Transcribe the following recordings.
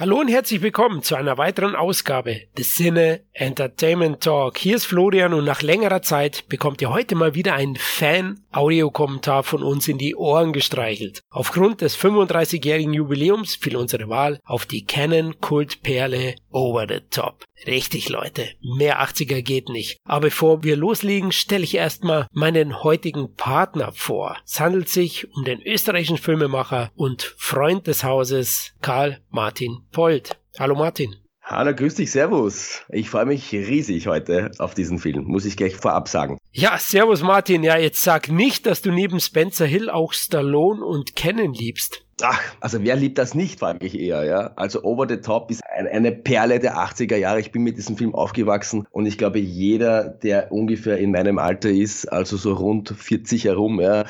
Hallo und herzlich willkommen zu einer weiteren Ausgabe des Sinne Entertainment Talk. Hier ist Florian und nach längerer Zeit bekommt ihr heute mal wieder einen Fan-Audiokommentar von uns in die Ohren gestreichelt. Aufgrund des 35-jährigen Jubiläums fiel unsere Wahl auf die Canon Kultperle Over the Top. Richtig, Leute, mehr 80er geht nicht. Aber bevor wir loslegen, stelle ich erstmal meinen heutigen Partner vor. Es handelt sich um den österreichischen Filmemacher und Freund des Hauses Karl Martin Pold. Hallo Martin. Hallo, grüß dich, Servus. Ich freue mich riesig heute auf diesen Film, muss ich gleich vorab sagen. Ja, Servus Martin. Ja, jetzt sag nicht, dass du neben Spencer Hill auch Stallone und Cannon liebst. Ach, also wer liebt das nicht, frage ich eher, ja. Also Over the Top ist ein, eine Perle der 80er Jahre. Ich bin mit diesem Film aufgewachsen und ich glaube, jeder, der ungefähr in meinem Alter ist, also so rund 40 herum, ja,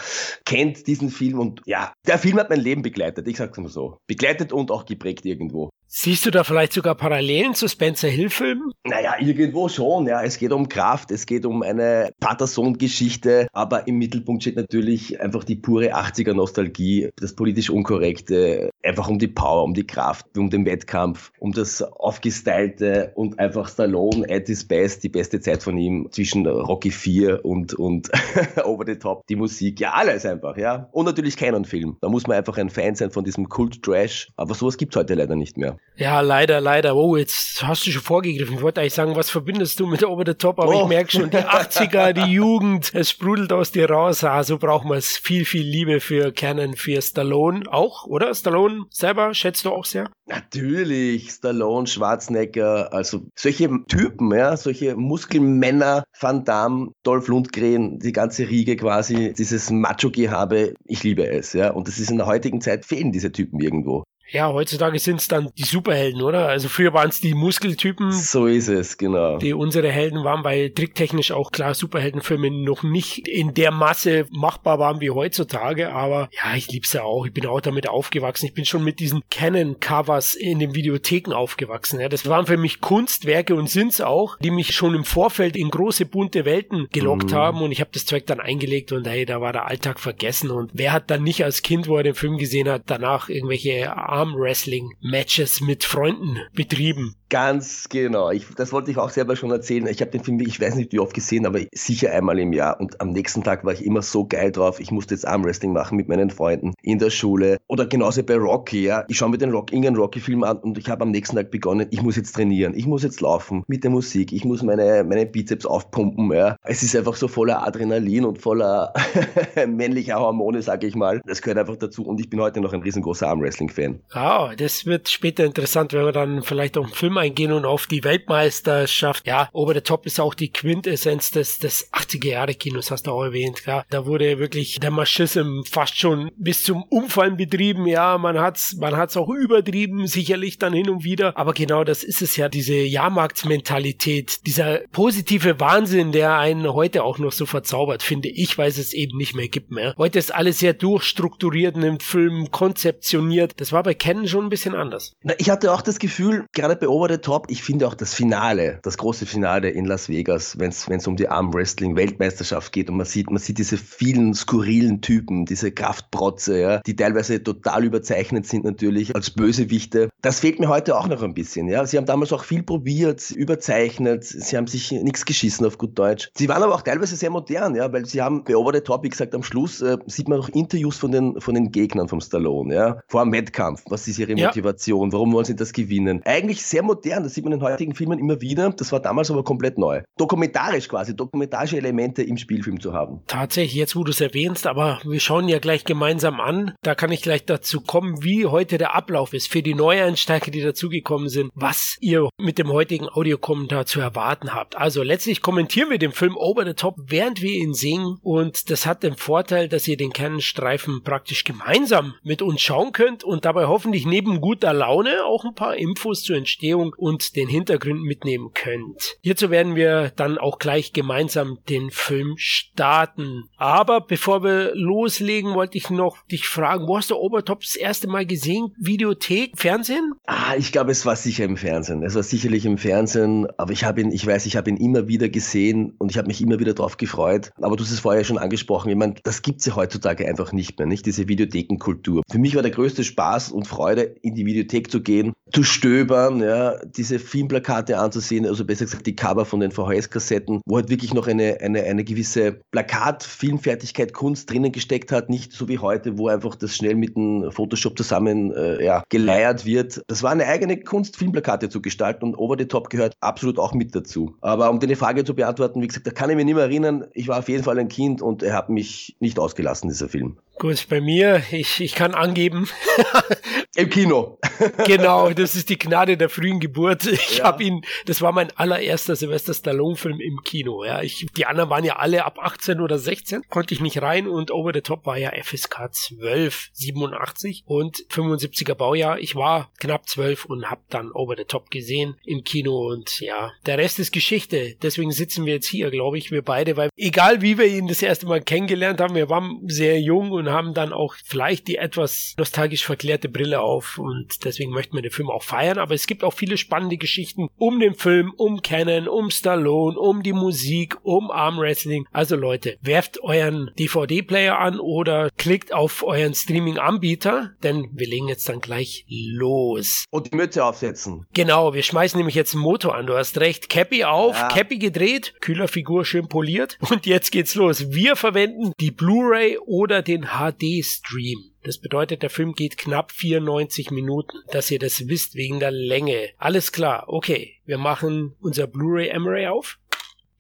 kennt diesen Film und ja, der Film hat mein Leben begleitet, ich sag's mal so. Begleitet und auch geprägt irgendwo. Siehst du da vielleicht sogar Parallelen zu Spencer Hill-Filmen? Naja, irgendwo schon, ja. Es geht um Kraft, es geht um eine Vater-Sohn-Geschichte, aber im Mittelpunkt steht natürlich einfach die pure 80er-Nostalgie, das politisch Unkorrekte, einfach um die Power, um die Kraft, um den Wettkampf, um das Aufgestylte und einfach Stallone at his best, die beste Zeit von ihm zwischen Rocky 4 und, und Over the Top, die Musik, ja, alles einfach, ja. Und natürlich keinen Film. Da muss man einfach ein Fan sein von diesem Kult-Trash, aber sowas gibt's heute leider nicht mehr. Ja, leider, leider. Oh, jetzt hast du schon vorgegriffen. Ich wollte eigentlich sagen, was verbindest du mit Over the Top, aber oh. ich merke schon, die 80er, die Jugend, es sprudelt aus dir raus. Also braucht man es viel, viel Liebe für Canon, für Stallone auch, oder? Stallone selber schätzt du auch sehr? Natürlich, Stallone, Schwarzenegger, also solche Typen, ja, solche Muskelmänner, Van Damme, Dolph Lundgren, die ganze Riege quasi, dieses Macho-Gehabe, ich liebe es, ja. Und das ist in der heutigen Zeit fehlen diese Typen irgendwo. Ja, heutzutage sind es dann die Superhelden, oder? Also früher waren es die Muskeltypen. So ist es, genau. Die unsere Helden waren, weil tricktechnisch auch klar Superheldenfilme noch nicht in der Masse machbar waren wie heutzutage. Aber ja, ich lieb's ja auch. Ich bin auch damit aufgewachsen. Ich bin schon mit diesen Canon-Covers in den Videotheken aufgewachsen. Ja, das waren für mich Kunstwerke und sind's auch, die mich schon im Vorfeld in große bunte Welten gelockt mm. haben. Und ich habe das Zeug dann eingelegt und hey, da war der Alltag vergessen. Und wer hat dann nicht als Kind, wo er den Film gesehen hat, danach irgendwelche Arm-Wrestling-Matches mit Freunden betrieben. Ganz genau. Ich, das wollte ich auch selber schon erzählen. Ich habe den Film, ich weiß nicht wie oft gesehen, aber sicher einmal im Jahr. Und am nächsten Tag war ich immer so geil drauf. Ich musste jetzt Armwrestling machen mit meinen Freunden in der Schule. Oder genauso bei Rocky, ja. Ich schaue mir den Rock, irgendeinen Rocky-Film an und ich habe am nächsten Tag begonnen, ich muss jetzt trainieren. Ich muss jetzt laufen mit der Musik. Ich muss meine, meine Bizeps aufpumpen, ja. Es ist einfach so voller Adrenalin und voller männlicher Hormone, sage ich mal. Das gehört einfach dazu. Und ich bin heute noch ein riesengroßer Armwrestling-Fan. Ja, das wird später interessant, wenn wir dann vielleicht auch einen Film eingehen und auf die Weltmeisterschaft. Ja, Over the Top ist auch die Quintessenz des, des 80er Jahre Kinos, hast du auch erwähnt. Ja, da wurde wirklich der Maschism fast schon bis zum Umfallen betrieben. Ja, man hat's, man hat's auch übertrieben, sicherlich dann hin und wieder. Aber genau das ist es ja, diese Jahrmarktsmentalität, dieser positive Wahnsinn, der einen heute auch noch so verzaubert, finde ich, weil es eben nicht mehr gibt mehr. Heute ist alles sehr durchstrukturiert in dem Film, konzeptioniert. Das war bei Ken schon ein bisschen anders. Na, ich hatte auch das Gefühl, gerade bei Over the Top, ich finde auch das Finale, das große Finale in Las Vegas, wenn es um die Arm-Wrestling-Weltmeisterschaft geht und man sieht, man sieht diese vielen skurrilen Typen, diese Kraftprotze, ja, die teilweise total überzeichnet sind natürlich als Bösewichte. Das fehlt mir heute auch noch ein bisschen. Ja. Sie haben damals auch viel probiert, überzeichnet, sie haben sich nichts geschissen auf gut Deutsch. Sie waren aber auch teilweise sehr modern, ja, weil sie haben bei Over the Top, wie gesagt, am Schluss äh, sieht man noch Interviews von den, von den Gegnern vom Stallone, ja, vor dem Wettkampf. Was ist ihre Motivation? Ja. Warum wollen sie das gewinnen? Eigentlich sehr modern, das sieht man in heutigen Filmen immer wieder. Das war damals aber komplett neu. Dokumentarisch quasi, dokumentarische Elemente im Spielfilm zu haben. Tatsächlich, jetzt wo du es erwähnst, aber wir schauen ja gleich gemeinsam an. Da kann ich gleich dazu kommen, wie heute der Ablauf ist für die Neueinsteiger, die dazugekommen sind, was ihr mit dem heutigen Audiokommentar zu erwarten habt. Also letztlich kommentieren wir den Film Over the Top, während wir ihn singen und das hat den Vorteil, dass ihr den Kernstreifen praktisch gemeinsam mit uns schauen könnt und dabei hoffentlich neben guter Laune auch ein paar Infos zur Entstehung Handlung und den Hintergrund mitnehmen könnt. Hierzu werden wir dann auch gleich gemeinsam den Film starten. Aber bevor wir loslegen, wollte ich noch dich fragen, wo hast du Obertop das erste Mal gesehen? Videothek, Fernsehen? Ah, ich glaube, es war sicher im Fernsehen. Es war sicherlich im Fernsehen, aber ich habe ihn, ich weiß, ich habe ihn immer wieder gesehen und ich habe mich immer wieder darauf gefreut. Aber du hast es vorher schon angesprochen, ich meine, das gibt es ja heutzutage einfach nicht mehr, nicht? Diese Videothekenkultur. Für mich war der größte Spaß und Freude, in die Videothek zu gehen, zu stöbern, ja, diese Filmplakate anzusehen, also besser gesagt die Cover von den VHS-Kassetten, wo halt wirklich noch eine, eine, eine gewisse Plakat-Filmfertigkeit, Kunst drinnen gesteckt hat, nicht so wie heute, wo einfach das schnell mit dem Photoshop zusammen äh, ja, geleiert wird. Das war eine eigene Kunst, Filmplakate zu gestalten und Over the Top gehört absolut auch mit dazu. Aber um deine Frage zu beantworten, wie gesagt, da kann ich mich nicht mehr erinnern. Ich war auf jeden Fall ein Kind und er hat mich nicht ausgelassen, dieser Film. Gut, bei mir, ich, ich kann angeben. Im Kino. genau, das ist die Gnade der frühen Geburt. Ich ja. habe ihn, das war mein allererster Sylvester Stallone-Film im Kino. Ja, ich, die anderen waren ja alle ab 18 oder 16, konnte ich nicht rein und Over the Top war ja FSK 12, 87 und 75er Baujahr. Ich war knapp 12 und habe dann Over the Top gesehen im Kino und ja, der Rest ist Geschichte. Deswegen sitzen wir jetzt hier, glaube ich, wir beide, weil egal wie wir ihn das erste Mal kennengelernt haben, wir waren sehr jung und haben dann auch vielleicht die etwas nostalgisch verklärte Brille auf und deswegen möchten wir den Film auch feiern. Aber es gibt auch viele spannende Geschichten um den Film, um Canon, um Stallone, um die Musik, um Armwrestling. Also Leute, werft euren DVD-Player an oder klickt auf euren Streaming-Anbieter, denn wir legen jetzt dann gleich los. Und die Mütze aufsetzen. Genau, wir schmeißen nämlich jetzt einen Motor an. Du hast recht. Cappy auf, ja. Cappy gedreht, Kühlerfigur schön poliert und jetzt geht's los. Wir verwenden die Blu-ray oder den HD-Stream. Das bedeutet, der Film geht knapp 94 Minuten, dass ihr das wisst wegen der Länge. Alles klar, okay. Wir machen unser Blu-ray Emery auf,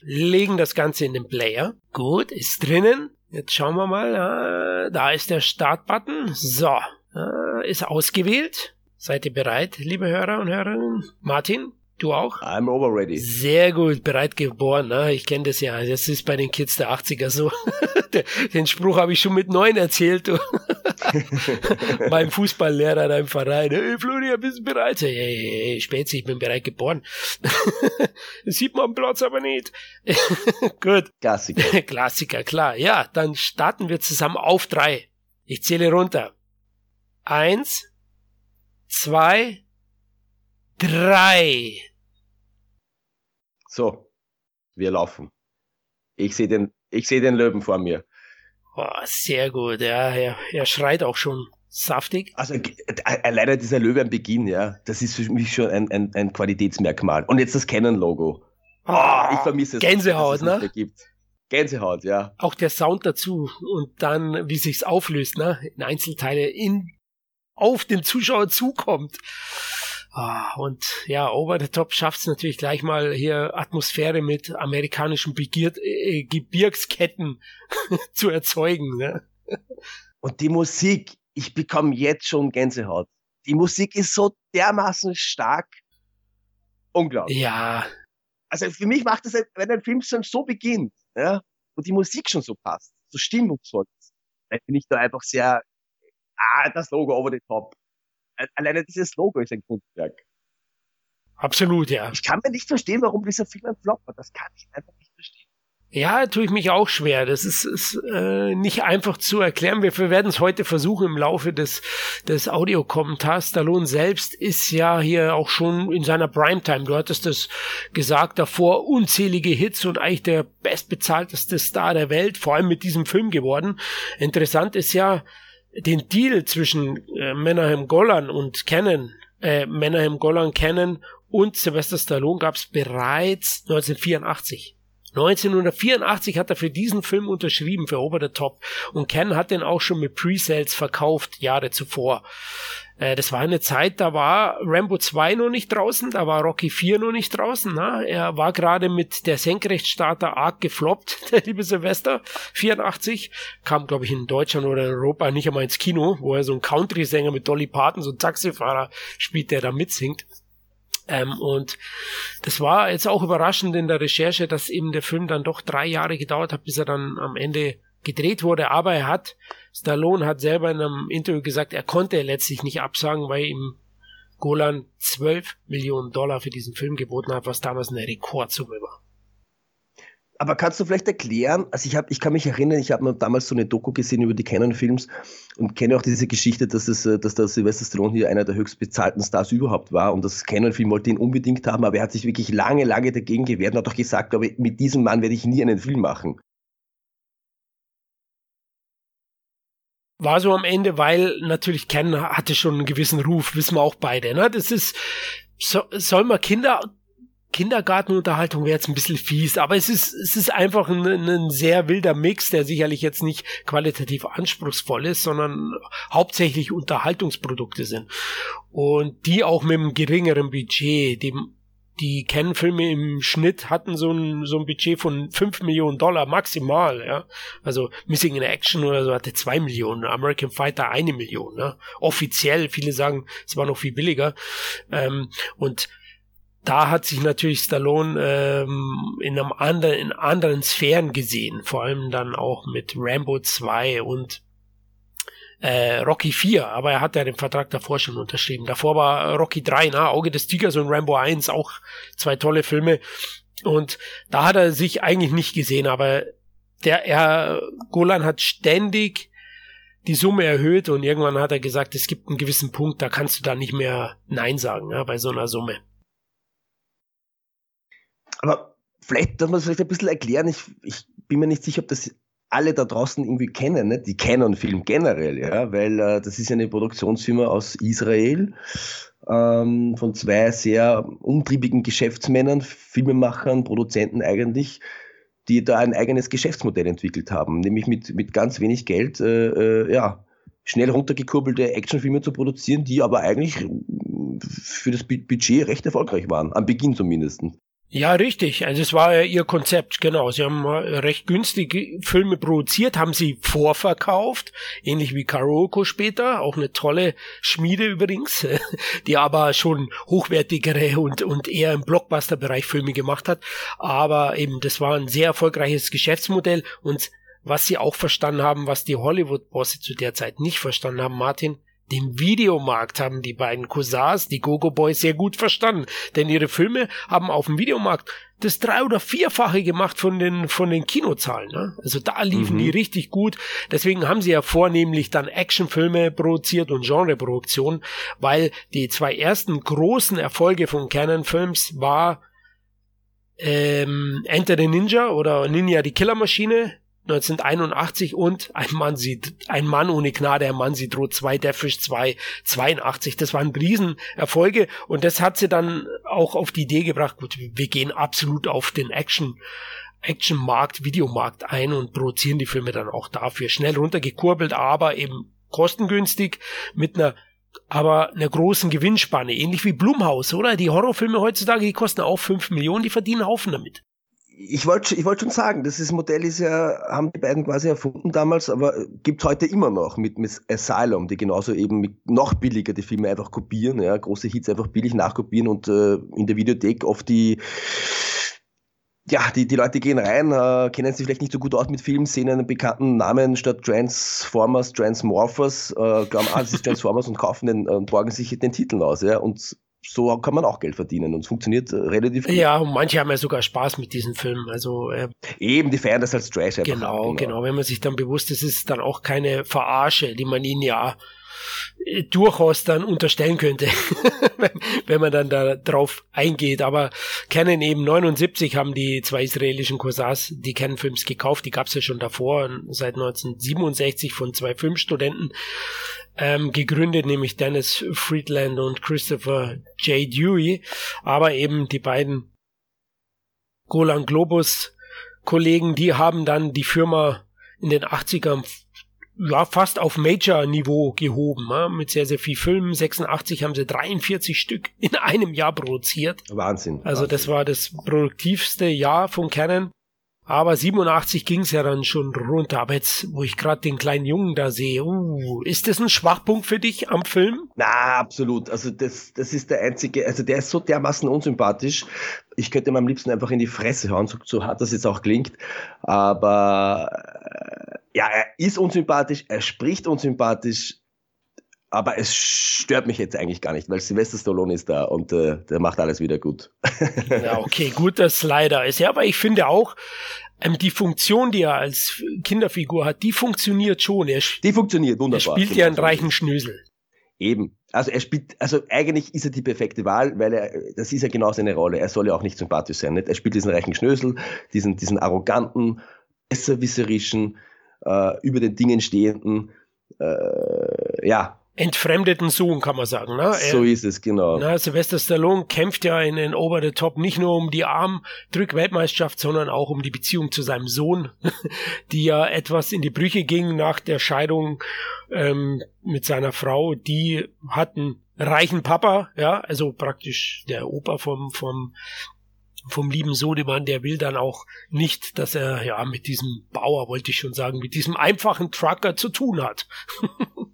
legen das Ganze in den Player. Gut, ist drinnen. Jetzt schauen wir mal. Ah, da ist der Startbutton. So, ah, ist ausgewählt. Seid ihr bereit, liebe Hörer und Hörerinnen? Martin, Du auch? I'm over ready. Sehr gut, bereit geboren. Ne? Ich kenne das ja. Das ist bei den Kids der 80er so. Den Spruch habe ich schon mit neun erzählt. Beim Fußballlehrer in einem Verein. Hey Florian, bist du bereit? Hey, hey, hey Spätzi, ich bin bereit geboren. das sieht man am Platz aber nicht. gut. Klassiker. Klassiker, klar. Ja, dann starten wir zusammen auf drei. Ich zähle runter. Eins, zwei, drei. So, wir laufen. Ich sehe den, ich sehe den Löwen vor mir. Oh, sehr gut, ja, er, er schreit auch schon saftig. Also äh, leider dieser Löwe am Beginn, ja, das ist für mich schon ein, ein, ein Qualitätsmerkmal. Und jetzt das Canon-Logo. Oh, ich vermisse es. Gänsehaut, ne? Gibt. Gänsehaut, ja. Auch der Sound dazu und dann, wie sich's auflöst, ne? In Einzelteile in, auf den Zuschauer zukommt. Ah, und ja, Over the Top schafft es natürlich gleich mal hier Atmosphäre mit amerikanischen Begier äh, Gebirgsketten zu erzeugen. Ne? Und die Musik, ich bekomme jetzt schon Gänsehaut. Die Musik ist so dermaßen stark. Unglaublich. Ja. Also für mich macht es, wenn ein Film schon so beginnt, ja, und die Musik schon so passt, so stimmungsvoll ist, dann bin ich da einfach sehr, ah, das Logo over the top alleine dieses Logo ist ein Kunstwerk. Absolut, ja. Ich kann mir nicht verstehen, warum dieser Film ein Flop war. Das kann ich einfach nicht verstehen. Ja, tue ich mich auch schwer. Das ist, ist äh, nicht einfach zu erklären. Wir, wir werden es heute versuchen im Laufe des, des Audiokommentars. Stallone selbst ist ja hier auch schon in seiner Primetime. Du hattest das gesagt davor. Unzählige Hits und eigentlich der bestbezahlteste Star der Welt, vor allem mit diesem Film geworden. Interessant ist ja, den Deal zwischen äh, Menahem Golan und Cannon, äh, Menahem Golan Cannon und Sylvester Stallone gab es bereits 1984. 1984 hat er für diesen Film unterschrieben, für Over the Top. Und Ken hat den auch schon mit Pre-Sales verkauft, Jahre zuvor. Äh, das war eine Zeit, da war Rambo 2 noch nicht draußen, da war Rocky 4 noch nicht draußen. Na? Er war gerade mit der Senkrechtstarter arg gefloppt, der liebe Silvester. 84 kam, glaube ich, in Deutschland oder in Europa nicht einmal ins Kino, wo er so ein Country-Sänger mit Dolly Parton, so ein Taxifahrer spielt, der da mitsingt. Ähm, und das war jetzt auch überraschend in der Recherche, dass eben der Film dann doch drei Jahre gedauert hat, bis er dann am Ende gedreht wurde. Aber er hat, Stallone hat selber in einem Interview gesagt, er konnte letztlich nicht absagen, weil ihm Golan 12 Millionen Dollar für diesen Film geboten hat, was damals eine Rekordsumme war. Aber kannst du vielleicht erklären, also ich, hab, ich kann mich erinnern, ich habe damals so eine Doku gesehen über die Canon-Films und kenne auch diese Geschichte, dass, es, äh, dass der Sylvester Stallone hier einer der höchst bezahlten Stars überhaupt war und das Canon-Film wollte ihn unbedingt haben, aber er hat sich wirklich lange, lange dagegen gewehrt und hat auch gesagt, aber mit diesem Mann werde ich nie einen Film machen. War so am Ende, weil natürlich Ken hatte schon einen gewissen Ruf, wissen wir auch beide. Ne? Das ist, so, soll man Kinder Kindergartenunterhaltung wäre jetzt ein bisschen fies, aber es ist, es ist einfach ein, ein, sehr wilder Mix, der sicherlich jetzt nicht qualitativ anspruchsvoll ist, sondern hauptsächlich Unterhaltungsprodukte sind. Und die auch mit einem geringeren Budget, dem die Ken-Filme im Schnitt hatten so ein, so ein Budget von 5 Millionen Dollar maximal, ja. Also Missing in Action oder so hatte 2 Millionen, American Fighter eine Million, ne? Offiziell, viele sagen, es war noch viel billiger. Ähm, und da hat sich natürlich Stallone ähm, in, einem anderen, in anderen Sphären gesehen, vor allem dann auch mit Rambo 2 und äh, Rocky 4, aber er hat ja den Vertrag davor schon unterschrieben. Davor war Rocky 3, na, Auge des Tigers und Rambo 1, auch zwei tolle Filme. Und da hat er sich eigentlich nicht gesehen, aber der, er, Golan hat ständig die Summe erhöht und irgendwann hat er gesagt, es gibt einen gewissen Punkt, da kannst du da nicht mehr Nein sagen, ja, bei so einer Summe. Aber vielleicht, dass man es vielleicht ein bisschen erklären, ich, ich bin mir nicht sicher, ob das alle da draußen irgendwie kennen, ne? die Canon-Film generell, ja, weil äh, das ist eine Produktionsfirma aus Israel ähm, von zwei sehr umtriebigen Geschäftsmännern, Filmemachern, Produzenten eigentlich, die da ein eigenes Geschäftsmodell entwickelt haben, nämlich mit, mit ganz wenig Geld, äh, äh, ja, schnell runtergekurbelte Actionfilme zu produzieren, die aber eigentlich für das Budget recht erfolgreich waren, am Beginn zumindest. Ja, richtig. Also es war ja ihr Konzept, genau. Sie haben recht günstige Filme produziert, haben sie vorverkauft, ähnlich wie Karoko später, auch eine tolle Schmiede übrigens, die aber schon hochwertigere und, und eher im Blockbuster-Bereich Filme gemacht hat. Aber eben, das war ein sehr erfolgreiches Geschäftsmodell und was sie auch verstanden haben, was die Hollywood-Bosse zu der Zeit nicht verstanden haben, Martin, den Videomarkt haben die beiden Cousins, die Gogo Boys, sehr gut verstanden, denn ihre Filme haben auf dem Videomarkt das drei- oder vierfache gemacht von den, von den Kinozahlen. Ne? Also da liefen mhm. die richtig gut. Deswegen haben sie ja vornehmlich dann Actionfilme produziert und Genreproduktion, weil die zwei ersten großen Erfolge von Canon Films war ähm, Enter the Ninja oder Ninja die Killermaschine 1981 und ein Mann sieht, ein Mann ohne Gnade, ein Mann sieht rot 2, Deathwish 2, 82. Das waren Riesenerfolge und das hat sie dann auch auf die Idee gebracht, gut, wir gehen absolut auf den Action, Actionmarkt, Videomarkt ein und produzieren die Filme dann auch dafür. Schnell runtergekurbelt, aber eben kostengünstig mit einer aber einer großen Gewinnspanne, ähnlich wie Blumhaus, oder? Die Horrorfilme heutzutage, die kosten auch 5 Millionen, die verdienen Haufen damit ich wollte ich wollte schon sagen, das ist, Modell ist ja, haben die beiden quasi erfunden damals, aber gibt heute immer noch mit, mit Asylum, die genauso eben noch billiger die Filme einfach kopieren, ja, große Hits einfach billig nachkopieren und äh, in der Videothek oft die ja, die, die Leute gehen rein, äh, kennen sich vielleicht nicht so gut aus mit Filmen, sehen einen bekannten Namen statt Transformers, Transmorphers, äh, glauben, ah, das ist Transformers und kaufen den und borgen sich den Titel aus, ja, und so kann man auch Geld verdienen und es funktioniert äh, relativ gut. Ja, und manche haben ja sogar Spaß mit diesen Filmen. Also äh, eben, die feiern das als Trash. Genau, genau, genau. Wenn man sich dann bewusst ist, ist es dann auch keine Verarsche, die man ihnen ja äh, durchaus dann unterstellen könnte, wenn man dann da drauf eingeht. Aber Canon eben 79 haben die zwei israelischen Corsars die Canon-Films gekauft. Die gab es ja schon davor, seit 1967 von zwei Filmstudenten ähm, gegründet, nämlich Dennis Friedland und Christopher J. Dewey. Aber eben die beiden Golan Globus Kollegen, die haben dann die Firma in den 80ern ja, fast auf Major-Niveau gehoben, ja, mit sehr, sehr viel Filmen. 86 haben sie 43 Stück in einem Jahr produziert. Wahnsinn. Also Wahnsinn. das war das produktivste Jahr von Canon. Aber 87 ging es ja dann schon runter. Aber jetzt, wo ich gerade den kleinen Jungen da sehe, uh, ist das ein Schwachpunkt für dich am Film? Na, absolut. Also das, das ist der einzige, also der ist so dermaßen unsympathisch. Ich könnte ihm am liebsten einfach in die Fresse hauen, so, so hart das jetzt auch klingt. Aber äh, ja, er ist unsympathisch, er spricht unsympathisch. Aber es stört mich jetzt eigentlich gar nicht, weil Sylvester Stallone ist da und äh, der macht alles wieder gut. ja, okay, gut, dass leider ist. Ja, aber ich finde auch, ähm, die Funktion, die er als Kinderfigur hat, die funktioniert schon. Er, die funktioniert wunderbar. Er spielt ja einen reichen Schnösel. Eben. Also er spielt, also eigentlich ist er die perfekte Wahl, weil er, das ist ja genau seine Rolle. Er soll ja auch nicht sympathisch sein. Nicht? Er spielt diesen reichen Schnösel, diesen, diesen arroganten, besserwisserischen, äh, über den Dingen stehenden, äh, ja, entfremdeten Sohn, kann man sagen. Ne? Er, so ist es, genau. Na, Sylvester Stallone kämpft ja in den Over the Top nicht nur um die Armdrück-Weltmeisterschaft, sondern auch um die Beziehung zu seinem Sohn, die ja etwas in die Brüche ging nach der Scheidung ähm, mit seiner Frau. Die hatten reichen Papa, ja, also praktisch der Opa vom, vom vom lieben Sodemann, der will dann auch nicht, dass er ja mit diesem Bauer, wollte ich schon sagen, mit diesem einfachen Trucker zu tun hat.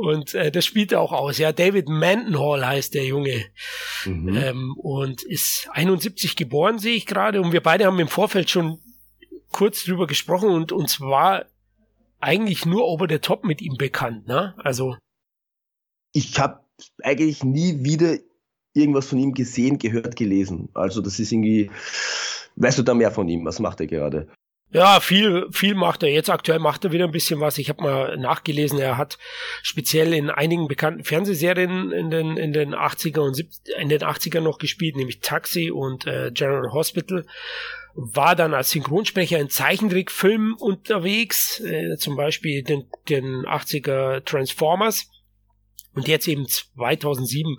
Und äh, das spielt er auch aus. Ja, David Mendenhall heißt der Junge. Mhm. Ähm, und ist 71 geboren, sehe ich gerade. Und wir beide haben im Vorfeld schon kurz drüber gesprochen und uns war eigentlich nur over the top mit ihm bekannt, ne? Also. Ich habe eigentlich nie wieder irgendwas von ihm gesehen, gehört, gelesen. Also das ist irgendwie, weißt du da mehr von ihm? Was macht er gerade? Ja, viel, viel macht er. Jetzt aktuell macht er wieder ein bisschen was. Ich habe mal nachgelesen, er hat speziell in einigen bekannten Fernsehserien in den, in den 80er und 70, in den 80er noch gespielt, nämlich Taxi und äh, General Hospital. War dann als Synchronsprecher in Zeichentrickfilmen unterwegs, äh, zum Beispiel den, den 80er Transformers. Und jetzt eben 2007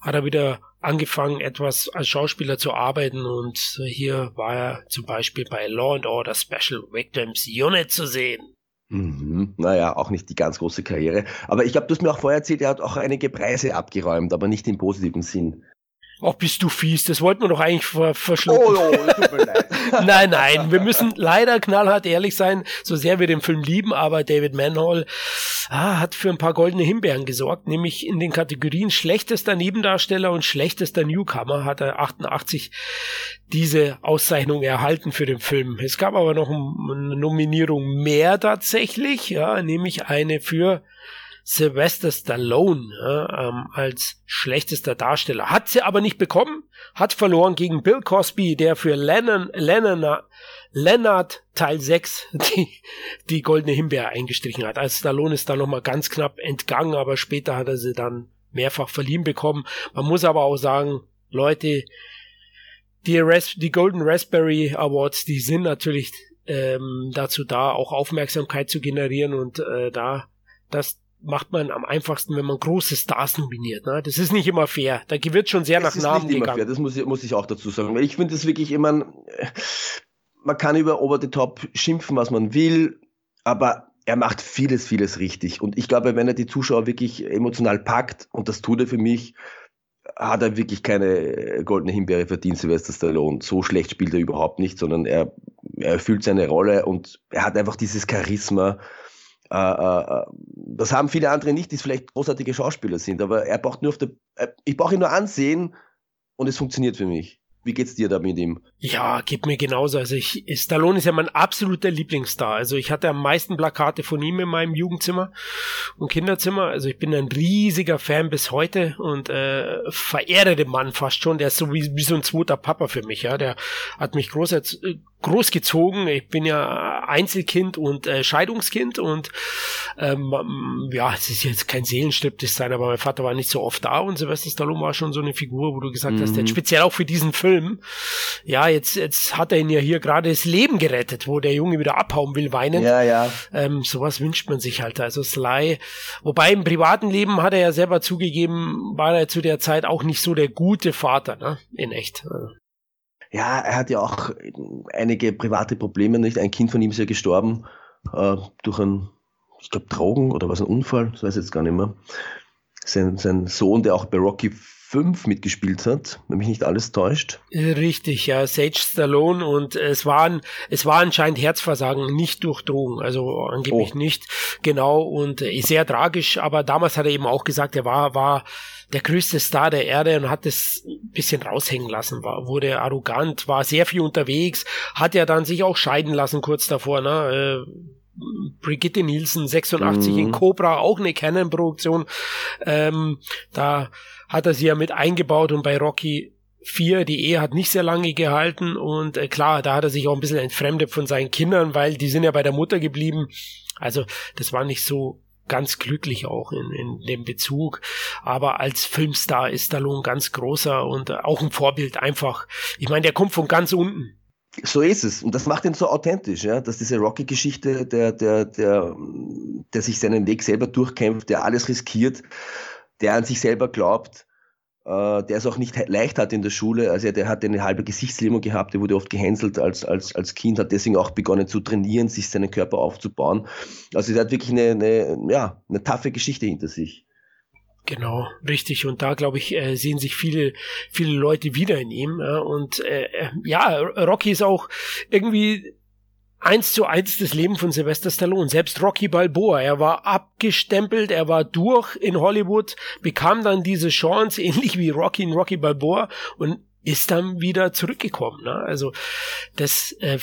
hat er wieder angefangen, etwas als Schauspieler zu arbeiten und hier war er zum Beispiel bei Law and Order Special Victims Unit zu sehen. Mhm. Naja, auch nicht die ganz große Karriere. Aber ich habe das mir auch vorher erzählt, er hat auch einige Preise abgeräumt, aber nicht im positiven Sinn. Ach, bist du fies, das wollten wir doch eigentlich ver verschlucken. Oh, oh, tut mir leid. nein, nein, wir müssen leider knallhart ehrlich sein, so sehr wir den Film lieben, aber David Manhall ah, hat für ein paar goldene Himbeeren gesorgt, nämlich in den Kategorien schlechtester Nebendarsteller und schlechtester Newcomer hat er 88 diese Auszeichnung erhalten für den Film. Es gab aber noch eine Nominierung mehr tatsächlich, ja, nämlich eine für Sylvester Stallone äh, ähm, als schlechtester Darsteller. Hat sie aber nicht bekommen, hat verloren gegen Bill Cosby, der für Lennon, Lennon, Leonard Teil 6 die, die goldene Himbeere eingestrichen hat. Also Stallone ist da nochmal ganz knapp entgangen, aber später hat er sie dann mehrfach verliehen bekommen. Man muss aber auch sagen, Leute, die, Ras die Golden Raspberry Awards, die sind natürlich ähm, dazu da, auch Aufmerksamkeit zu generieren und äh, da das macht man am einfachsten, wenn man große Stars nominiert. Ne? Das ist nicht immer fair. Da wird schon sehr das nach Namen gegangen. Fair. Das muss ich, muss ich auch dazu sagen. Ich finde es wirklich immer, man kann über Over the Top schimpfen, was man will, aber er macht vieles, vieles richtig. Und ich glaube, wenn er die Zuschauer wirklich emotional packt, und das tut er für mich, hat er wirklich keine goldene Himbeere verdient, Sylvester Stallone. So schlecht spielt er überhaupt nicht, sondern er, er erfüllt seine Rolle und er hat einfach dieses Charisma, das haben viele andere nicht, die vielleicht großartige Schauspieler sind, aber er braucht nur auf der, äh, ich brauche ihn nur ansehen und es funktioniert für mich. Wie geht's dir da mit ihm? Ja, geht mir genauso. Also ich, Stallone ist ja mein absoluter Lieblingsstar. Also ich hatte am meisten Plakate von ihm in meinem Jugendzimmer und Kinderzimmer. Also ich bin ein riesiger Fan bis heute und äh, verehre den Mann fast schon. Der ist so wie, wie so ein zweiter Papa für mich. Ja, der hat mich groß, großgezogen. Ich bin ja Einzelkind und äh, Scheidungskind und ähm, ja, es ist jetzt kein Seelenstriptease sein, aber mein Vater war nicht so oft da und Sylvester Stallone war schon so eine Figur, wo du gesagt mhm. hast, jetzt speziell auch für diesen Film. Ja, jetzt jetzt hat er ihn ja hier gerade das Leben gerettet, wo der Junge wieder abhauen will, weinen. Ja, ja. Ähm, sowas wünscht man sich halt. Also Sly, wobei im privaten Leben hat er ja selber zugegeben, war er zu der Zeit auch nicht so der gute Vater, ne? In echt. Also ja, er hat ja auch einige private Probleme, nicht? Ein Kind von ihm ist ja gestorben äh, durch ein, ich glaube, Drogen oder was, ein Unfall, das weiß ich jetzt gar nicht mehr. Sein, sein Sohn, der auch bei Rocky 5 mitgespielt hat, wenn mich nicht alles täuscht. Richtig, ja, Sage Stallone und es waren, es war anscheinend Herzversagen, nicht durch Drogen, also angeblich oh. nicht, genau und äh, sehr tragisch, aber damals hat er eben auch gesagt, er war, war der größte Star der Erde und hat es ein bisschen raushängen lassen, war, wurde arrogant, war sehr viel unterwegs, hat ja dann sich auch scheiden lassen kurz davor, ne, äh, Brigitte Nielsen 86 mhm. in Cobra, auch eine Canon-Produktion. Ähm, da hat er sie ja mit eingebaut und bei Rocky 4, die Ehe hat nicht sehr lange gehalten und äh, klar, da hat er sich auch ein bisschen entfremdet von seinen Kindern, weil die sind ja bei der Mutter geblieben. Also das war nicht so ganz glücklich auch in, in dem Bezug. Aber als Filmstar ist Stallone ganz großer und auch ein Vorbild einfach. Ich meine, der kommt von ganz unten. So ist es. Und das macht ihn so authentisch, ja, dass diese Rocky-Geschichte, der, der, der, der sich seinen Weg selber durchkämpft, der alles riskiert, der an sich selber glaubt, äh, der es auch nicht leicht hat in der Schule. Also der hat eine halbe Gesichtslähmung gehabt, der wurde oft gehänselt als, als, als Kind, hat deswegen auch begonnen zu trainieren, sich seinen Körper aufzubauen. Also er hat wirklich eine, eine, ja, eine taffe Geschichte hinter sich. Genau, richtig. Und da, glaube ich, äh, sehen sich viele, viele Leute wieder in ihm. Äh, und äh, ja, Rocky ist auch irgendwie eins zu eins das Leben von Sylvester Stallone. Selbst Rocky Balboa, er war abgestempelt, er war durch in Hollywood, bekam dann diese Chance, ähnlich wie Rocky in Rocky Balboa und ist dann wieder zurückgekommen. Ne? Also das äh,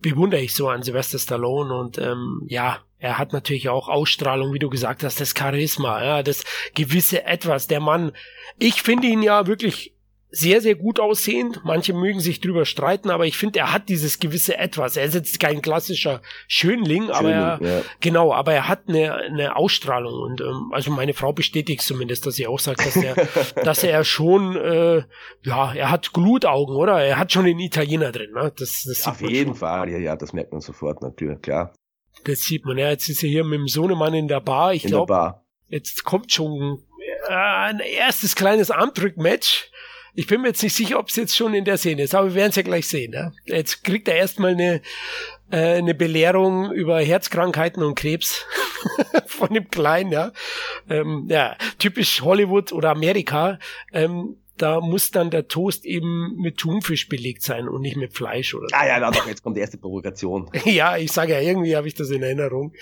bewundere ich so an Sylvester Stallone und ähm, ja, er hat natürlich auch Ausstrahlung, wie du gesagt hast, das Charisma, ja, das gewisse Etwas. Der Mann, ich finde ihn ja wirklich sehr, sehr gut aussehend. Manche mögen sich drüber streiten, aber ich finde, er hat dieses gewisse Etwas. Er ist jetzt kein klassischer Schönling, aber er, ja. genau, aber er hat eine, eine Ausstrahlung und ähm, also meine Frau bestätigt zumindest, dass sie auch sagt, dass er, dass er schon, äh, ja, er hat Glutaugen, oder? Er hat schon den Italiener drin. Ne? Das, das Auf jeden schon. Fall, ja, ja, das merkt man sofort natürlich, klar. Das sieht man. Ja, jetzt ist er hier mit dem Sohnemann in der Bar. Ich glaube, jetzt kommt schon äh, ein erstes kleines Armdrückmatch. Ich bin mir jetzt nicht sicher, ob es jetzt schon in der Szene ist, aber wir werden es ja gleich sehen. Ja? Jetzt kriegt er erstmal eine, äh, eine Belehrung über Herzkrankheiten und Krebs von dem Kleinen. Ja? Ähm, ja, typisch Hollywood oder Amerika. Ähm, da muss dann der Toast eben mit Thunfisch belegt sein und nicht mit Fleisch oder so. Ah ja, na doch, jetzt kommt die erste Provokation. ja, ich sage ja, irgendwie habe ich das in Erinnerung.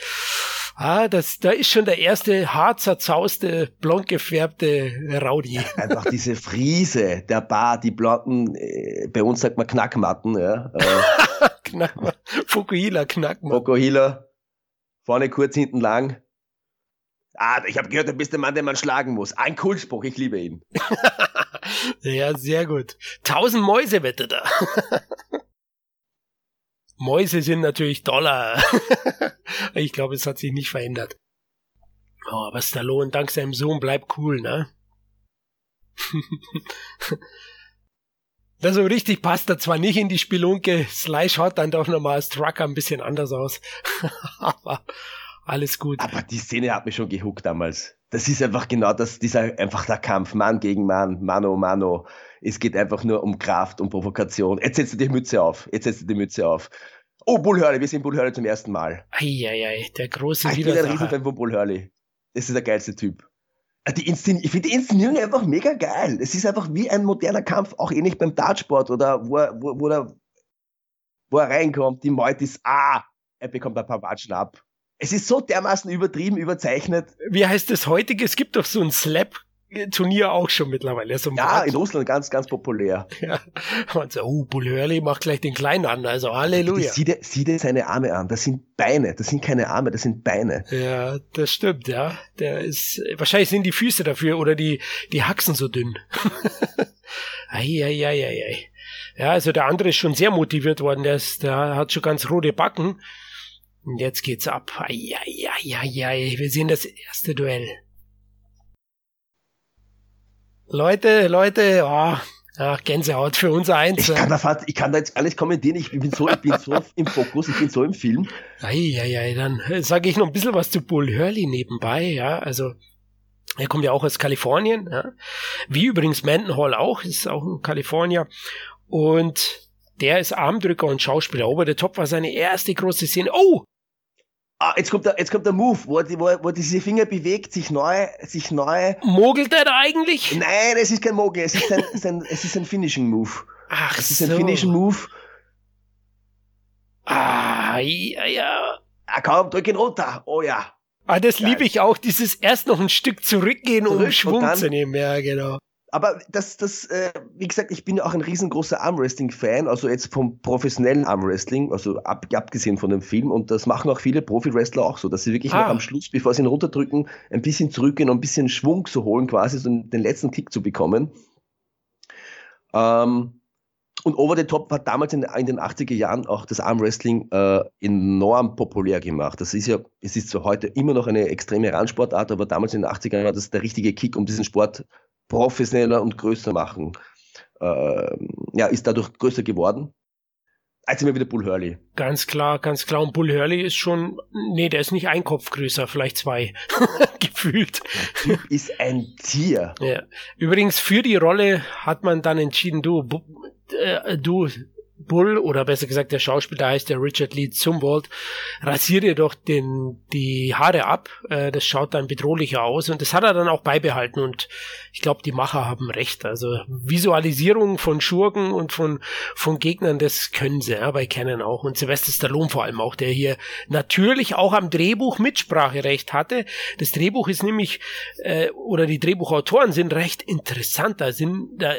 Ah, das, da ist schon der erste hart zerzauste, blond gefärbte Rowdy. Einfach diese Friese der Bar, die blonden, äh, bei uns sagt man Knackmatten, ja. Äh, Knackmatten. Fukuhila Knackmatten. Fukuhila. Vorne kurz, hinten lang. Ah, ich habe gehört, du bist der Mann, den man schlagen muss. Ein Kultspruch, ich liebe ihn. ja, sehr gut. Tausend Mäuse wette da. Mäuse sind natürlich Dollar. ich glaube, es hat sich nicht verändert. Oh, aber Stallone, dank seinem Sohn, bleibt cool, ne? Das so richtig passt er zwar nicht in die Spelunke, Sly schaut dann doch nochmal als Trucker ein bisschen anders aus. aber alles gut. Aber die Szene hat mich schon gehuckt damals. Das ist einfach genau das, dieser einfach der Kampf, Mann gegen Mann, Mano, Mano. Es geht einfach nur um Kraft, um Provokation. Jetzt setzt du die Mütze auf. Jetzt setzt du die Mütze auf. Oh, Bull Hurley, wir sehen Bull Hurley zum ersten Mal. Eieiei, der große Ich bin ein Riesenfan von Bull Hurley. Das ist der geilste Typ. Ah, die Inszen ich finde die Inszenierung einfach mega geil. Es ist einfach wie ein moderner Kampf, auch ähnlich beim Dartsport oder wo er, wo, wo, der, wo er reinkommt, die Meute ist, ah, er bekommt ein paar Watschen ab. Es ist so dermaßen übertrieben, überzeichnet. Wie heißt das heutige? Es gibt doch so ein Slap Turnier auch schon mittlerweile. So ja, in Russland ganz, ganz populär. Ja. Und so, oh, Bulhörli macht gleich den Kleinen an, also Halleluja. Sieh dir, sieh dir seine Arme an, das sind Beine, das sind keine Arme, das sind Beine. Ja, das stimmt, ja. Der ist, wahrscheinlich sind die Füße dafür oder die, die Haxen so dünn. Eieieiei. ei, ei, ei. Ja, also der andere ist schon sehr motiviert worden, der, ist, der hat schon ganz rote Backen. Und jetzt geht's ab. Eieieiei. Wir sehen das erste Duell. Leute, Leute, oh, ach, Gänsehaut für uns eins. Ich kann, da ich kann da jetzt alles kommentieren. Ich bin so, ich bin so im Fokus, ich bin so im Film. Eieiei, dann sage ich noch ein bisschen was zu Bull Hurley nebenbei. Ja, also er kommt ja auch aus Kalifornien, ja. wie übrigens Mendenhall auch, ist auch ein Kalifornier. Und der ist Armdrücker und Schauspieler. Over the Top war seine erste große Szene. Oh, Ah, jetzt kommt der, jetzt kommt der Move, wo, wo, wo diese Finger bewegt, sich neu, sich neu. Mogelt er da eigentlich? Nein, es ist kein Mogel, es ist ein, es ist ein, es ist ein Finishing Move. Ach Es ist so. ein Finishing Move. Ah, ja, ja. Ah, komm, drück ihn runter. Oh ja. Ah, das liebe ich auch, dieses erst noch ein Stück zurückgehen, um Schwung zu nehmen. Ja, genau. Aber das, das, äh, wie gesagt, ich bin ja auch ein riesengroßer Armwrestling-Fan, also jetzt vom professionellen Armwrestling, also ab, abgesehen von dem Film. Und das machen auch viele Profi-Wrestler auch so, dass sie wirklich ah. am Schluss, bevor sie ihn runterdrücken, ein bisschen zurückgehen und ein bisschen Schwung zu holen, quasi so den letzten Kick zu bekommen. Ähm, und Over the Top hat damals in, in den 80er Jahren auch das Armwrestling äh, enorm populär gemacht. Das ist ja, es ist zwar heute immer noch eine extreme Randsportart, aber damals in den 80er Jahren war das der richtige Kick, um diesen Sport professioneller und größer machen. Äh, ja, ist dadurch größer geworden. Als immer wieder Bull Hurley. Ganz klar, ganz klar. Und Bull Hurley ist schon, nee, der ist nicht ein Kopf größer, vielleicht zwei. Gefühlt. Der typ ist ein Tier. Ja. Übrigens, für die Rolle hat man dann entschieden, du, äh, du, Bull, oder besser gesagt, der Schauspieler heißt der Richard Lee Zumwalt, rasiert ihr doch den, die Haare ab. Äh, das schaut dann bedrohlicher aus und das hat er dann auch beibehalten und ich glaube, die Macher haben recht. Also Visualisierung von Schurken und von, von Gegnern, das können sie, ja, bei Canon auch und Sylvester Stallone vor allem auch, der hier natürlich auch am Drehbuch Mitspracherecht hatte. Das Drehbuch ist nämlich, äh, oder die Drehbuchautoren sind recht interessant, da sind, da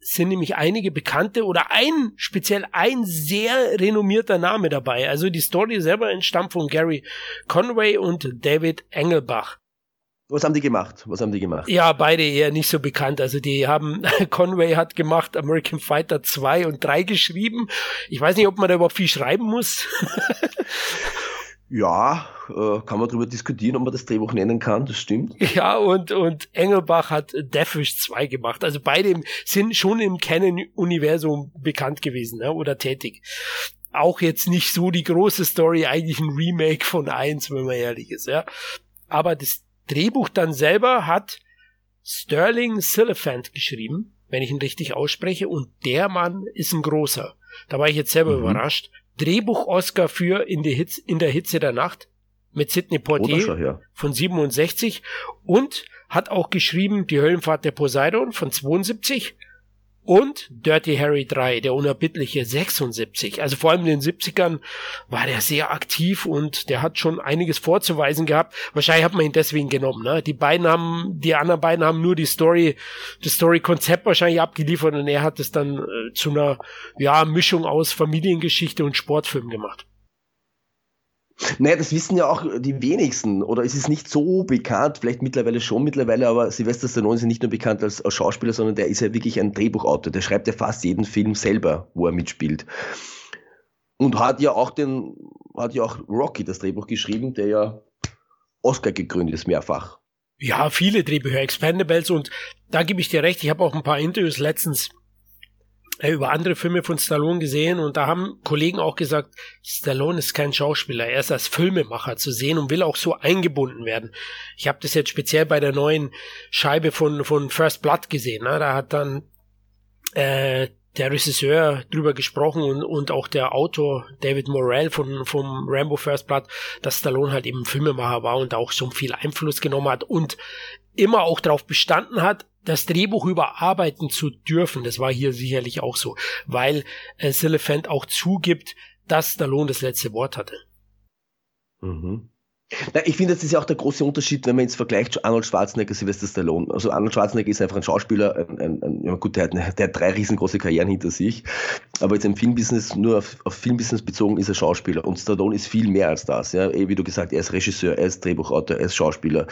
sind nämlich einige bekannte oder ein, speziell ein sehr renommierter Name dabei. Also die Story selber entstammt von Gary Conway und David Engelbach. Was haben die gemacht? Was haben die gemacht? Ja, beide eher nicht so bekannt. Also die haben, Conway hat gemacht American Fighter 2 und 3 geschrieben. Ich weiß nicht, ob man da überhaupt viel schreiben muss. Ja, äh, kann man darüber diskutieren, ob man das Drehbuch nennen kann, das stimmt. Ja, und, und Engelbach hat Deathwish 2 gemacht. Also beide sind schon im Canon-Universum bekannt gewesen ne, oder tätig. Auch jetzt nicht so die große Story, eigentlich ein Remake von 1, wenn man ehrlich ist. Ja. Aber das Drehbuch dann selber hat Sterling Siliphant geschrieben, wenn ich ihn richtig ausspreche, und der Mann ist ein großer. Da war ich jetzt selber mhm. überrascht. Drehbuch-Oscar für in, die Hitze, in der Hitze der Nacht mit Sidney Poitier ja. von 67 und hat auch geschrieben Die Höllenfahrt der Poseidon von 72 und Dirty Harry 3, der unerbittliche 76. Also vor allem in den 70ern war der sehr aktiv und der hat schon einiges vorzuweisen gehabt. Wahrscheinlich hat man ihn deswegen genommen. Ne? Die beiden haben, die anderen beiden haben nur die Story, das Story-Konzept wahrscheinlich abgeliefert und er hat es dann äh, zu einer ja, Mischung aus Familiengeschichte und Sportfilm gemacht. Naja, das wissen ja auch die wenigsten oder es ist nicht so bekannt, vielleicht mittlerweile schon mittlerweile, aber Sylvester Stallone ist ja nicht nur bekannt als, als Schauspieler, sondern der ist ja wirklich ein Drehbuchautor. Der schreibt ja fast jeden Film selber, wo er mitspielt. Und hat ja auch den, hat ja auch Rocky das Drehbuch geschrieben, der ja Oscar gegründet ist mehrfach. Ja, viele Drehbücher, Expendables und da gebe ich dir recht, ich habe auch ein paar Interviews letztens über andere Filme von Stallone gesehen und da haben Kollegen auch gesagt, Stallone ist kein Schauspieler, er ist als Filmemacher zu sehen und will auch so eingebunden werden. Ich habe das jetzt speziell bei der neuen Scheibe von, von First Blood gesehen. Ne? Da hat dann äh, der Regisseur drüber gesprochen und, und auch der Autor David Morrell von vom Rambo First Blood, dass Stallone halt eben Filmemacher war und auch so viel Einfluss genommen hat und immer auch darauf bestanden hat, das Drehbuch überarbeiten zu dürfen. Das war hier sicherlich auch so, weil äh, Siliphant auch zugibt, dass Stallone das letzte Wort hatte. Mhm. Na, ich finde, das ist ja auch der große Unterschied, wenn man jetzt vergleicht Arnold Schwarzenegger, Sylvester Stallone. Also Arnold Schwarzenegger ist einfach ein Schauspieler, ein, ein, ein, ja gut, der hat, der hat drei riesengroße Karrieren hinter sich, aber jetzt im Filmbusiness, nur auf, auf Filmbusiness bezogen, ist er Schauspieler. Und Stallone ist viel mehr als das. Ja? Eh, wie du gesagt, er ist Regisseur, er ist Drehbuchautor, er ist Schauspieler,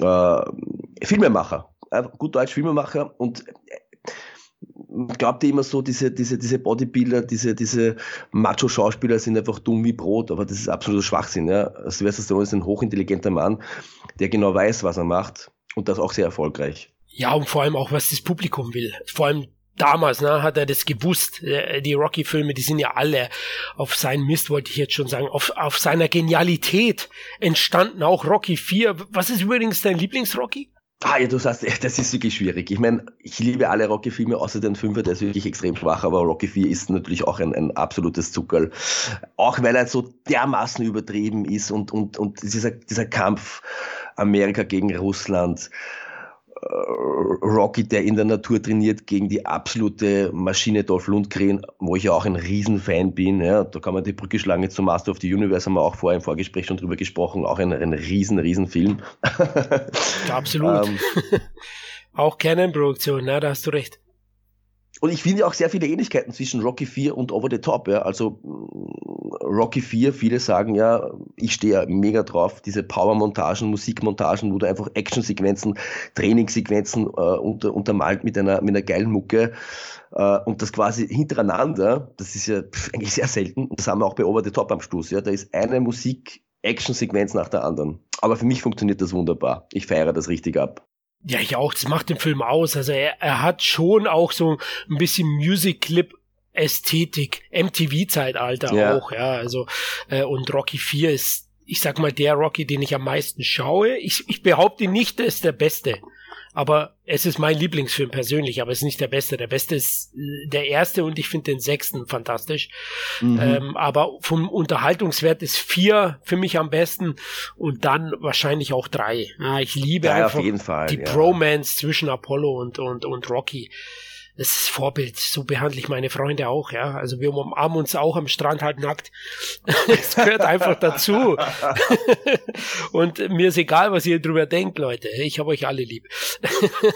äh, Filmemacher gut Deutsch Filmemacher und man glaubte immer so, diese, diese, diese Bodybuilder, diese, diese Macho-Schauspieler sind einfach dumm wie Brot, aber das ist absoluter Schwachsinn. Ja. Sylvester Stallone ist ein hochintelligenter Mann, der genau weiß, was er macht und das auch sehr erfolgreich. Ja, und vor allem auch, was das Publikum will. Vor allem damals, ne, hat er das gewusst. Äh, die Rocky-Filme, die sind ja alle auf seinen Mist, wollte ich jetzt schon sagen, auf, auf seiner Genialität entstanden. Auch Rocky 4. Was ist übrigens dein Lieblings-Rocky? Ah, ja, du sagst, das ist wirklich schwierig. Ich meine, ich liebe alle Rocky-Filme, außer den Fünfer, der ist wirklich extrem schwach, aber Rocky 4 ist natürlich auch ein, ein absolutes Zuckerl. Auch weil er so dermaßen übertrieben ist und, und, und dieser, dieser Kampf Amerika gegen Russland, Rocky, der in der Natur trainiert, gegen die absolute Maschine Dolph Lundgren, wo ich ja auch ein Riesenfan bin. Ja, da kann man die Brücke schlagen zum Master of the Universe, haben wir auch vorher im Vorgespräch schon drüber gesprochen. Auch ein, ein riesen, riesen Film. Absolut. ähm, Auch Canon-Produktion, da hast du recht. Und ich finde auch sehr viele Ähnlichkeiten zwischen Rocky 4 und Over the Top. Ja. Also mm, Rocky 4, viele sagen ja, ich stehe ja mega drauf, diese Power-Montagen, Musikmontagen, wo du einfach Actionsequenzen, Trainingssequenzen äh, unter, untermalt mit einer, mit einer geilen Mucke. Äh, und das quasi hintereinander, das ist ja pff, eigentlich sehr selten. Das haben wir auch bei Over the Top am Schluss. Ja. Da ist eine Musik-Action-Sequenz nach der anderen. Aber für mich funktioniert das wunderbar. Ich feiere das richtig ab. Ja, ich auch. Das macht den Film aus. Also er, er hat schon auch so ein bisschen Music Clip Ästhetik, MTV-Zeitalter ja. auch, ja. Also, äh, und Rocky 4 ist, ich sag mal, der Rocky, den ich am meisten schaue. Ich, ich behaupte nicht, er ist der Beste. Aber es ist mein Lieblingsfilm persönlich, aber es ist nicht der beste. Der beste ist äh, der erste und ich finde den sechsten fantastisch. Mhm. Ähm, aber vom Unterhaltungswert ist vier für mich am besten und dann wahrscheinlich auch drei. Ja, ich liebe ja, einfach die ja. Bromance zwischen Apollo und, und, und Rocky das ist Vorbild. So behandle ich meine Freunde auch, ja. Also wir umarmen uns auch am Strand halt nackt. Es gehört einfach dazu. Und mir ist egal, was ihr drüber denkt, Leute. Ich habe euch alle lieb.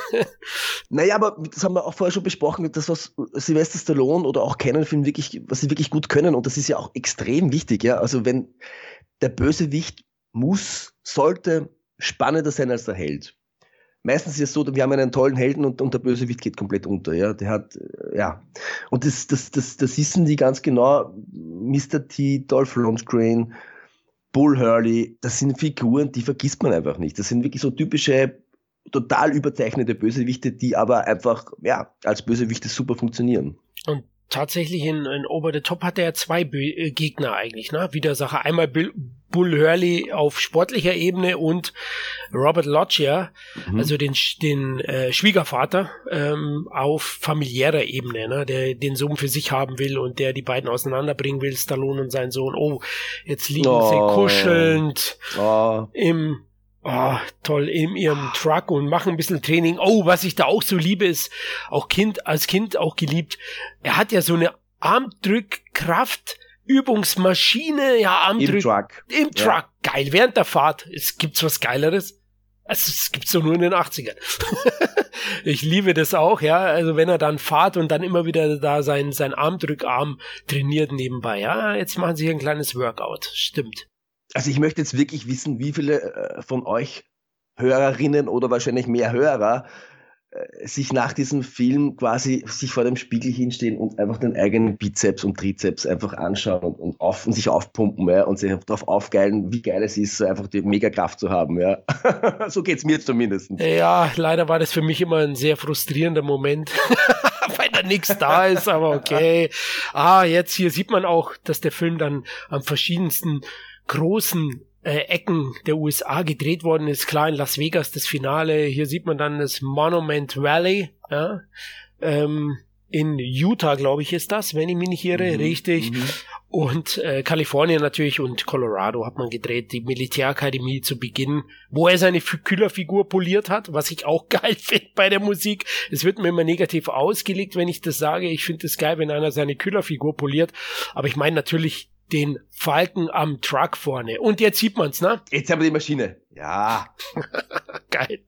naja, aber das haben wir auch vorher schon besprochen, das, was Sylvester Stallone oder auch Canon-Film wirklich, was sie wirklich gut können. Und das ist ja auch extrem wichtig, ja. Also wenn der Bösewicht muss, sollte spannender sein als der Held meistens ist es so, wir haben einen tollen Helden und, und der Bösewicht geht komplett unter. Ja, der hat, äh, ja. Und das, das, das, das wissen die ganz genau. Mr. T, Dolph Lundgren, Bull Hurley, das sind Figuren, die vergisst man einfach nicht. Das sind wirklich so typische, total überzeichnete Bösewichte, die aber einfach, ja, als Bösewichte super funktionieren. Und tatsächlich in, in Over the Top hat er zwei Be äh, Gegner eigentlich, ne? Widersacher. Einmal Bill, Bull Hurley auf sportlicher Ebene und Robert Loggia, mhm. also den, den äh, Schwiegervater, ähm, auf familiärer Ebene, ne? der den Sohn für sich haben will und der die beiden auseinanderbringen will, Stallone und sein Sohn. Oh, jetzt liegen oh. sie kuschelnd oh. im Oh, toll, in ihrem Truck und machen ein bisschen Training. Oh, was ich da auch so liebe, ist auch Kind, als Kind auch geliebt. Er hat ja so eine Armdrückkraft, Übungsmaschine, ja, Armdrück. Im Truck. Im Truck. Ja. Geil, während der Fahrt. Es gibt's was Geileres. Also, es gibt's doch nur in den 80ern. ich liebe das auch, ja. Also, wenn er dann fahrt und dann immer wieder da sein, sein Armdrückarm trainiert nebenbei. Ja, jetzt machen sie hier ein kleines Workout. Stimmt. Also ich möchte jetzt wirklich wissen, wie viele äh, von euch Hörerinnen oder wahrscheinlich mehr Hörer sich nach diesem Film quasi sich vor dem Spiegel hinstehen und einfach den eigenen Bizeps und Trizeps einfach anschauen und, auf, und sich aufpumpen ja, und sich darauf aufgeilen, wie geil es ist, so einfach die Megakraft zu haben. Ja. so geht's mir zumindest. Ja, leider war das für mich immer ein sehr frustrierender Moment. weil da nichts da ist, aber okay. Ah, jetzt hier sieht man auch, dass der Film dann am verschiedensten großen äh, Ecken der USA gedreht worden ist. Klar in Las Vegas das Finale. Hier sieht man dann das Monument Valley. Ja? Ähm, in Utah, glaube ich, ist das, wenn ich mich nicht irre, mhm, richtig. Mhm. Und äh, Kalifornien natürlich und Colorado hat man gedreht, die Militärakademie zu Beginn, wo er seine Killerfigur poliert hat, was ich auch geil finde bei der Musik. Es wird mir immer negativ ausgelegt, wenn ich das sage. Ich finde es geil, wenn einer seine Killerfigur poliert. Aber ich meine natürlich den Falken am Truck vorne. Und jetzt sieht man's, ne? Jetzt haben wir die Maschine. Ja. Geil.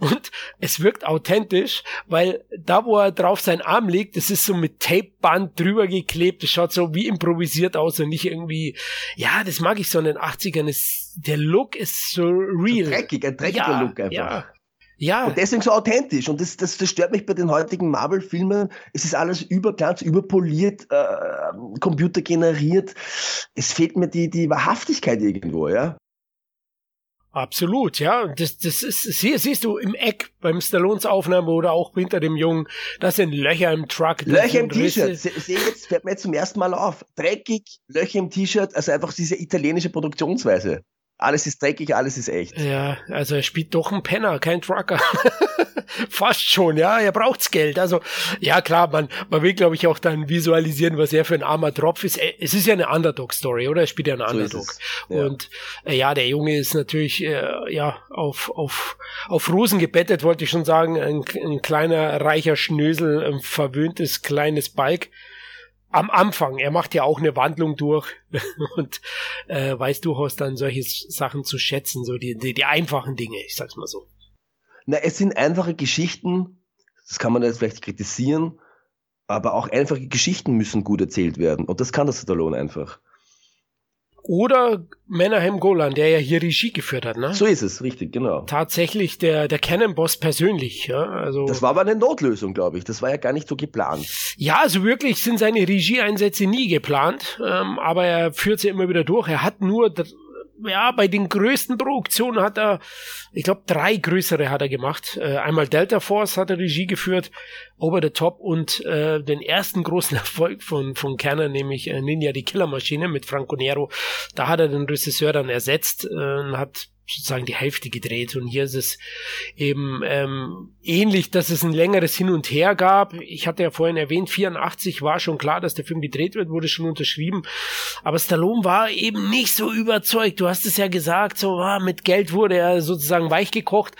Und es wirkt authentisch, weil da, wo er drauf seinen Arm legt, das ist so mit Tapeband drüber geklebt. Das schaut so wie improvisiert aus und nicht irgendwie, ja, das mag ich so in den 80ern. Es, der Look ist so real. So dreckig, ein dreckiger ja, Look einfach. Ja. Ja. Und deswegen so authentisch. Und das, das, das stört mich bei den heutigen Marvel-Filmen. Es ist alles überglanz, überpoliert, äh, computergeneriert. Es fehlt mir die, die Wahrhaftigkeit irgendwo, ja. Absolut, ja. Das, das ist, hier siehst du im Eck beim Stallones Aufnahme oder auch hinter dem Jungen, das sind Löcher im Truck. Löcher im T-Shirt. Sehe jetzt, fällt mir jetzt zum ersten Mal auf. Dreckig, Löcher im T-Shirt, also einfach diese italienische Produktionsweise alles ist dreckig, alles ist echt. Ja, also er spielt doch ein Penner, kein Trucker. Fast schon, ja, er braucht's Geld. Also, ja klar, man, man will, glaube ich, auch dann visualisieren, was er für ein armer Tropf ist. Es ist ja eine Underdog-Story, oder? Er spielt ja einen so Underdog. Ja. Und äh, ja, der Junge ist natürlich äh, ja auf, auf, auf Rosen gebettet, wollte ich schon sagen. Ein, ein kleiner, reicher Schnösel, ein verwöhntes kleines Balk am Anfang, er macht ja auch eine Wandlung durch und äh, weiß durchaus dann solche Sachen zu schätzen, so die, die, die einfachen Dinge, ich sag's mal so. Na, es sind einfache Geschichten, das kann man jetzt vielleicht kritisieren, aber auch einfache Geschichten müssen gut erzählt werden. Und das kann das Stallone einfach. Oder Menahem Golan, der ja hier Regie geführt hat, ne? So ist es, richtig, genau. Tatsächlich der, der Canon-Boss persönlich, ja, also. Das war aber eine Notlösung, glaube ich. Das war ja gar nicht so geplant. Ja, also wirklich sind seine Regieeinsätze nie geplant, ähm, aber er führt sie immer wieder durch. Er hat nur ja, bei den größten Produktionen hat er, ich glaube, drei größere hat er gemacht. Äh, einmal Delta Force hat er Regie geführt, Over the Top und äh, den ersten großen Erfolg von, von Canon, nämlich äh, Ninja die Killermaschine mit Franco Nero. Da hat er den Regisseur dann ersetzt äh, und hat sozusagen die Hälfte gedreht. Und hier ist es eben ähm, ähnlich, dass es ein längeres Hin und Her gab. Ich hatte ja vorhin erwähnt, 84 war schon klar, dass der Film gedreht wird, wurde schon unterschrieben. Aber Stallone war eben nicht so überzeugt. Du hast es ja gesagt, so ah, mit Geld wurde er sozusagen weichgekocht.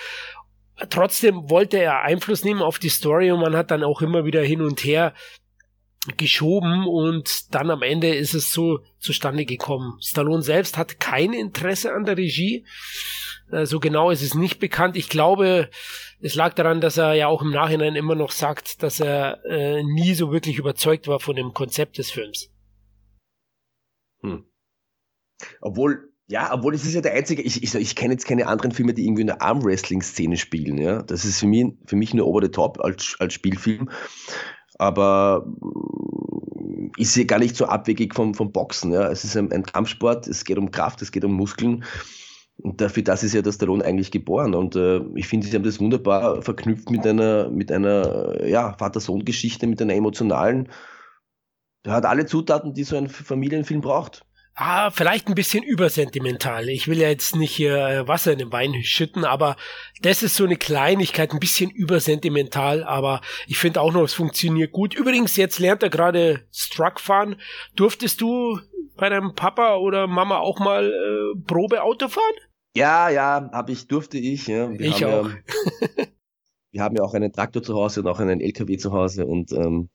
Trotzdem wollte er Einfluss nehmen auf die Story und man hat dann auch immer wieder hin und her geschoben und dann am Ende ist es so zustande gekommen. Stallone selbst hat kein Interesse an der Regie. Äh, so genau ist es nicht bekannt. Ich glaube, es lag daran, dass er ja auch im Nachhinein immer noch sagt, dass er äh, nie so wirklich überzeugt war von dem Konzept des Films. Hm. Obwohl, ja, obwohl es ist ja der einzige, ich, ich, ich kenne jetzt keine anderen Filme, die irgendwie in der Armwrestling-Szene spielen, ja. Das ist für mich, für mich nur over the top als, als Spielfilm aber mm, ist hier gar nicht so abwegig vom, vom Boxen. Ja. Es ist ein, ein Kampfsport, es geht um Kraft, es geht um Muskeln. Und dafür, das ist ja der Stallone eigentlich geboren. Und äh, ich finde, sie haben das wunderbar verknüpft mit einer, mit einer ja, Vater-Sohn-Geschichte, mit einer emotionalen. Der hat alle Zutaten, die so ein Familienfilm braucht. Ah, vielleicht ein bisschen übersentimental. Ich will ja jetzt nicht hier äh, Wasser in den Wein schütten, aber das ist so eine Kleinigkeit, ein bisschen übersentimental, aber ich finde auch noch, es funktioniert gut. Übrigens, jetzt lernt er gerade Struck fahren. Durftest du bei deinem Papa oder Mama auch mal äh, Probe Auto fahren? Ja, ja, habe ich, durfte ich. Ja. Wir ich auch. Ja, wir haben ja auch einen Traktor zu Hause und auch einen LKW zu Hause und ähm,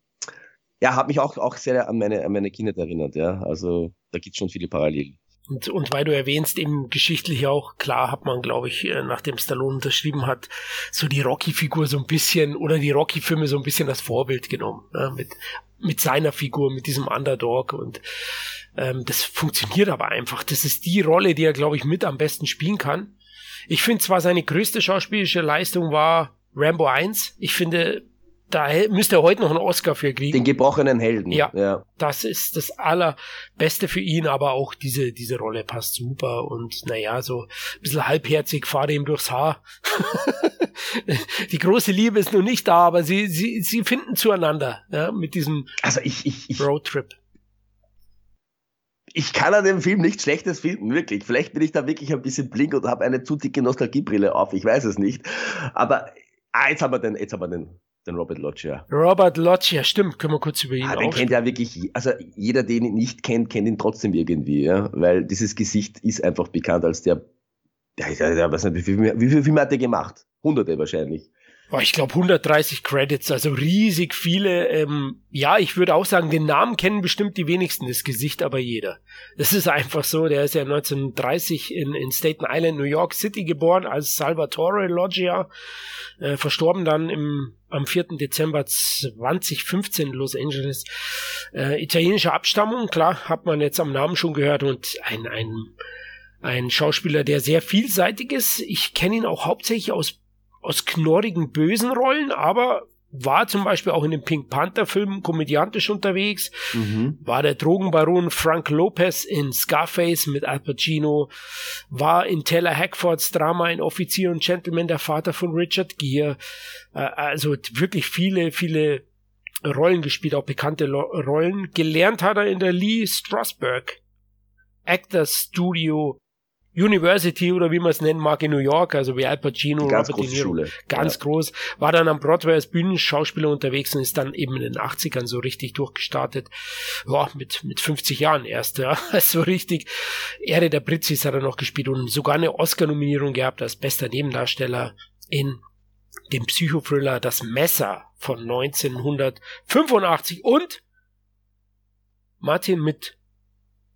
ja, hat mich auch, auch sehr an meine, an meine Kinder erinnert, ja. Also da gibt es schon viele Parallelen. Und, und weil du erwähnst, eben geschichtlich auch, klar hat man, glaube ich, äh, nachdem Stallone unterschrieben hat, so die Rocky-Figur so ein bisschen oder die Rocky-Filme so ein bisschen das Vorbild genommen. Ne? Mit, mit seiner Figur, mit diesem Underdog und ähm, das funktioniert aber einfach. Das ist die Rolle, die er, glaube ich, mit am besten spielen kann. Ich finde zwar seine größte schauspielische Leistung war Rambo 1. Ich finde, da müsste er heute noch einen Oscar für kriegen. Den gebrochenen Helden. Ja, ja. Das ist das allerbeste für ihn, aber auch diese, diese Rolle passt super und naja, so ein bisschen halbherzig fahre ihm durchs Haar. Die große Liebe ist noch nicht da, aber sie, sie, sie finden zueinander, ja, mit diesem also ich, ich, ich, Roadtrip. Ich kann an dem Film nichts Schlechtes finden, wirklich. Vielleicht bin ich da wirklich ein bisschen blink und habe eine zu dicke Nostalgiebrille auf, ich weiß es nicht. Aber ah, jetzt haben wir den, jetzt haben wir den den Robert Loggia. Robert Loggia, stimmt, können wir kurz über ihn ah, Den kennt ja wirklich, also jeder, den ihn nicht kennt, kennt ihn trotzdem irgendwie, ja, weil dieses Gesicht ist einfach bekannt als der, ja, der, der weiß nicht, wie viel, wie viel Filme hat er gemacht? Hunderte wahrscheinlich. Ich glaube 130 Credits, also riesig viele. Ähm, ja, ich würde auch sagen, den Namen kennen bestimmt die wenigsten, das Gesicht aber jeder. Das ist einfach so, der ist ja 1930 in, in Staten Island, New York City geboren als Salvatore Loggia, äh, verstorben dann im, am 4. Dezember 2015 in Los Angeles. Äh, italienische Abstammung, klar, hat man jetzt am Namen schon gehört und ein, ein, ein Schauspieler, der sehr vielseitig ist. Ich kenne ihn auch hauptsächlich aus aus knorrigen bösen Rollen, aber war zum Beispiel auch in dem Pink Panther Film komödiantisch unterwegs, mhm. war der Drogenbaron Frank Lopez in Scarface mit Al Pacino, war in Taylor Hackfords Drama ein Offizier und Gentleman, der Vater von Richard Gere, äh, also wirklich viele, viele Rollen gespielt, auch bekannte Rollen. Gelernt hat er in der Lee Strasberg Actors Studio University oder wie man es nennen mag in New York, also wie Al Pacino, Robert De Niro, ganz ja. groß, war dann am Broadway als Bühnenschauspieler unterwegs und ist dann eben in den 80ern so richtig durchgestartet. Ja, mit, mit 50 Jahren erst, ja, so richtig. Ehre der Britzis hat er noch gespielt und sogar eine Oscar-Nominierung gehabt als bester Nebendarsteller in dem Psychothriller Das Messer von 1985 und Martin mit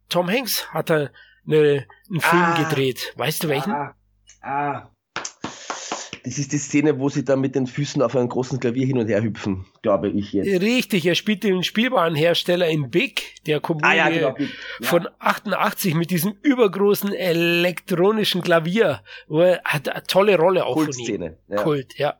Tom Hanks hat er eine, einen Film ah, gedreht. Weißt du welchen? Ah, ah. Das ist die Szene, wo sie dann mit den Füßen auf einem großen Klavier hin und her hüpfen, glaube ich jetzt. Richtig, er spielt den Spielwarenhersteller in Big, der Kommune ah, ja, genau. ja. von 88 mit diesem übergroßen elektronischen Klavier. Er hat eine tolle Rolle auch Kultszene, von ihm. Ja. Kult, ja.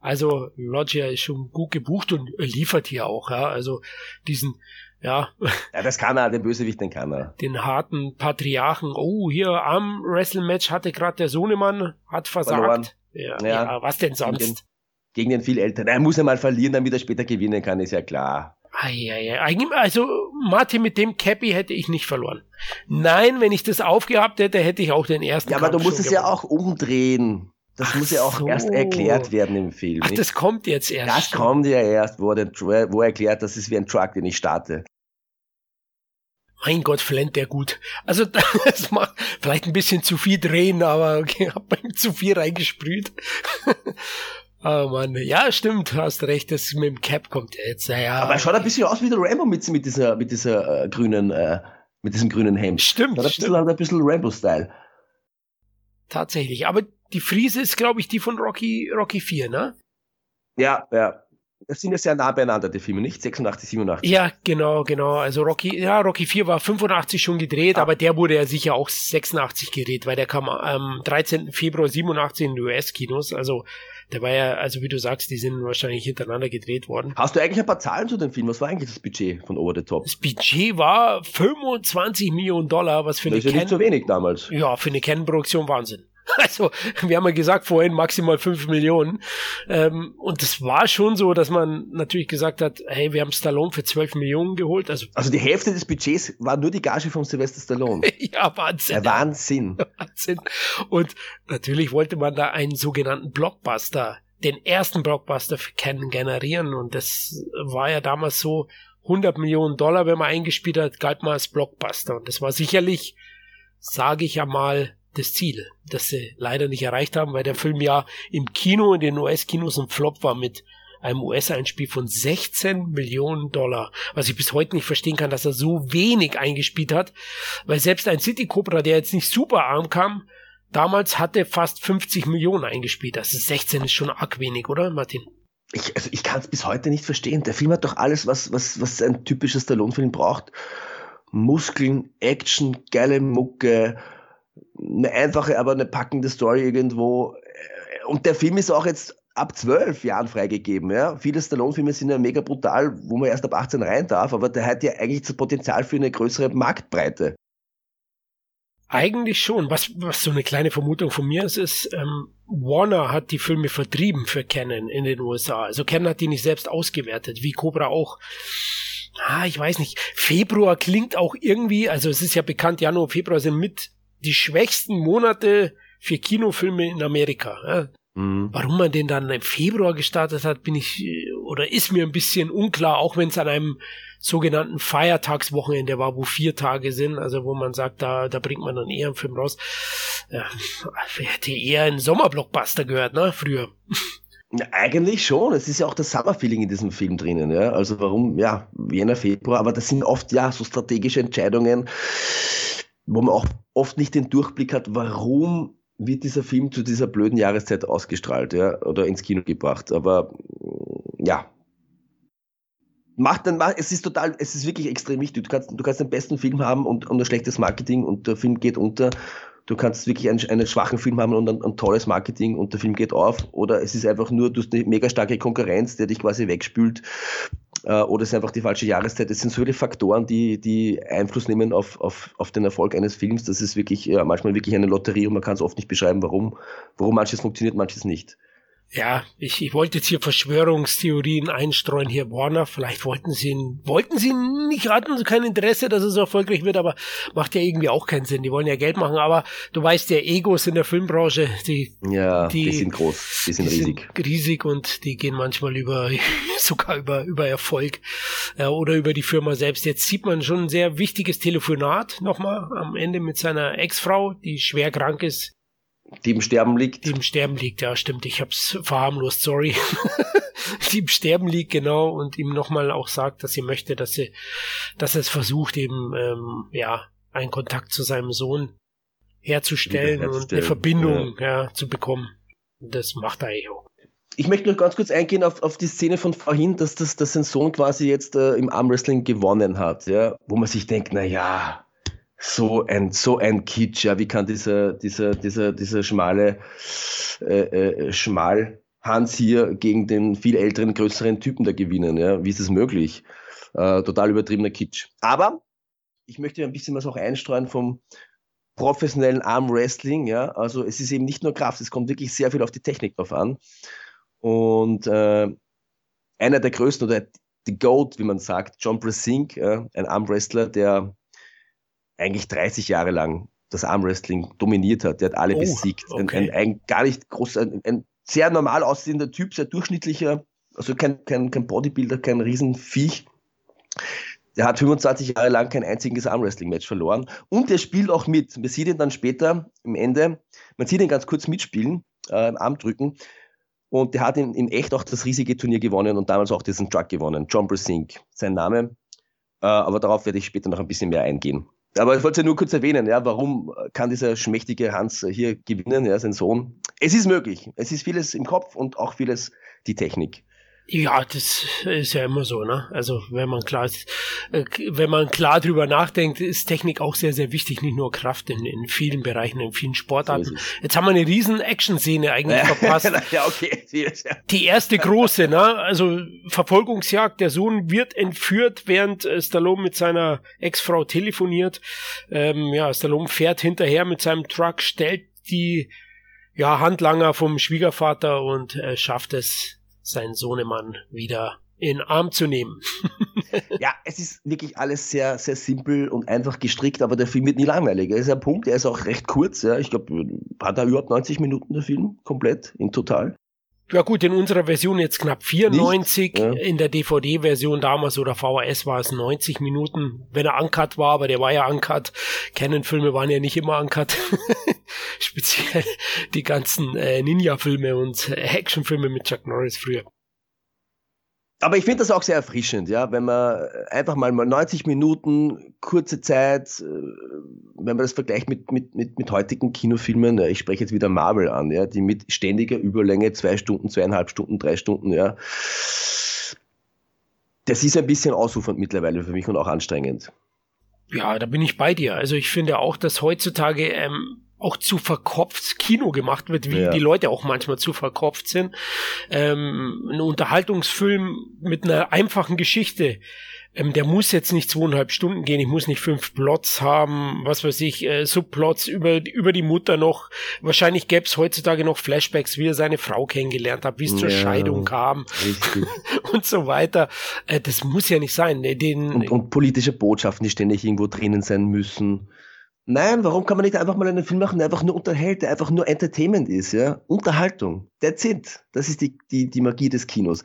Also Loggia ist schon gut gebucht und liefert hier auch, ja. Also diesen ja. Ja, das kann er, den Bösewicht, den kann er. Den harten Patriarchen. Oh, hier am Wrestle-Match hatte gerade der Sohnemann, hat versagt. Ja, ja. ja, was denn sonst? Gegen den, gegen den viel älteren. Er muss ja mal verlieren, damit er später gewinnen kann, ist ja klar. Also, Martin, mit dem Cappy hätte ich nicht verloren. Nein, wenn ich das aufgehabt hätte, hätte ich auch den ersten. Ja, aber Kampf du musst es ja auch umdrehen. Das Ach muss ja auch so. erst erklärt werden im Film. Ach, das kommt jetzt erst. Das kommt ja erst, wo er, wo er erklärt, das ist wie ein Truck, den ich starte. Mein Gott, flennt der gut. Also das macht vielleicht ein bisschen zu viel drehen, aber okay, hab ihm zu viel reingesprüht. oh Mann, ja, stimmt, hast recht, das mit dem Cap kommt jetzt. Naja. Aber er schaut ein bisschen aus wie der Rambo mit, mit dieser, mit dieser äh, grünen, äh, mit diesem grünen Hemd. Stimmt. Hat ein stimmt. bisschen, ein bisschen Rambo-Style. Tatsächlich. Aber die Friese ist, glaube ich, die von Rocky, Rocky 4, ne? Ja, ja. Das sind ja sehr nah beieinander, die Filme, nicht? 86, 87. Ja, genau, genau. Also Rocky, ja, Rocky 4 war 85 schon gedreht, ah. aber der wurde ja sicher auch 86 gedreht, weil der kam am 13. Februar 87 in den US-Kinos. Also der war ja, also wie du sagst, die sind wahrscheinlich hintereinander gedreht worden. Hast du eigentlich ein paar Zahlen zu dem Film? Was war eigentlich das Budget von Over the Top? Das Budget war 25 Millionen Dollar, was für das eine ist ja nicht so wenig damals. Ja, für eine Canon-Produktion Wahnsinn. Also, wir haben ja gesagt vorhin maximal fünf Millionen. Ähm, und das war schon so, dass man natürlich gesagt hat, hey, wir haben Stallone für zwölf Millionen geholt. Also, also die Hälfte des Budgets war nur die Gage von Sylvester Stallone. ja, Wahnsinn. Ja, Wahnsinn. Wahnsinn. Und natürlich wollte man da einen sogenannten Blockbuster, den ersten Blockbuster für Canon generieren. Und das war ja damals so, 100 Millionen Dollar, wenn man eingespielt hat, galt man als Blockbuster. Und das war sicherlich, sage ich ja mal, das Ziel, das sie leider nicht erreicht haben, weil der Film ja im Kino, in den US-Kinos ein Flop war mit einem US-Einspiel von 16 Millionen Dollar. Was ich bis heute nicht verstehen kann, dass er so wenig eingespielt hat, weil selbst ein City Cobra, der jetzt nicht super arm kam, damals hatte fast 50 Millionen eingespielt. Ist 16 ist schon arg wenig, oder Martin? Ich, also ich kann es bis heute nicht verstehen. Der Film hat doch alles, was, was, was ein typischer Stallone-Film braucht. Muskeln, Action, geile Mucke, eine einfache, aber eine packende Story irgendwo. Und der Film ist auch jetzt ab zwölf Jahren freigegeben. Ja? Viele Stallone-Filme sind ja mega brutal, wo man erst ab 18 rein darf, aber der hat ja eigentlich das Potenzial für eine größere Marktbreite. Eigentlich schon. Was, was so eine kleine Vermutung von mir ist, ist, ähm, Warner hat die Filme vertrieben für Canon in den USA. Also Canon hat die nicht selbst ausgewertet, wie Cobra auch. Ah, ich weiß nicht. Februar klingt auch irgendwie, also es ist ja bekannt, Januar, Februar sind mit die schwächsten Monate für Kinofilme in Amerika. Ja. Mhm. Warum man den dann im Februar gestartet hat, bin ich oder ist mir ein bisschen unklar, auch wenn es an einem sogenannten Feiertagswochenende war, wo vier Tage sind, also wo man sagt, da, da bringt man dann eher einen Film raus. Ja, hätte eher ein Sommerblockbuster gehört, ne, früher. Ja, eigentlich schon. Es ist ja auch das Summer-Feeling in diesem Film drinnen. Ja? Also warum, ja, Jänner, Februar, aber das sind oft ja so strategische Entscheidungen wo man auch oft nicht den Durchblick hat, warum wird dieser Film zu dieser blöden Jahreszeit ausgestrahlt ja, oder ins Kino gebracht. Aber mm, ja, macht dann, es ist total, es ist wirklich extrem wichtig. Du kannst, du kannst den besten Film haben und, und ein schlechtes Marketing und der Film geht unter. Du kannst wirklich einen, einen schwachen Film haben und ein, ein, tolles Marketing und der Film geht auf. Oder es ist einfach nur, du hast eine mega starke Konkurrenz, der dich quasi wegspült oder es ist einfach die falsche Jahreszeit. Es sind so viele Faktoren, die, die Einfluss nehmen auf, auf, auf den Erfolg eines Films. Das ist wirklich ja, manchmal wirklich eine Lotterie und man kann es oft nicht beschreiben, warum, warum manches funktioniert, manches nicht. Ja, ich, ich wollte jetzt hier Verschwörungstheorien einstreuen, hier Warner. Vielleicht wollten sie ihn, wollten sie nicht, hatten sie kein Interesse, dass es so erfolgreich wird, aber macht ja irgendwie auch keinen Sinn. Die wollen ja Geld machen, aber du weißt ja, Egos in der Filmbranche, die, ja, die, die sind groß, die sind die riesig. Sind riesig und die gehen manchmal über, sogar über, über Erfolg, äh, oder über die Firma selbst. Jetzt sieht man schon ein sehr wichtiges Telefonat nochmal am Ende mit seiner Ex-Frau, die schwer krank ist die im Sterben liegt. Die im Sterben liegt, ja, stimmt. Ich hab's verharmlost, sorry. die im Sterben liegt, genau, und ihm nochmal auch sagt, dass sie möchte, dass sie, dass er es versucht, eben, ähm, ja, einen Kontakt zu seinem Sohn herzustellen, und eine Verbindung, ja. ja, zu bekommen. Das macht er eh auch. Ich möchte noch ganz kurz eingehen auf, auf die Szene von vorhin, dass, das, dass sein Sohn quasi jetzt äh, im Armwrestling gewonnen hat, ja, wo man sich denkt, na ja, so ein, so ein Kitsch, ja, wie kann dieser, dieser, dieser, dieser schmale, äh, äh, schmal Hans hier gegen den viel älteren, größeren Typen da gewinnen, ja, wie ist das möglich? Äh, total übertriebener Kitsch. Aber ich möchte ein bisschen was auch einstreuen vom professionellen Armwrestling, ja, also es ist eben nicht nur Kraft, es kommt wirklich sehr viel auf die Technik drauf an. Und äh, einer der größten oder die GOAT, wie man sagt, John Brasink, ein Armwrestler, der eigentlich 30 Jahre lang das Armwrestling dominiert hat. Der hat alle oh, besiegt. Okay. Ein, ein, ein, gar nicht groß, ein, ein, sehr normal aussehender Typ, sehr durchschnittlicher, also kein, kein, kein Bodybuilder, kein Riesenviech. Der hat 25 Jahre lang kein einziges Armwrestling-Match verloren. Und der spielt auch mit. Wir sehen ihn dann später im Ende, man sieht ihn ganz kurz mitspielen, äh, im Armdrücken. Und der hat in, in echt auch das riesige Turnier gewonnen und damals auch diesen Truck gewonnen. John Brasink, sein Name. Äh, aber darauf werde ich später noch ein bisschen mehr eingehen. Aber ich wollte ja nur kurz erwähnen, ja, warum kann dieser schmächtige Hans hier gewinnen, ja, sein Sohn? Es ist möglich. Es ist vieles im Kopf und auch vieles die Technik. Ja, das ist ja immer so, ne? Also wenn man klar, äh, wenn man klar drüber nachdenkt, ist Technik auch sehr, sehr wichtig, nicht nur Kraft in, in vielen Bereichen, in vielen Sportarten. Jetzt haben wir eine riesen Action-Szene eigentlich verpasst. ja, okay. Die erste große, ne? Also Verfolgungsjagd, der Sohn wird entführt, während äh, Stallone mit seiner Ex-Frau telefoniert. Ähm, ja, Stallone fährt hinterher mit seinem Truck, stellt die ja, Handlanger vom Schwiegervater und äh, schafft es seinen Sohnemann wieder in Arm zu nehmen. ja, es ist wirklich alles sehr, sehr simpel und einfach gestrickt, aber der Film wird nie langweilig. Er ist ein Punkt, er ist auch recht kurz. Ja. Ich glaube, hat er überhaupt 90 Minuten der Film komplett in total? Ja gut, in unserer Version jetzt knapp 94, ja. in der DVD-Version damals oder VHS war es 90 Minuten, wenn er uncut war, aber der war ja uncut. Canon-Filme waren ja nicht immer uncut. Speziell die ganzen äh, Ninja-Filme und äh, Action-Filme mit Chuck Norris früher. Aber ich finde das auch sehr erfrischend, ja, wenn man einfach mal 90 Minuten, kurze Zeit, äh, wenn man das vergleicht mit, mit, mit, mit heutigen Kinofilmen, ich spreche jetzt wieder Marvel an, ja, die mit ständiger Überlänge, zwei Stunden, zweieinhalb Stunden, drei Stunden, ja. Das ist ein bisschen ausufernd mittlerweile für mich und auch anstrengend. Ja, da bin ich bei dir. Also ich finde auch, dass heutzutage ähm, auch zu verkopft Kino gemacht wird, wie ja. die Leute auch manchmal zu verkopft sind. Ähm, ein Unterhaltungsfilm mit einer einfachen Geschichte. Ähm, der muss jetzt nicht zweieinhalb Stunden gehen, ich muss nicht fünf Plots haben, was weiß ich, äh, Subplots über, über die Mutter noch. Wahrscheinlich gäbe es heutzutage noch Flashbacks, wie er seine Frau kennengelernt hat, wie es ja, zur Scheidung kam und so weiter. Äh, das muss ja nicht sein. Ne? Den, und, und politische Botschaften, die ständig irgendwo drinnen sein müssen. Nein, warum kann man nicht einfach mal einen Film machen, der einfach nur unterhält, der einfach nur Entertainment ist, ja? Unterhaltung. That's it. Das ist die, die, die Magie des Kinos.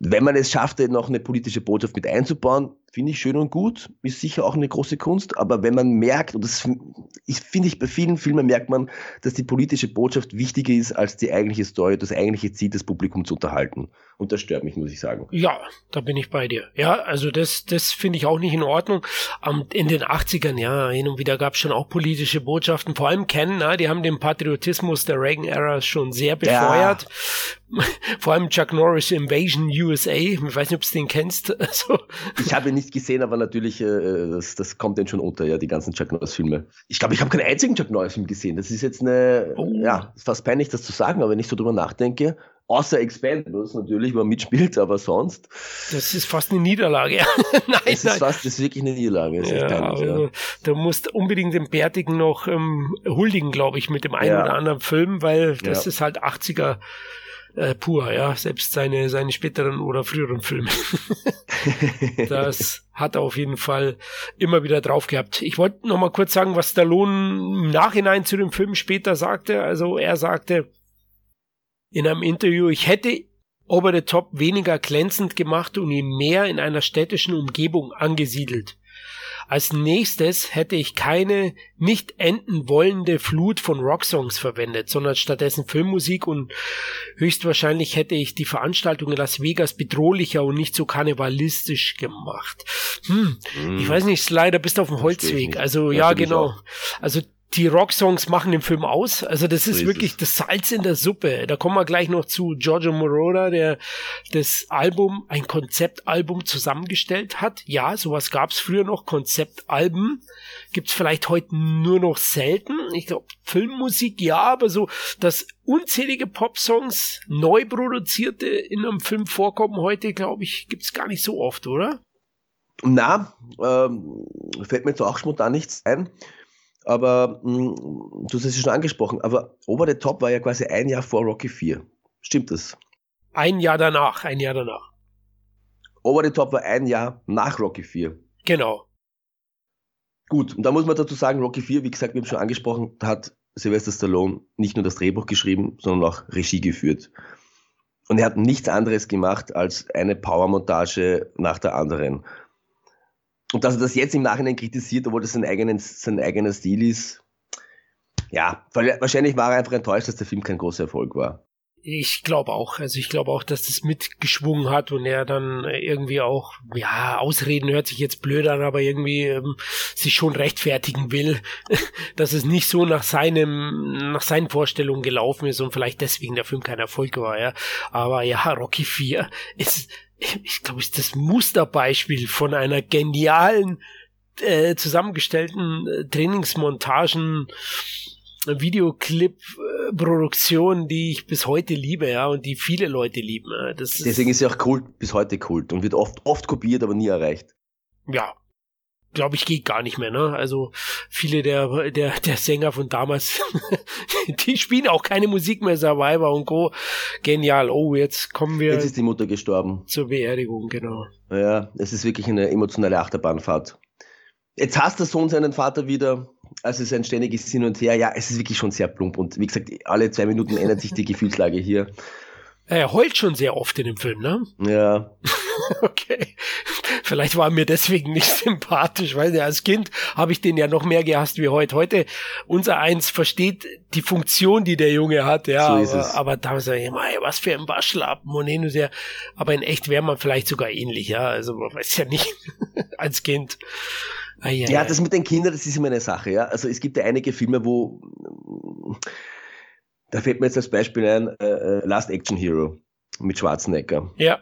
Wenn man es schafft, noch eine politische Botschaft mit einzubauen, finde ich schön und gut, ist sicher auch eine große Kunst, aber wenn man merkt, und das finde ich bei vielen Filmen merkt man, dass die politische Botschaft wichtiger ist als die eigentliche Story, das eigentliche Ziel, das Publikum zu unterhalten. Und das stört mich, muss ich sagen. Ja, da bin ich bei dir. Ja, also das, das finde ich auch nicht in Ordnung. in den 80ern, ja, hin und wieder gab es schon auch politische Botschaften, vor allem Ken, na, die haben den Patriotismus der Reagan-Ära schon sehr befeuert. Ja. Vor allem Chuck Norris Invasion USA. Ich weiß nicht, ob du den kennst. Also. Ich habe ihn nicht gesehen, aber natürlich, äh, das, das kommt dann schon unter, ja, die ganzen Chuck Norris-Filme. Ich glaube, ich habe keinen einzigen Chuck Norris-Film gesehen. Das ist jetzt eine, oh. ja, fast peinlich, das zu sagen, aber wenn ich so drüber nachdenke, Außer Expendables natürlich, wo er mitspielt, aber sonst. Das ist fast eine Niederlage. nein, das ist fast, das ist wirklich eine Niederlage. Ja, peinlich, ja. Du musst unbedingt den Bärtigen noch ähm, huldigen, glaube ich, mit dem einen ja. oder anderen Film, weil das ist halt 80er äh, pur, ja, selbst seine, seine späteren oder früheren Filme. das hat er auf jeden Fall immer wieder drauf gehabt. Ich wollte noch mal kurz sagen, was Stallone im Nachhinein zu dem Film später sagte. Also er sagte in einem Interview, ich hätte Over the Top weniger glänzend gemacht und ihn mehr in einer städtischen Umgebung angesiedelt. Als nächstes hätte ich keine nicht enden wollende Flut von Rocksongs verwendet, sondern stattdessen Filmmusik und höchstwahrscheinlich hätte ich die Veranstaltung in Las Vegas bedrohlicher und nicht so karnevalistisch gemacht. Hm, mm. ich weiß nicht, leider bist du auf dem Holzweg. Also ja, genau. Also die Rocksongs machen den Film aus. Also das ist, so ist wirklich es. das Salz in der Suppe. Da kommen wir gleich noch zu Giorgio Moroder, der das Album, ein Konzeptalbum zusammengestellt hat. Ja, sowas gab es früher noch, Konzeptalben. Gibt's vielleicht heute nur noch selten. Ich glaube, Filmmusik ja, aber so, dass unzählige Popsongs neu produzierte in einem Film vorkommen heute, glaube ich, gibt's gar nicht so oft, oder? Na, ähm, fällt mir jetzt auch spontan nichts ein. Aber mh, hm, du hast es schon angesprochen, aber Over the Top war ja quasi ein Jahr vor Rocky 4. Stimmt das? Ein Jahr danach, ein Jahr danach. Over the Top war ein Jahr nach Rocky 4. Genau. Gut, und da muss man dazu sagen, Rocky 4, wie gesagt, wir haben schon angesprochen, hat Sylvester Stallone nicht nur das Drehbuch geschrieben, sondern auch Regie geführt. Und er hat nichts anderes gemacht als eine Powermontage nach der anderen. Und dass er das jetzt im Nachhinein kritisiert, obwohl das sein, eigenen, sein eigener Stil ist, ja, wahrscheinlich war er einfach enttäuscht, dass der Film kein großer Erfolg war. Ich glaube auch. Also ich glaube auch, dass das mitgeschwungen hat und er dann irgendwie auch, ja, Ausreden hört sich jetzt blöd an, aber irgendwie ähm, sich schon rechtfertigen will, dass es nicht so nach seinem, nach seinen Vorstellungen gelaufen ist und vielleicht deswegen der Film kein Erfolg war, ja. Aber ja, Rocky 4 ist ich glaube, ist das Musterbeispiel von einer genialen äh, zusammengestellten äh, Trainingsmontagen Videoclip-Produktion, die ich bis heute liebe, ja, und die viele Leute lieben. Das Deswegen ist sie auch Kult, bis heute Kult und wird oft, oft kopiert, aber nie erreicht. Ja, glaube ich, geht gar nicht mehr, ne? Also viele der, der, der Sänger von damals, die spielen auch keine Musik mehr, Survivor und Co. Genial. Oh, jetzt kommen wir. Jetzt ist die Mutter gestorben. Zur Beerdigung, genau. Ja, es ist wirklich eine emotionale Achterbahnfahrt. Jetzt hasst der Sohn seinen Vater wieder. Also es ist ein ständiges Hin und Her. Ja, es ist wirklich schon sehr plump. Und wie gesagt, alle zwei Minuten ändert sich die Gefühlslage hier. Er heult schon sehr oft in dem Film, ne? Ja. okay. Vielleicht war er mir deswegen nicht sympathisch, weil ja als Kind habe ich den ja noch mehr gehasst wie heute. Heute unser Eins versteht die Funktion, die der Junge hat, ja. So ist aber, es. aber da sage ich immer, was für ein Waschlappen und hin und her. Aber in echt wäre man vielleicht sogar ähnlich, ja. Also man weiß ja nicht als Kind. Ah, ja, ja, das mit den Kindern, das ist immer eine Sache, ja. Also es gibt ja einige Filme, wo da fällt mir jetzt als Beispiel ein, äh, äh, Last Action Hero mit Schwarzenegger. Ja.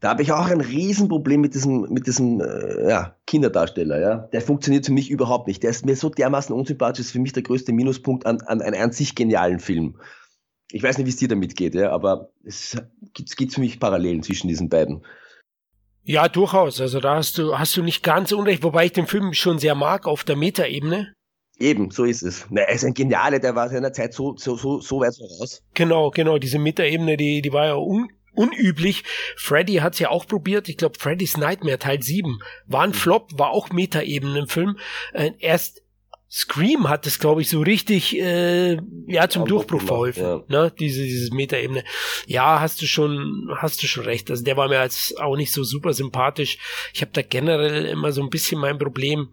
Da habe ich auch ein Riesenproblem mit diesem, mit diesem äh, ja, Kinderdarsteller. Ja? Der funktioniert für mich überhaupt nicht. Der ist mir so dermaßen unsympathisch, ist für mich der größte Minuspunkt an, an einem an sich genialen Film. Ich weiß nicht, wie es dir damit geht, ja, aber es gibt, gibt für mich Parallelen zwischen diesen beiden. Ja, durchaus. Also da hast du, hast du nicht ganz unrecht, wobei ich den Film schon sehr mag auf der Metaebene. Eben, so ist es. Na, er ist ein Geniale, der war seiner Zeit so, so, so, so weit voraus. Genau, genau, diese Metaebene, die, die war ja un, unüblich. Freddy hat's ja auch probiert. Ich glaube, Freddy's Nightmare Teil 7 war ein mhm. Flop, war auch Metaebene im Film. Äh, erst Scream hat es, glaube ich, so richtig äh, ja zum ja, Durchbruch verholfen, ja. ne? Diese dieses Metaebene. Ja, hast du schon, hast du schon recht. Also der war mir als auch nicht so super sympathisch. Ich habe da generell immer so ein bisschen mein Problem.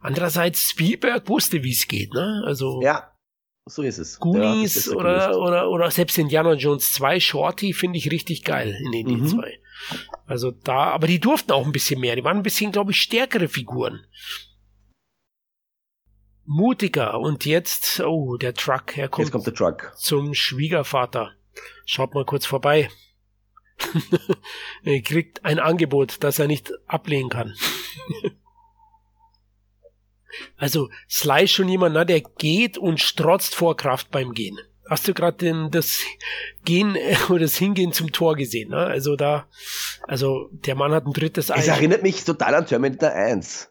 Andererseits Spielberg wusste, wie es geht, ne? Also ja, so ist es. Goonies ja, oder, oder, oder selbst Indiana Jones 2 Shorty finde ich richtig geil in den mhm. 2. Also da, aber die durften auch ein bisschen mehr. Die waren ein bisschen, glaube ich, stärkere Figuren. Mutiger. Und jetzt, oh, der Truck. Er kommt, jetzt kommt der Truck. Zum Schwiegervater. Schaut mal kurz vorbei. er kriegt ein Angebot, das er nicht ablehnen kann. Also Sly schon jemand, na, der geht und strotzt vor Kraft beim Gehen. Hast du gerade das Gehen oder das Hingehen zum Tor gesehen? Ne? Also da, also der Mann hat ein drittes Ei. Es erinnert mich total an Terminator 1.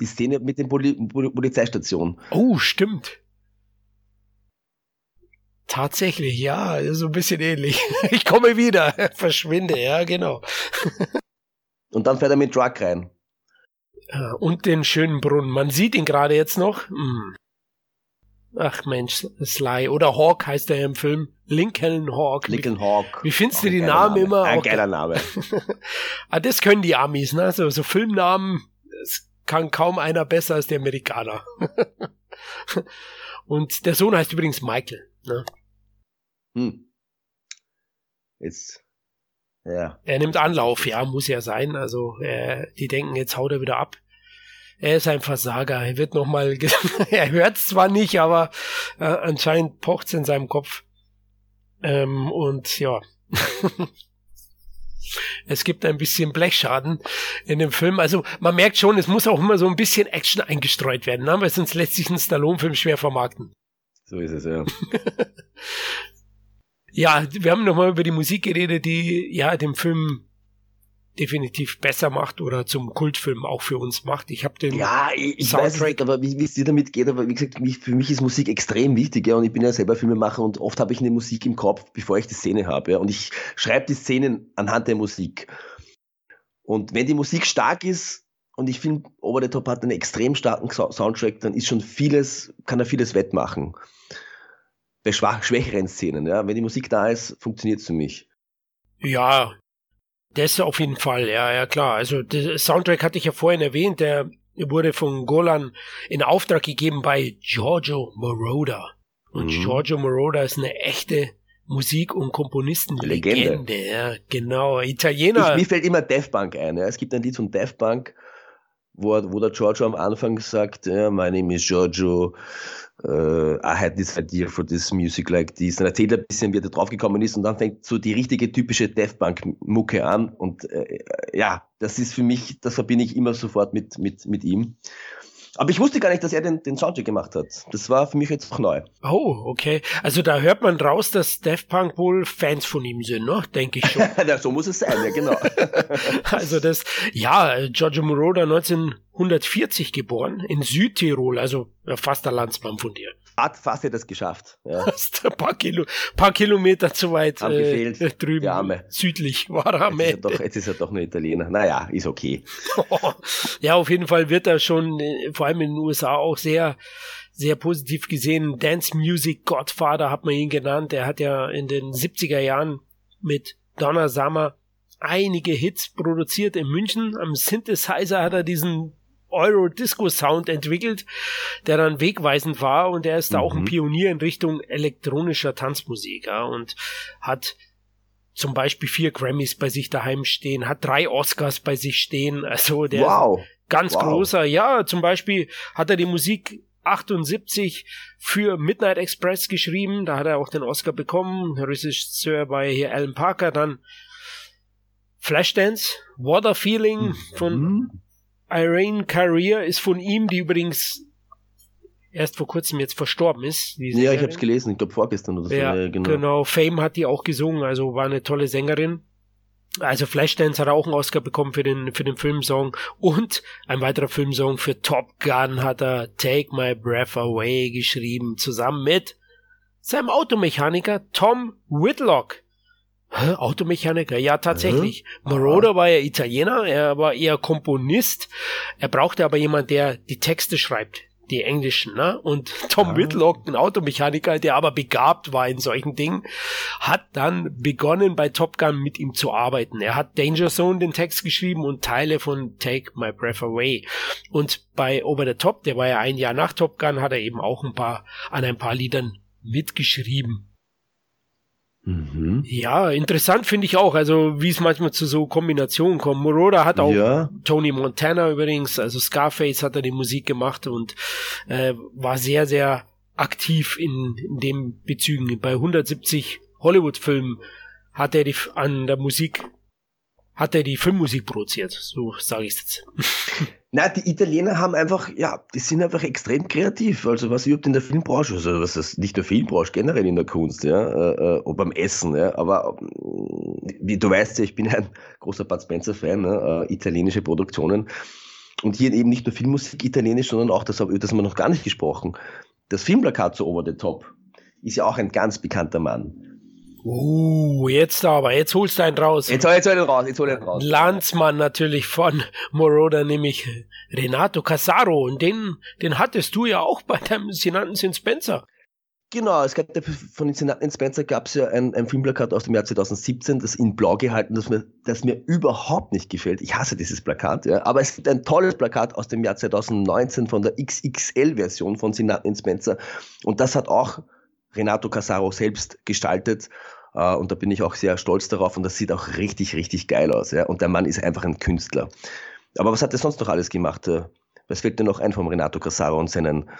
Die Szene mit den Poli Polizeistationen. Oh, stimmt. Tatsächlich, ja, so ein bisschen ähnlich. Ich komme wieder, verschwinde, ja, genau. Und dann fährt er mit Truck rein. Und den schönen Brunnen. Man sieht ihn gerade jetzt noch. Hm. Ach Mensch, Sly. Oder Hawk heißt er im Film. Lincoln Hawk. Lincoln Hawk. Wie findest du die Namen Name. immer? Ein geiler Name. ah, das können die Amis, ne? So, so Filmnamen, kann kaum einer besser als die Amerikaner. Und der Sohn heißt übrigens Michael, ne? Hm. Jetzt ja. Er nimmt Anlauf, ja, muss ja sein. Also äh, die denken, jetzt haut er wieder ab. er ist ein Versager. Er wird nochmal, er hört es zwar nicht, aber äh, anscheinend pocht es in seinem Kopf. Ähm, und ja. es gibt ein bisschen Blechschaden in dem Film. Also man merkt schon, es muss auch immer so ein bisschen Action eingestreut werden, ne? weil sonst lässt sich ein Stallone-Film schwer vermarkten. So ist es, ja. ja, wir haben nochmal über die Musik geredet, die ja dem Film definitiv besser macht oder zum Kultfilm auch für uns macht. Ich habe den ja, ich, ich Soundtrack. weiß nicht, aber wie es dir damit geht, aber wie gesagt, für mich ist Musik extrem wichtig, ja, und ich bin ja selber Filmemacher und oft habe ich eine Musik im Kopf, bevor ich die Szene habe, ja, und ich schreibe die Szenen anhand der Musik. Und wenn die Musik stark ist, und ich finde, Over the Top hat einen extrem starken Soundtrack, dann ist schon vieles, kann er vieles wettmachen. Bei schwach, schwächeren Szenen, ja. Wenn die Musik da ist, funktioniert es für mich. Ja, das auf jeden Fall, ja, ja klar. Also der Soundtrack hatte ich ja vorhin erwähnt, der wurde von Golan in Auftrag gegeben bei Giorgio Moroder. Und mhm. Giorgio Moroder ist eine echte Musik- und Komponistenlegende. Legende. Ja, genau, Italiener. Ich, mir fällt immer Death Punk ein. Ja. Es gibt ein Lied von Death Punk, wo, wo der Giorgio am Anfang sagt, ja, my name is Giorgio, uh, I had this idea for this music like this. Und erzählt ein bisschen, wie er da draufgekommen ist und dann fängt so die richtige typische Death Punk-Mucke an und äh, ja, das ist für mich, das verbinde ich immer sofort mit, mit, mit ihm. Aber ich wusste gar nicht, dass er den, den Soundtrack gemacht hat. Das war für mich jetzt auch neu. Oh, okay. Also da hört man raus, dass Daft Punk wohl Fans von ihm sind, ne? Denke ich schon. ja, so muss es sein, ja, genau. also das, ja, Giorgio Moroder 1940 geboren in Südtirol, also fast ein Landsmann von dir hat fast hätte es geschafft. Ja. Ein paar, Kilo, paar Kilometer zu weit äh, drüben. Arme. Südlich war er am jetzt Ende. Ist er doch, jetzt ist er doch nur Italiener. Naja, ist okay. ja, auf jeden Fall wird er schon, äh, vor allem in den USA, auch sehr, sehr positiv gesehen. Dance Music Godfather hat man ihn genannt. Er hat ja in den 70er Jahren mit Donna Summer einige Hits produziert in München. Am Synthesizer hat er diesen Euro-Disco-Sound entwickelt, der dann wegweisend war und er ist mhm. da auch ein mhm. Pionier in Richtung elektronischer Tanzmusik ja, und hat zum Beispiel vier Grammys bei sich daheim stehen, hat drei Oscars bei sich stehen, also der wow. ganz wow. großer, ja, zum Beispiel hat er die Musik 78 für Midnight Express geschrieben, da hat er auch den Oscar bekommen, Regisseur bei hier Alan Parker, dann Flashdance, Water Feeling mhm. Irene Carrier ist von ihm, die übrigens erst vor kurzem jetzt verstorben ist. Ja, ich habe es gelesen, ich glaube vorgestern oder so. Ja, ja, genau. genau. Fame hat die auch gesungen, also war eine tolle Sängerin. Also Flashdance hat auch einen Oscar bekommen für den, für den Filmsong und ein weiterer Filmsong für Top Gun hat er Take My Breath Away geschrieben, zusammen mit seinem Automechaniker Tom Whitlock. Hä, Automechaniker? Ja, tatsächlich. Mhm. Moroder war ja Italiener, er war eher Komponist. Er brauchte aber jemand, der die Texte schreibt, die englischen, ne? Und Tom ah. Whitlock, ein Automechaniker, der aber begabt war in solchen Dingen, hat dann begonnen bei Top Gun mit ihm zu arbeiten. Er hat Danger Zone den Text geschrieben und Teile von Take My Breath Away. Und bei Over the Top, der war ja ein Jahr nach Top Gun, hat er eben auch ein paar, an ein paar Liedern mitgeschrieben. Mhm. Ja, interessant finde ich auch, also wie es manchmal zu so Kombinationen kommt. Moroder hat auch ja. Tony Montana übrigens, also Scarface hat er die Musik gemacht und äh, war sehr, sehr aktiv in, in dem Bezügen. Bei 170 Hollywood-Filmen hat er die, an der Musik, hat er die Filmmusik produziert, so sage ich es jetzt. Na, die Italiener haben einfach, ja, die sind einfach extrem kreativ. Also was überhaupt in der Filmbranche, also was ist nicht der Filmbranche, generell in der Kunst, ja, äh, äh, beim Essen, ja. Aber äh, wie du weißt ja, ich bin ein großer Bud Spencer-Fan, ne, äh, italienische Produktionen. Und hier eben nicht nur Filmmusik italienisch, sondern auch, das, das haben wir noch gar nicht gesprochen. Das Filmplakat zu Over the Top ist ja auch ein ganz bekannter Mann. Uh, jetzt aber, jetzt holst du einen raus. Jetzt, hol, jetzt hol ich raus, jetzt hol ich raus. Landsmann natürlich von Moroder, nämlich Renato Casaro. Und den, den hattest du ja auch bei deinem Senaten Sin Spencer. Genau, es gab von den Senaten Spencer gab es ja ein, ein Filmplakat aus dem Jahr 2017, das in blau gehalten, das mir, das mir überhaupt nicht gefällt. Ich hasse dieses Plakat, ja. Aber es gibt ein tolles Plakat aus dem Jahr 2019 von der XXL-Version von Senaten Spencer. Und das hat auch Renato Casaro selbst gestaltet. Uh, und da bin ich auch sehr stolz darauf und das sieht auch richtig, richtig geil aus. Ja? Und der Mann ist einfach ein Künstler. Aber was hat er sonst noch alles gemacht? Äh, Was fällt dir noch ein vom Renato Casaro und seinen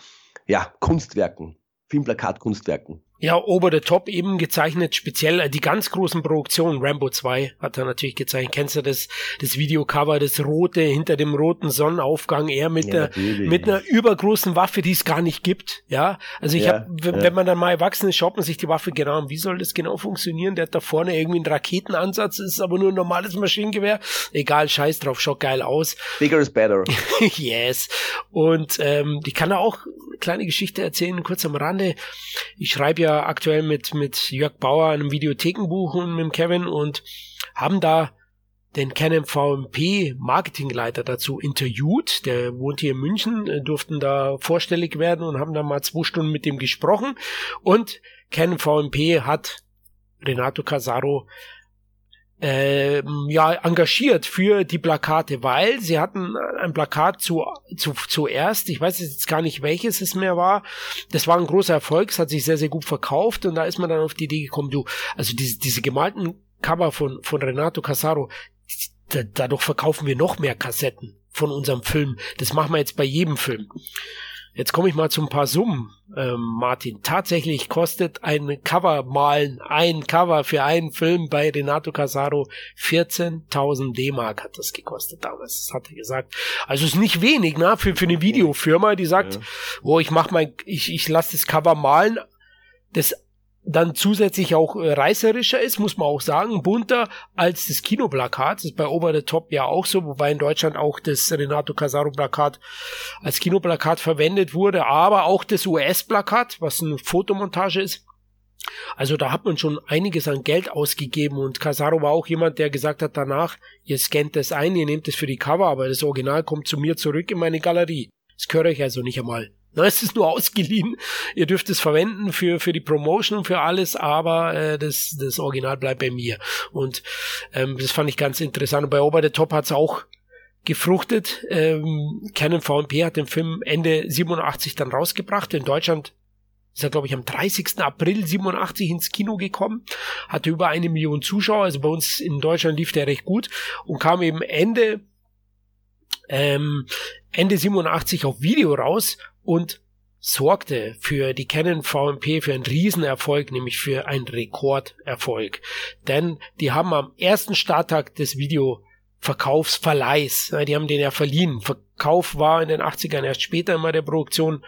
ja, Kunstwerken, Filmplakatkunstwerken? Ja, Over the Top eben gezeichnet, speziell äh, die ganz großen Produktionen. Rambo 2 hat er natürlich gezeichnet. Kennst du das, das Videocover, das rote hinter dem roten Sonnenaufgang, er mit, ja, der, mit einer übergroßen Waffe, die es gar nicht gibt. Ja, also ich ja, habe, wenn, ja. man dann mal erwachsen ist, schaut man sich die Waffe genau an. Wie soll das genau funktionieren? Der hat da vorne irgendwie einen Raketenansatz, ist aber nur ein normales Maschinengewehr. Egal, scheiß drauf, schaut geil aus. Bigger is better. yes. Und ähm, die kann er auch kleine Geschichte erzählen, kurz am Rande. Ich schreibe ja aktuell mit, mit Jörg Bauer einem Videothekenbuch und mit Kevin und haben da den Canon VMP Marketingleiter dazu interviewt. Der wohnt hier in München, äh, durften da vorstellig werden und haben da mal zwei Stunden mit dem gesprochen. Und Canon VMP hat Renato Casaro äh, ja engagiert für die Plakate, weil sie hatten ein Plakat zu, zu zuerst, ich weiß jetzt gar nicht welches es mehr war. Das war ein großer Erfolg, es hat sich sehr sehr gut verkauft und da ist man dann auf die Idee gekommen, du, also diese, diese gemalten Cover von von Renato Casaro, dadurch verkaufen wir noch mehr Kassetten von unserem Film. Das machen wir jetzt bei jedem Film. Jetzt komme ich mal zu ein paar Summen, ähm, Martin. Tatsächlich kostet ein Cover malen, ein Cover für einen Film bei Renato Casaro 14.000 D-Mark hat das gekostet damals. Das hat er gesagt. Also ist nicht wenig, ne? Für, für eine Videofirma, die sagt, ja. oh, ich mach mein, ich, ich lasse das Cover malen. Das dann zusätzlich auch äh, reißerischer ist, muss man auch sagen, bunter als das Kinoplakat. Das ist bei Over the Top ja auch so, wobei in Deutschland auch das Renato Casaro Plakat als Kinoplakat verwendet wurde, aber auch das US-Plakat, was eine Fotomontage ist. Also da hat man schon einiges an Geld ausgegeben und Casaro war auch jemand, der gesagt hat danach, ihr scannt das ein, ihr nehmt es für die Cover, aber das Original kommt zu mir zurück in meine Galerie. Das gehört euch also nicht einmal. Na, es ist nur ausgeliehen. Ihr dürft es verwenden für, für die Promotion und für alles, aber äh, das, das Original bleibt bei mir. Und ähm, das fand ich ganz interessant. Und bei Ober the Top hat es auch gefruchtet. Ähm, Canon VMP hat den Film Ende 87 dann rausgebracht. In Deutschland ist er, glaube ich, am 30. April 87 ins Kino gekommen, hatte über eine Million Zuschauer, also bei uns in Deutschland lief der recht gut und kam eben Ende ähm, Ende 87 auf Video raus und sorgte für die Canon VMP für einen Riesenerfolg, nämlich für einen Rekorderfolg. Denn die haben am ersten Starttag des Videoverkaufsverleihs, die haben den ja verliehen. Verkauf war in den 80ern erst später immer der Produktion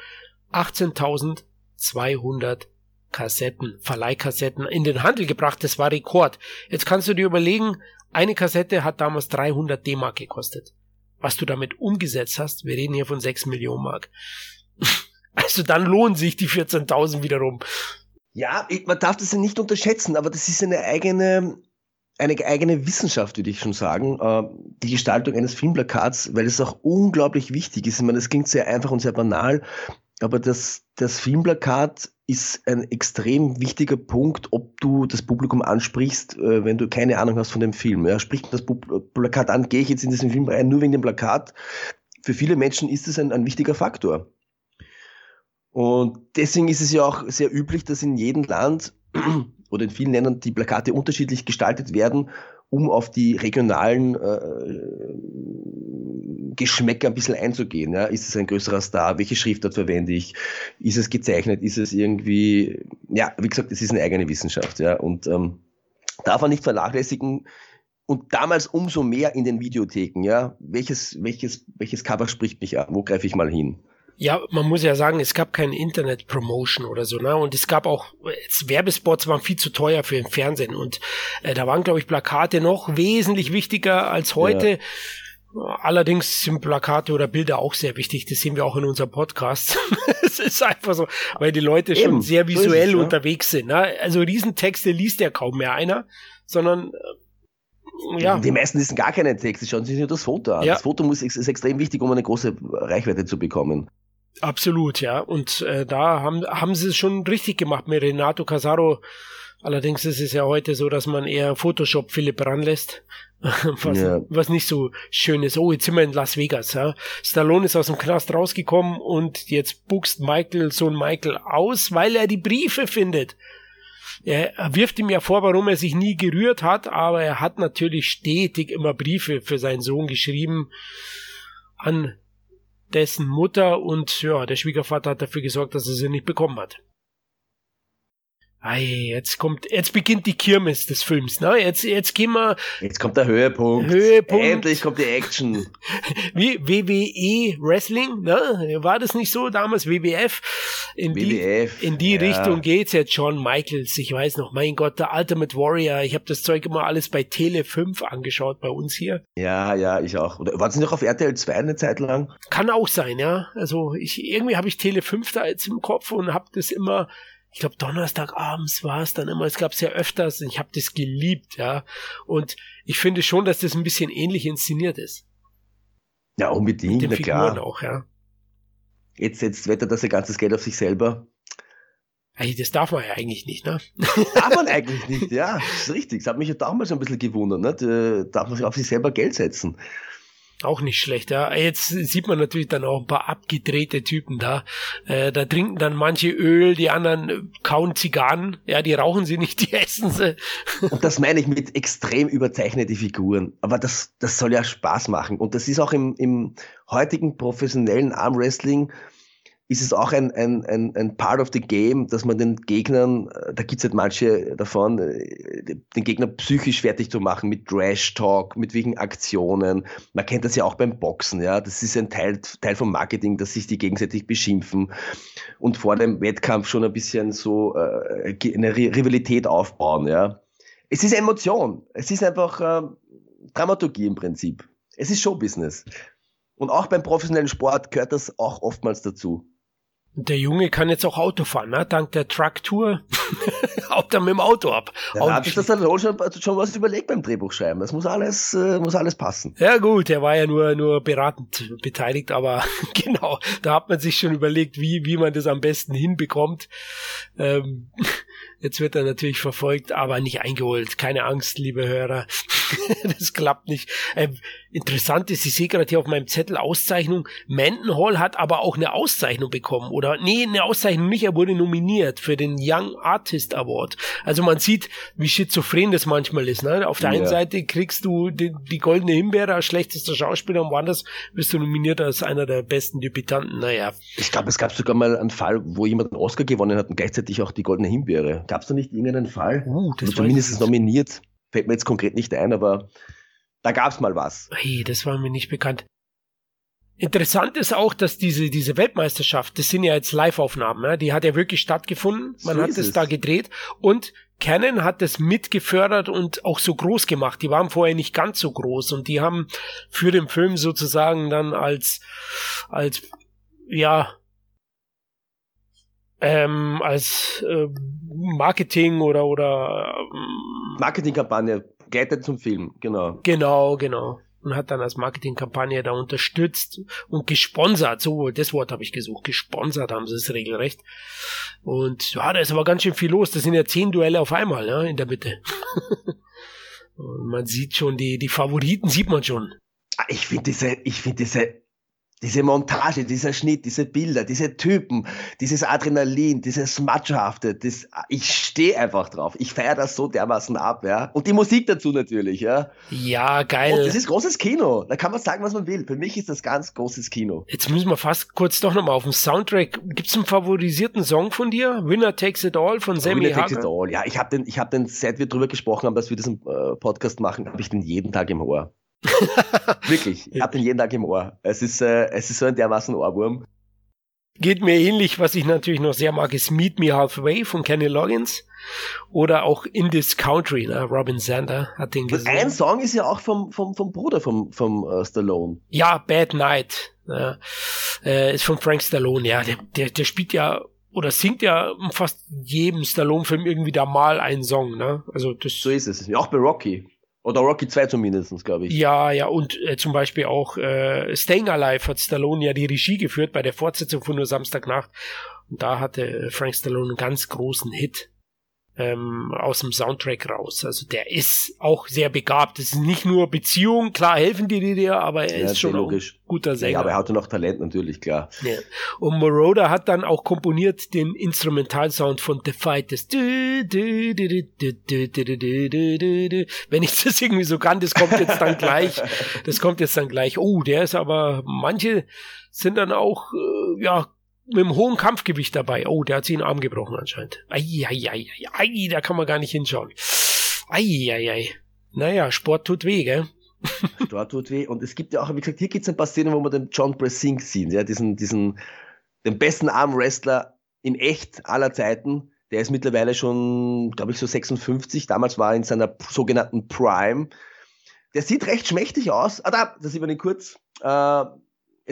18.200 Kassetten, Verleihkassetten in den Handel gebracht. Das war Rekord. Jetzt kannst du dir überlegen, eine Kassette hat damals 300 D-Mark gekostet. Was du damit umgesetzt hast, wir reden hier von 6 Millionen Mark. Also dann lohnen sich die 14.000 wiederum. Ja, man darf das ja nicht unterschätzen, aber das ist eine eigene, eine eigene Wissenschaft, würde ich schon sagen, äh, die Gestaltung eines Filmplakats, weil es auch unglaublich wichtig ist. Ich meine, das klingt sehr einfach und sehr banal, aber das, das Filmplakat ist ein extrem wichtiger Punkt, ob du das Publikum ansprichst, äh, wenn du keine Ahnung hast von dem Film. Ja, spricht das Plakat an, gehe ich jetzt in diesen Film rein, nur wegen dem Plakat. Für viele Menschen ist es ein, ein wichtiger Faktor. Und deswegen ist es ja auch sehr üblich, dass in jedem Land oder in vielen Ländern die Plakate unterschiedlich gestaltet werden, um auf die regionalen äh, Geschmäcker ein bisschen einzugehen. Ja? Ist es ein größerer Star? Welche Schriftart verwende ich? Ist es gezeichnet? Ist es irgendwie, ja, wie gesagt, es ist eine eigene Wissenschaft. Ja? Und ähm, darf man nicht vernachlässigen, und damals umso mehr in den Videotheken, ja. Welches, welches, welches Cover spricht mich an? Wo greife ich mal hin? Ja, man muss ja sagen, es gab keine Internet-Promotion oder so, ne? Und es gab auch, Werbespots waren viel zu teuer für den Fernsehen. Und äh, da waren, glaube ich, Plakate noch wesentlich wichtiger als heute. Ja. Allerdings sind Plakate oder Bilder auch sehr wichtig. Das sehen wir auch in unserem Podcast. es ist einfach so, weil die Leute Eben, schon sehr visuell es, unterwegs sind. Ne? Also Riesentexte liest ja kaum mehr einer, sondern äh, ja. Die meisten lesen gar keinen Text, die schauen sich nur das Foto an. Ja. Das Foto muss, ist, ist extrem wichtig, um eine große Reichweite zu bekommen. Absolut, ja. Und äh, da haben, haben sie es schon richtig gemacht mit Renato Casaro. Allerdings ist es ja heute so, dass man eher Photoshop Philipp ranlässt, was, ja. was nicht so schön ist. Oh, jetzt sind wir in Las Vegas. Ja. Stallone ist aus dem Knast rausgekommen und jetzt buchst Michael, Sohn Michael aus, weil er die Briefe findet. Er wirft ihm ja vor, warum er sich nie gerührt hat, aber er hat natürlich stetig immer Briefe für seinen Sohn geschrieben an dessen Mutter und ja, der Schwiegervater hat dafür gesorgt, dass er sie nicht bekommen hat. Ei, jetzt kommt, jetzt beginnt die Kirmes des Films, ne? Jetzt, jetzt gehen wir. Jetzt kommt der Höhepunkt. Höhepunkt. Endlich kommt die Action. Wie WWE Wrestling, ne? War das nicht so damals? WWF? In WWF, die, in die ja. Richtung geht's jetzt. John Michaels, ich weiß noch, mein Gott, der Ultimate Warrior. Ich habe das Zeug immer alles bei Tele 5 angeschaut bei uns hier. Ja, ja, ich auch. Oder war es noch auf RTL 2 eine Zeit lang? Kann auch sein, ja. Also ich irgendwie habe ich Tele 5 da jetzt im Kopf und habe das immer ich glaube, Donnerstagabends war es dann immer, es gab es ja öfters, ich habe das geliebt, ja. Und ich finde schon, dass das ein bisschen ähnlich inszeniert ist. Ja, unbedingt, Mit den na klar. auch, ja. Jetzt, jetzt wettet das ihr ganzes Geld auf sich selber. Ey, das darf man ja eigentlich nicht, ne? Darf man eigentlich nicht, ja, das ist richtig. Das hat mich ja damals ein bisschen gewundert, ne? Da darf man sich auf sich selber Geld setzen. Auch nicht schlecht, ja. Jetzt sieht man natürlich dann auch ein paar abgedrehte Typen da. Äh, da trinken dann manche Öl, die anderen kauen Zigarren. Ja, die rauchen sie nicht, die essen sie. Und das meine ich mit extrem überzeichnete Figuren. Aber das, das soll ja Spaß machen. Und das ist auch im, im heutigen professionellen Armwrestling ist es auch ein, ein, ein, ein Part of the Game, dass man den Gegnern, äh, da gibt's halt manche davon, äh, den Gegner psychisch fertig zu machen mit Trash-Talk, mit wegen Aktionen. Man kennt das ja auch beim Boxen, ja. Das ist ein Teil, Teil vom Marketing, dass sich die gegenseitig beschimpfen und vor dem Wettkampf schon ein bisschen so äh, eine Ri- Rivalität aufbauen, ja. Es ist Emotion. Es ist einfach äh, Dramaturgie im Prinzip. Es ist Showbusiness. Und auch beim professionellen Sport gehört das auch oftmals dazu. Der Junge kann jetzt auch Auto fahren, ne? Dank der Truck-Tour haut er mit dem Auto ab. Da Auch habe ich das dann schon, schon was überlegt beim Drehbuchschreiben. Das muss alles, äh, muss alles passen. Ja gut, er war ja nur nur beratend beteiligt, aber genau, da hat man sich schon überlegt, wie wie man das am besten hinbekommt. Ähm, jetzt wird er natürlich verfolgt, aber nicht eingeholt. Keine Angst, liebe Hörer, das klappt nicht. Ähm, interessant ist, ich sehe gerade hier auf meinem Zettel Auszeichnung. Mendenhall hat aber auch eine Auszeichnung bekommen oder nee, eine Auszeichnung nicht. Er wurde nominiert für den Young Artist Award. Also man sieht, wie schizophren das manchmal ist. Ne? Auf der einen Ja. Seite kriegst du die, die goldene Himbeere als schlechtester Schauspieler und woanders wirst du nominiert als einer der besten Debütanten. Naja, Ich glaube, es gab sogar mal einen Fall, wo jemand einen Oscar gewonnen hat und gleichzeitig auch die Goldene Himbeere. Gab es da nicht irgendeinen Fall? uh, das zumindest nominiert. Fällt mir jetzt konkret nicht ein, aber da gab es mal was. Hey, das war mir nicht bekannt. Interessant ist auch, dass diese, diese Weltmeisterschaft, das sind ja jetzt Live-Aufnahmen, ne? die hat ja wirklich stattgefunden. Man So hat es. da gedreht und Canon hat das mitgefördert und auch so groß gemacht. Die waren vorher nicht ganz so groß und die haben für den Film sozusagen dann als, als, ja, ähm, als äh, Marketing oder oder ähm, Marketingkampagne, gleitet zum Film, genau. Genau, genau. Und hat dann als Marketingkampagne da unterstützt und gesponsert. So, das Wort habe ich gesucht. Gesponsert haben sie es regelrecht. Und ja, da ist aber ganz schön viel los. Das sind ja zehn Duelle auf einmal, ja, in der Mitte. und man sieht schon, die, die Favoriten sieht man schon. Ah, Ich finde diese, ich finde diese, diese Montage, dieser Schnitt, diese Bilder, diese Typen, dieses Adrenalin, dieses Machohafte, das, ich stehe einfach drauf. Ich feiere das so dermaßen ab, ja. Und die Musik dazu natürlich, ja. Ja, Und geil. das ist großes Kino. Da kann man sagen, was man will. Für mich ist das ganz großes Kino. Jetzt müssen wir fast kurz doch nochmal auf den Soundtrack. Gibt's einen favorisierten Song von dir? Winner Takes It All von Sammy Winner Takes It? All. Ja, ich habe den, ich habe den, seit wir drüber gesprochen haben, dass wir diesen äh, Podcast machen, habe ich den jeden Tag im Ohr. Wirklich, ich habe den jeden Tag im Ohr. Es ist, äh, es ist so ein dermaßen Ohrwurm. Geht mir ähnlich, was ich natürlich noch sehr mag, ist Meet Me Halfway von Kenny Loggins. Oder auch In This Country, ne? Robin Zander hat den gesungen. ein Song ist ja auch vom, vom, vom Bruder vom, vom äh, Stallone. Ja, Bad Night. Ja. Äh, ist von Frank Stallone, ja. Der, der, der spielt ja oder singt ja fast jedem Stallone-Film irgendwie da mal einen Song, ne? Also das. So ist es. Auch bei Rocky. Oder Rocky 2 zumindest, glaube ich. Ja, ja, und äh, zum Beispiel auch äh, Staying Alive hat Stallone ja die Regie geführt bei der Fortsetzung von Nur Samstagnacht. Und da hatte äh, Frank Stallone einen ganz großen Hit. Ähm, aus dem Soundtrack raus. Also der ist auch sehr begabt. Es ist nicht nur Beziehung, klar helfen die dir, aber er ja, ist schon logisch. ein guter Sänger. Ja, aber er hatte noch Talent natürlich, klar. Ja. Und Moroder hat dann auch komponiert den Instrumentalsound von The Fight. Das Wenn ich das irgendwie so kann, das kommt jetzt dann gleich. Das kommt jetzt dann gleich. Oh, der ist aber, manche sind dann auch, äh, ja, mit einem hohen Kampfgewicht dabei. Oh, der hat sich den Arm gebrochen anscheinend. Ei, ei, ei, da kann man gar nicht hinschauen. Ei, ei, ei. Naja, Sport tut weh, gell? Sport tut weh. Und es gibt ja auch, wie gesagt, hier gibt es ein paar Szenen, wo man den John Bressing sieht, ja, diesen, diesen, den besten Armwrestler in echt aller Zeiten. Der ist mittlerweile schon, glaube ich, so 56. Damals war er in seiner sogenannten Prime. Der sieht recht schmächtig aus. Ah, da, das sieht man ihn kurz. Äh,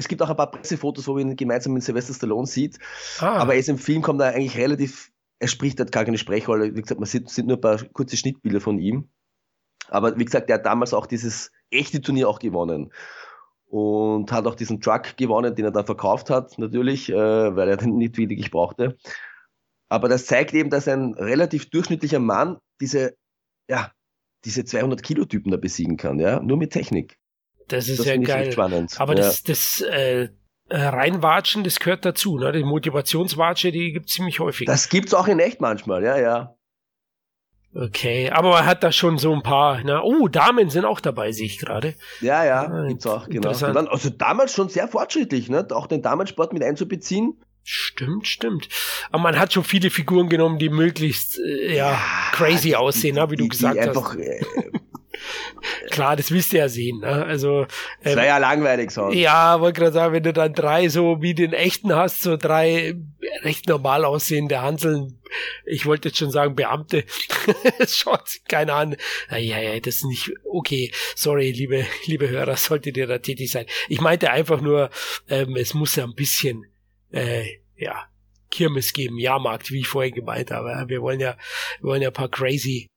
es gibt auch ein paar Pressefotos, wo man ihn gemeinsam mit Sylvester Stallone sieht. Ah. Aber er ist im Film, kommt er eigentlich relativ, er spricht halt gar keine Sprechrolle. Wie gesagt, man sieht, sind nur ein paar kurze Schnittbilder von ihm. Aber wie gesagt, er hat damals auch dieses echte Turnier auch gewonnen. Und hat auch diesen Truck gewonnen, den er dann verkauft hat, natürlich, äh, weil er den nicht wirklich brauchte. Aber das zeigt eben, dass ein relativ durchschnittlicher Mann diese, ja, diese 200 Kilo Typen da besiegen kann, ja, nur mit Technik. Das ist das ja geil. Aber ja. das, das äh, Reinwatschen, das gehört dazu. Ne? Die Motivationswatsche, die gibt es ziemlich häufig. Das gibt's auch in echt manchmal, ja, ja. Okay, aber er hat da schon so ein paar. Ne? Oh, Damen sind auch dabei, sehe ich gerade. Ja, ja, ah, gibt's auch, genau. Dann, also damals schon sehr fortschrittlich, ne? auch den Damensport mit einzubeziehen. Stimmt, stimmt. Aber man hat schon viele Figuren genommen, die möglichst äh, ja, ja, crazy aussehen, die, ne? wie du gesagt die hast. Einfach, äh, Klar, das willst du ja sehen. Ne? Also, ähm, das ja langweilig so. Ja, wollte gerade sagen, wenn du dann drei so wie den echten hast, so drei recht normal aussehende Hanseln, ich wollte jetzt schon sagen Beamte, schaut keiner an. Ja, ja, das ist nicht okay. Sorry, liebe, liebe Hörer, solltet ihr da tätig sein. Ich meinte einfach nur, ähm, es muss ja ein bisschen, äh, ja, Kirmes geben, Jahrmarkt, wie ich vorhin gemeint habe. Wir wollen ja, wir wollen ja ein paar crazy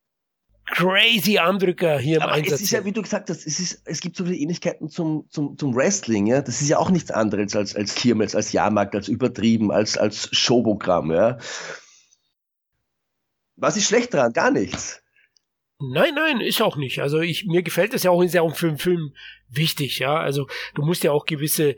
crazy Armdrücker hier im Aber Einsatz. Es ist ja, wie du gesagt hast, es, ist, es gibt so viele Ähnlichkeiten zum, zum, zum Wrestling, ja. Das ist ja auch nichts anderes als, als Kirmes, als Jahrmarkt, als übertrieben, als, als Showprogramm, ja. Was ist schlecht dran? Gar nichts. Nein, nein, ist auch nicht. Also ich, mir gefällt das ja auch in sehr Film, Film wichtig, ja. Also du musst ja auch gewisse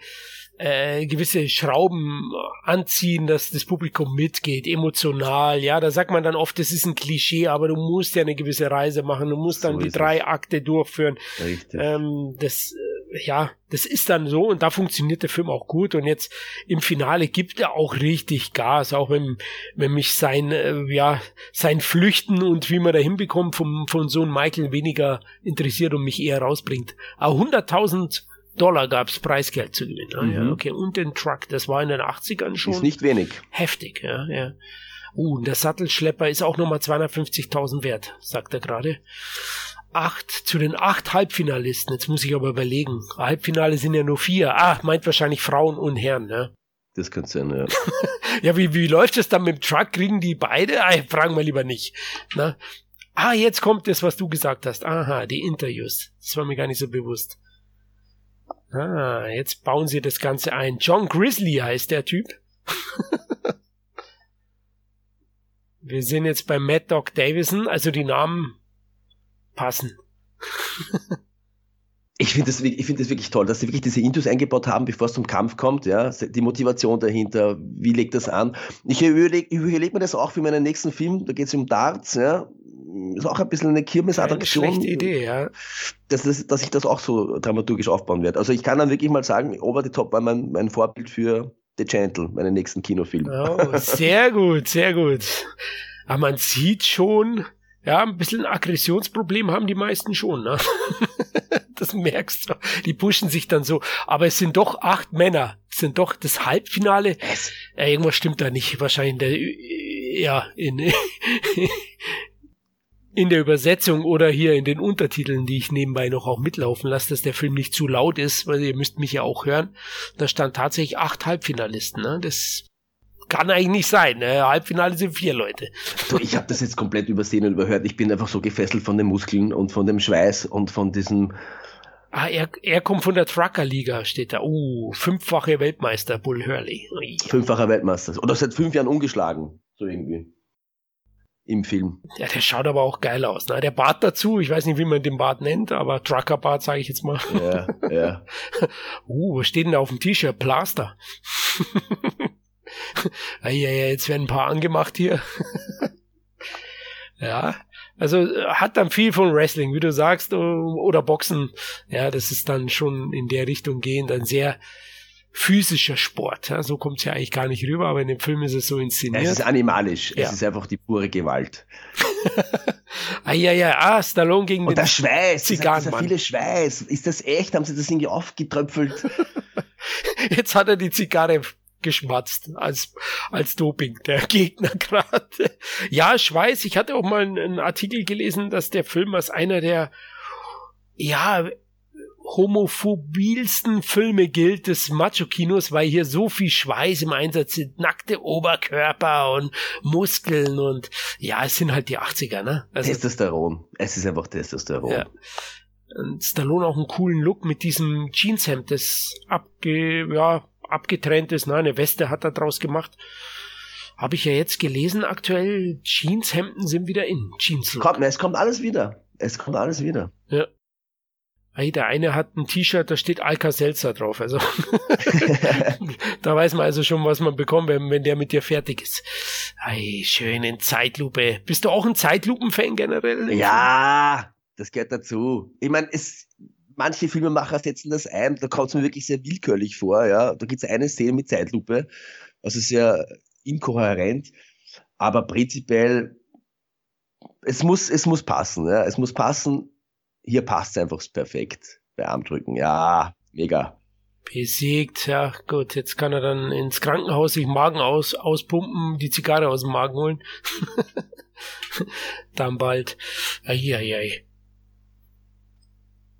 äh, gewisse Schrauben anziehen, dass das Publikum mitgeht, emotional. Ja, da sagt man dann oft, das ist ein Klischee, aber du musst ja eine gewisse Reise machen. Du musst dann so die drei es. Akte durchführen. Richtig. Ähm, das, äh, ja, das ist dann so und da funktioniert der Film auch gut. Und jetzt im Finale gibt er auch richtig Gas, auch wenn, wenn mich sein, äh, ja, sein Flüchten und wie man da hinbekommt vom, von so einem Michael weniger interessiert und mich eher rausbringt. Aber 100.000 Dollar gab's Preisgeld zu gewinnen. Mhm. ja, okay. Und den Truck, das war in den 80ern schon. Ist nicht wenig. Heftig, ja, ja. Uh, der Sattelschlepper ist auch nochmal 250.000 wert, sagt er gerade. Acht, zu den acht Halbfinalisten. Jetzt muss ich aber überlegen. Halbfinale sind ja nur vier. Ah, meint wahrscheinlich Frauen und Herren, ne? Das könnte sein, ja. ja, wie, wie läuft es dann mit dem Truck? Kriegen die beide? Ah, fragen wir lieber nicht. Na? Ah, jetzt kommt das, was du gesagt hast. Aha, die Interviews. Das war mir gar nicht so bewusst. Ah, jetzt bauen sie das Ganze ein. John Grizzly heißt der Typ. Wir sind jetzt bei Mad Dog Davison, also die Namen passen. ich finde das, ich find das wirklich toll, dass sie wirklich diese Intus eingebaut haben, bevor es zum Kampf kommt. Ja? Die Motivation dahinter, wie legt das an? Ich überlege überleg mir das auch für meinen nächsten Film, da geht es um Darts. Ja? ist auch ein bisschen eine Kirmesattraktion. Schlechte Idee, ja. Dass, dass, dass ich das auch so dramaturgisch aufbauen werde. Also ich kann dann wirklich mal sagen, Over the Top war mein, mein Vorbild für The Gentle, meinen nächsten Kinofilm. Oh, sehr gut, sehr gut. Aber man sieht schon, ja, ein bisschen Aggressionsproblem haben die meisten schon, ne? das merkst du. Die pushen sich dann so. Aber es sind doch acht Männer. Es sind doch das Halbfinale. Äh, irgendwas stimmt da nicht. Wahrscheinlich der, ja, in, in der Übersetzung oder hier in den Untertiteln, die ich nebenbei noch auch mitlaufen lasse, dass der Film nicht zu laut ist, weil ihr müsst mich ja auch hören. Da stand tatsächlich acht Halbfinalisten. Ne? Das kann eigentlich nicht sein. Ne? Halbfinale sind vier Leute. Du, ich habe das jetzt komplett übersehen und überhört. Ich bin einfach so gefesselt von den Muskeln und von dem Schweiß und von diesem. Ah, er, er kommt von der Trucker-Liga, steht da. Uh, fünffache Weltmeister, Bull Hurley. Fünffacher Weltmeister. Oder seit fünf Jahren ungeschlagen. So irgendwie. im Film. Ja, der schaut aber auch geil aus. Ne? Der Bart dazu, ich weiß nicht, wie man den Bart nennt, aber Trucker-Bart sage ich jetzt mal. Ja, ja. uh, was steht denn da auf dem T-Shirt? Plaster. ja, ja, jetzt werden ein paar angemacht hier. ja, also hat dann viel von Wrestling, wie du sagst, oder Boxen. Ja, das ist dann schon in der Richtung gehend ein sehr physischer Sport. Ja, so kommt es ja eigentlich gar nicht rüber, aber in dem Film ist es so inszeniert. Es ist animalisch, ja. es ist einfach die pure Gewalt. ah, ja, ja, ah, Stallone gegen Und den der Schweiß, Zigarrenmann. Dieser viele Schweiß. Ist das echt? Haben sie das irgendwie aufgetröpfelt? Jetzt hat er die Zigarre geschmatzt als, als Doping, der Gegner gerade. Ja, Schweiß. Ich hatte auch mal einen Artikel gelesen, dass der Film als einer der, ja, homophobilsten Filme gilt des Macho-Kinos, weil hier so viel Schweiß im Einsatz sind, nackte Oberkörper und Muskeln und ja, es sind halt die 80er, ne? Also, Testosteron. Es ist einfach Testosteron. Ja. Und Stallone auch einen coolen Look mit diesem Jeanshemd, das abge, ja, abgetrennt ist, ne? Eine Weste hat er draus gemacht. Habe ich ja jetzt gelesen, aktuell Jeanshemden sind wieder in. Jeans. Kommt, es kommt alles wieder. Es kommt alles wieder. Ja. Hey, der eine hat ein T-Shirt, da steht Alka Seltzer drauf. Also da weiß man also schon, was man bekommt, wenn, wenn der mit dir fertig ist. Hey, schön in Zeitlupe. Bist du auch ein Zeitlupen-Fan generell? Ja, das gehört dazu. Ich meine, es, manche Filmemacher setzen das ein, da kommt es mir wirklich sehr willkürlich vor. Ja, da gibt es eine Szene mit Zeitlupe, also sehr inkohärent, aber prinzipiell es muss, es muss passen. Ja. Es muss passen hier passt es einfach perfekt. Bei Armdrücken. Ja, mega. Besiegt, ja gut, jetzt kann er dann ins Krankenhaus sich Magen aus, auspumpen, die Zigarre aus dem Magen holen. dann bald. Eieiei.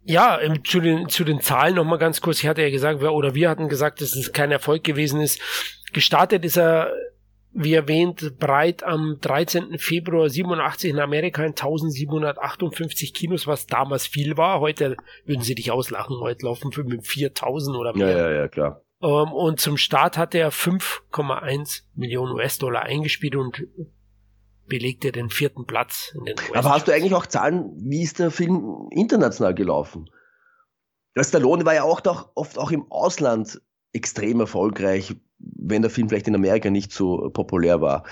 Ja, zu den, zu den Zahlen nochmal ganz kurz. Ich hatte ja gesagt, oder wir hatten gesagt, dass es kein Erfolg gewesen ist. Gestartet ist er wie erwähnt, breit am 13. Februar 87 in Amerika in 1758 Kinos, was damals viel war. Heute würden sie dich auslachen. Heute laufen Filme mit 4000 oder mehr. Ja, ja, ja, klar. Ähm, und zum Start hatte er 5,1 Millionen US-Dollar eingespielt und belegte den vierten Platz in den US. Aber hast du eigentlich auch Zahlen, wie ist der Film international gelaufen? Der Stallone war ja auch doch oft auch im Ausland extrem erfolgreich wenn der Film vielleicht in Amerika nicht so populär war.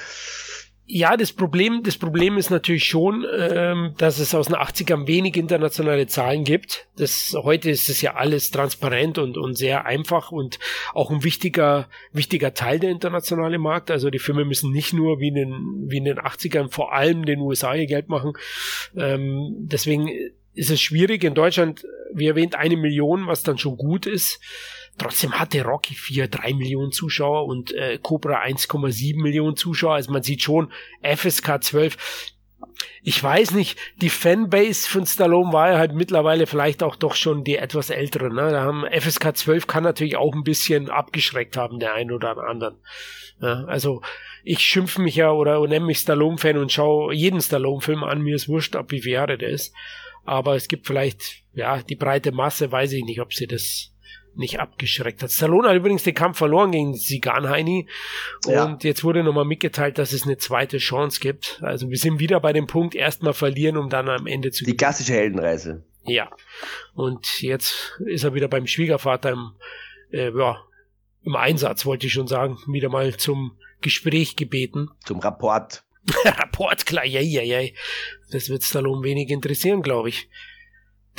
Ja, das Problem, das Problem ist natürlich schon, ähm, dass es aus den 80ern wenig internationale Zahlen gibt. Das, heute ist es ja alles transparent und, und sehr einfach und auch ein wichtiger, wichtiger Teil der internationale Markt. Also die Filme müssen nicht nur wie in den, wie in den 80ern vor allem den USA ihr Geld machen. Ähm, deswegen ist es schwierig. In Deutschland, wie erwähnt, eine Million, was dann schon gut ist. Trotzdem hatte Rocky 4 3 Millionen Zuschauer und äh, Cobra 1,7 Millionen Zuschauer. Also man sieht schon, FSK 12. Ich weiß nicht, die Fanbase von Stallone war ja halt mittlerweile vielleicht auch doch schon die etwas ältere. Ne? Da haben FSK 12 kann natürlich auch ein bisschen abgeschreckt haben, der einen oder anderen. Ja, also ich schimpfe mich ja oder, nenne mich Stallone-Fan und schaue jeden Stallone-Film an. Mir ist wurscht, ab wie Jahre der ist. Aber es gibt vielleicht, ja, die breite Masse, weiß ich nicht, ob sie das nicht abgeschreckt hat. Stallone hat übrigens den Kampf verloren gegen Sigan Heini ja. und jetzt wurde nochmal mitgeteilt, dass es eine zweite Chance gibt. Also wir sind wieder bei dem Punkt, erstmal verlieren, um dann am Ende zu Die klassische Heldenreise. Ja. Und jetzt ist er wieder beim Schwiegervater im, äh, ja, im Einsatz, wollte ich schon sagen, wieder mal zum Gespräch gebeten. Zum Rapport. Rapport, klar, ja, ja, ja. Das wird Stallone wenig interessieren, glaube ich.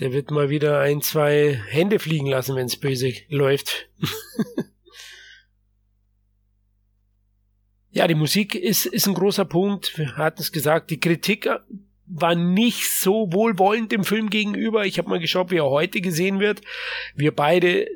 Der wird mal wieder ein, zwei Hände fliegen lassen, wenn es böse läuft. ja, die Musik ist, ist ein großer Punkt. Wir hatten es gesagt, die Kritik war nicht so wohlwollend dem Film gegenüber. Ich habe mal geschaut, wie er heute gesehen wird. Wir beide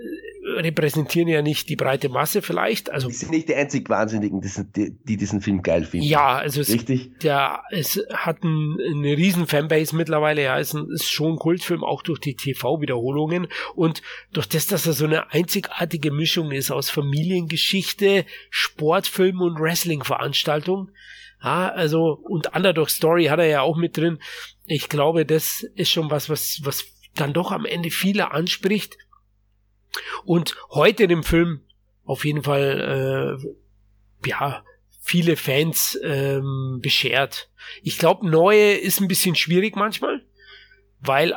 repräsentieren ja nicht die breite Masse vielleicht. Also, die sind nicht die einzig Wahnsinnigen, die, die diesen Film geil finden. Ja, also es, Richtig? Ja, es hat ein, eine riesen Fanbase mittlerweile. Ja, es ist schon ein Kultfilm, auch durch die TV-Wiederholungen und durch das, dass er so eine einzigartige Mischung ist aus Familiengeschichte, Sportfilm und Wrestling-Veranstaltung. Ja, also, und Underdog Story hat er ja auch mit drin. Ich glaube, das ist schon was, was, was dann doch am Ende viele anspricht und heute in dem Film auf jeden Fall, äh, ja, viele Fans ähm, beschert. Ich glaube, neue ist ein bisschen schwierig manchmal, weil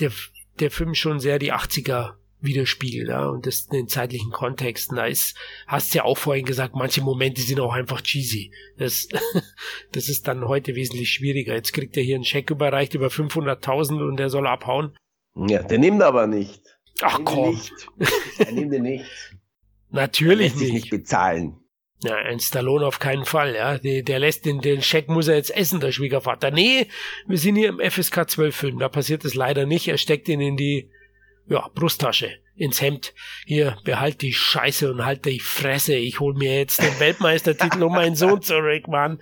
der, der Film schon sehr die 80er widerspiegelt, ja, und das in den zeitlichen Kontexten. Da ist, hast ja auch vorhin gesagt, manche Momente sind auch einfach cheesy. Das, das ist dann heute wesentlich schwieriger. Jetzt kriegt er hier einen Scheck überreicht über 500.000 und der soll abhauen. Ja, der nimmt aber nicht. Ach komm. Nicht. Er nimmt den nicht. Natürlich nicht. nicht bezahlen. Ja, ein Stallone auf keinen Fall, ja. Der, der lässt den, den Scheck muss er jetzt essen, der Schwiegervater. Nee, wir sind hier im FSK 12 Film, da passiert es leider nicht. Er steckt ihn in die, ja, Brusttasche, ins Hemd. Hier, behalt die Scheiße und halt die Fresse. Ich hol mir jetzt den Weltmeistertitel um meinen Sohn zurück, Mann.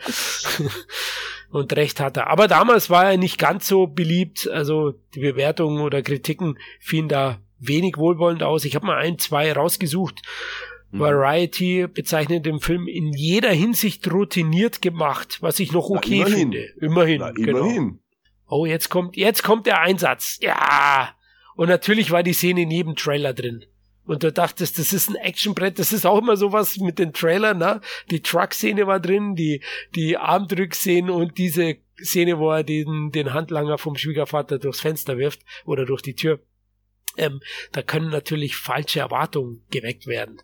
und recht hat er. Aber damals war er nicht ganz so beliebt. Also die Bewertungen oder Kritiken fielen da wenig wohlwollend aus. Ich habe mal ein, zwei rausgesucht. Mhm. Variety bezeichnet den Film in jeder Hinsicht routiniert gemacht, was ich noch okay Na, immerhin. finde. Immerhin, Na, genau. immerhin. Oh, jetzt kommt, jetzt kommt der Einsatz. Ja. Und natürlich war die Szene in jedem Trailer drin. Und du dachtest, das ist ein Actionbrett, das ist auch immer sowas mit den Trailern, ne? Die Truck-Szene war drin, die, die Armdrück-Szene und diese Szene, wo er den, den Handlanger vom Schwiegervater durchs Fenster wirft oder durch die Tür. Ähm, da können natürlich falsche Erwartungen geweckt werden.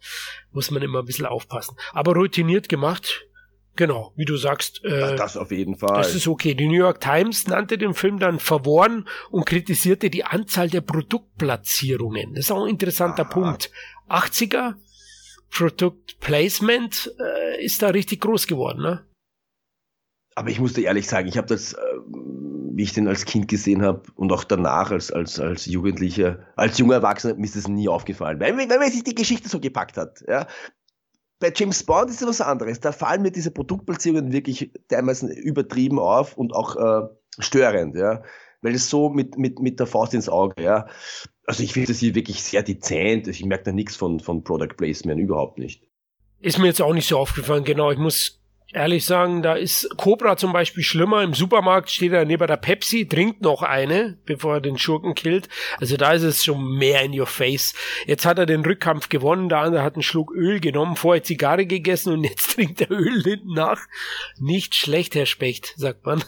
Muss man immer ein bisschen aufpassen. Aber routiniert gemacht, genau, wie du sagst. Äh, das auf jeden Fall. Das ist okay. Die New York Times nannte den Film dann verworren und kritisierte die Anzahl der Produktplatzierungen. Das ist auch ein interessanter Aha. Punkt. 80er Product Placement äh, ist da richtig groß geworden, ne? Aber ich musste ehrlich sagen, ich habe das äh, wie ich den als Kind gesehen habe und auch danach als, als, als Jugendlicher, als junger Erwachsener, mir ist das nie aufgefallen, weil, weil man sich die Geschichte so gepackt hat. Ja. Bei James Bond ist es was anderes. Da fallen mir diese Produktplatzierungen wirklich dermaßen übertrieben auf und auch äh, störend, ja. Weil es so mit, mit, mit der Faust ins Auge, ja. Also ich finde das hier wirklich sehr dezent. Ich merke da nichts von, von Product Placement, überhaupt nicht. Ist mir jetzt auch nicht so aufgefallen, genau. Ich muss ehrlich sagen, da ist Cobra zum Beispiel schlimmer. Im Supermarkt steht er neben der Pepsi, trinkt noch eine, bevor er den Schurken killt. Also da ist es schon mehr in your face. Jetzt hat er den Rückkampf gewonnen, der andere hat einen Schluck Öl genommen, vorher Zigarre gegessen und jetzt trinkt er Öl hinten nach. Nicht schlecht, Herr Specht, sagt man.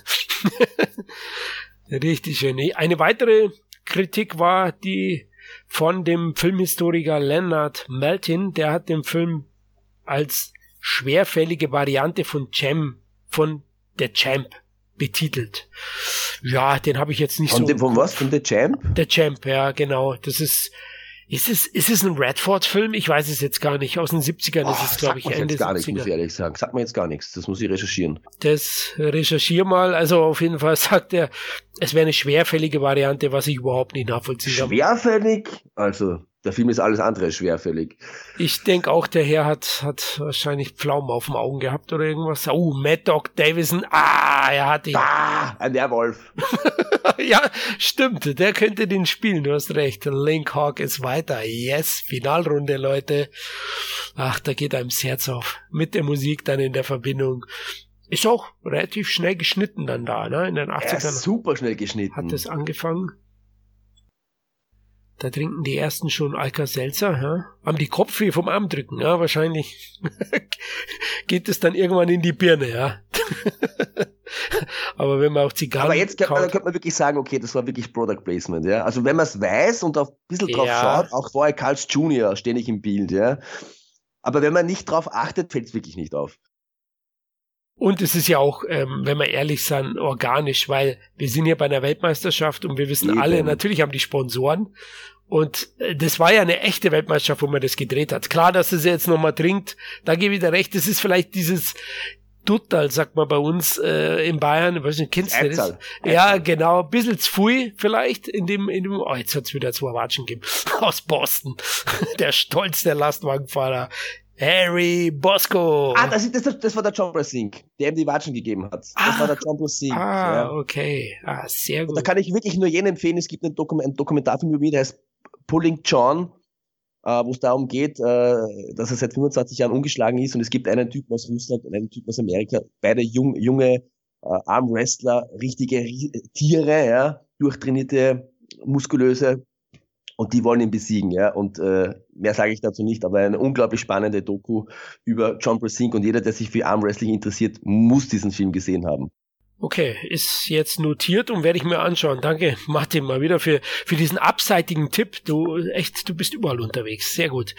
Richtig schön. Eine weitere Kritik war die von dem Filmhistoriker Leonard Maltin, der hat den Film als schwerfällige Variante von Jam, von der Champ betitelt. Ja, den habe ich jetzt nicht von so. Dem, von was? Von der Champ? Der Champ, ja, genau. Das ist, ist es, ist es ein Redford-Film? Ich weiß es jetzt gar nicht. Aus den 70ern oh, ist es, glaube ich, Ende jetzt gar nichts, muss ich ehrlich sagen. Sagt mir jetzt gar nichts. Das muss ich recherchieren. Das recherchier mal. Also auf jeden Fall sagt er, es wäre eine schwerfällige Variante, was ich überhaupt nicht nachvollziehen kann. Schwerfällig? Also, der Film ist alles andere schwerfällig. Ich denke auch, der Herr hat, hat wahrscheinlich Pflaumen auf dem Augen gehabt oder irgendwas. Oh, Mad Dog Davison. Ah, er hat ihn. Ah, ein Werwolf. ja, stimmt. Der könnte den spielen. Du hast recht. Link Hawk ist weiter. Yes, Finalrunde, Leute. Ach, da geht einem das Herz auf. Mit der Musik dann in der Verbindung. Ist auch relativ schnell geschnitten dann da, ne? In den 80ern. Ja, super schnell geschnitten. Hat es angefangen. Da trinken die ersten schon Alka-Seltzer, ja? haben die Kopfweh vom Armdrücken, ja, wahrscheinlich geht es dann irgendwann in die Birne, ja. Aber wenn man auch Zigarren Aber jetzt könnte man, könnte man, wirklich sagen, okay, das war wirklich Product Placement, ja. Also wenn man es weiß und auch ein bisschen drauf ja. schaut, auch vorher Carl's Junior ständig im Bild, ja. Aber wenn man nicht drauf achtet, fällt es wirklich nicht auf. Und es ist ja auch, ähm, wenn wir ehrlich sind, organisch, weil wir sind hier bei einer Weltmeisterschaft und wir wissen Eben. alle, natürlich haben die Sponsoren. Und äh, das war ja eine echte Weltmeisterschaft, wo man das gedreht hat. Klar, dass es jetzt nochmal trinkt, da gebe ich dir recht, das ist vielleicht dieses Duttal, sagt man bei uns äh, in Bayern, ich weiß nicht, kennst du das? Ja, genau, ein bisschen zu viel vielleicht in dem, in dem, oh, jetzt hat's wieder zwei Watschen gegeben, aus Boston, der Stolz der Lastwagenfahrer, Harry Bosco. Ah, das, das, das war der John Brasink, der ihm die Watschen gegeben hat. Das ah, war der John Brasink. Ah, ja. okay. Ah, sehr gut. Und da kann ich wirklich nur jenen empfehlen, es gibt einen, Dokum einen Dokumentarfilm über ihn, der heißt Pulling John, äh, wo es darum geht, äh, dass er seit 25 Jahren ungeschlagen ist und es gibt einen Typen aus Russland und einen Typen aus Amerika, beide jung, junge äh, Armwrestler, richtige Tiere, ja, durchtrainierte, muskulöse und die wollen ihn besiegen, ja. Und äh, mehr sage ich dazu nicht, aber eine unglaublich spannende Doku über John Brasink und jeder, der sich für Armwrestling interessiert, muss diesen Film gesehen haben. Okay, ist jetzt notiert und werde ich mir anschauen. Danke, Martin, mal wieder für, für diesen abseitigen Tipp. Du echt, du bist überall unterwegs. Sehr gut.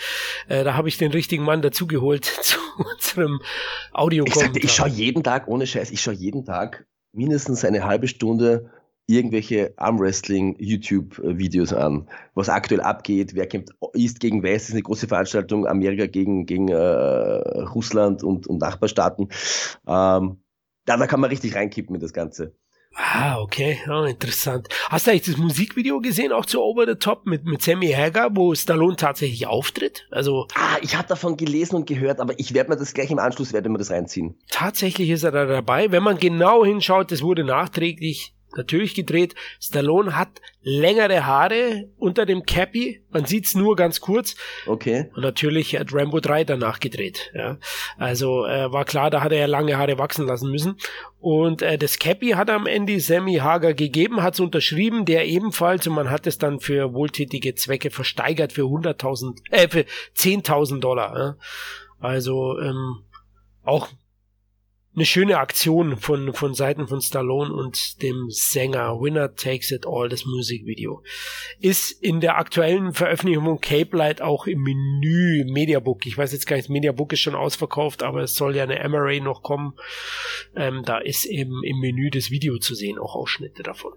Äh, da habe ich den richtigen Mann dazugeholt zu unserem audio Ich, sagte, ich schaue jeden Tag, ohne Scheiß, ich schaue jeden Tag mindestens eine halbe Stunde irgendwelche Armwrestling-YouTube-Videos an, was aktuell abgeht, wer kämpft East gegen West, ist eine große Veranstaltung, Amerika gegen, gegen äh, Russland und, und Nachbarstaaten. Ähm, da, da kann man richtig reinkippen in das Ganze. Ah, okay, oh, interessant. Hast du eigentlich das Musikvideo gesehen, auch zu Over the Top mit, mit Sammy Hagar, wo Stallone tatsächlich auftritt? Also. Ah, ich habe davon gelesen und gehört, aber ich werde mir das gleich im Anschluss, werde mir das reinziehen. Tatsächlich ist er da dabei. Wenn man genau hinschaut, das wurde nachträglich natürlich gedreht. Stallone hat längere Haare unter dem Cappy. Man sieht's nur ganz kurz. Okay. Und natürlich hat Rambo 3 danach gedreht. Ja. Also äh, war klar, da hat er ja lange Haare wachsen lassen müssen. Und äh, das Cappy hat am Ende Sammy Hager gegeben, hat's unterschrieben, der ebenfalls, und man hat es dann für wohltätige Zwecke versteigert für 100.000, äh, für 10.000 Dollar. Ja. Also ähm, auch eine schöne Aktion von, von Seiten von Stallone und dem Sänger Winner Takes It All, das Musikvideo. Ist in der aktuellen Veröffentlichung von Cape Light auch im Menü Mediabook. Ich weiß jetzt gar nicht, Mediabook ist schon ausverkauft, aber es soll ja eine MRA noch kommen. Ähm, da ist eben im Menü das Video zu sehen, auch Ausschnitte davon.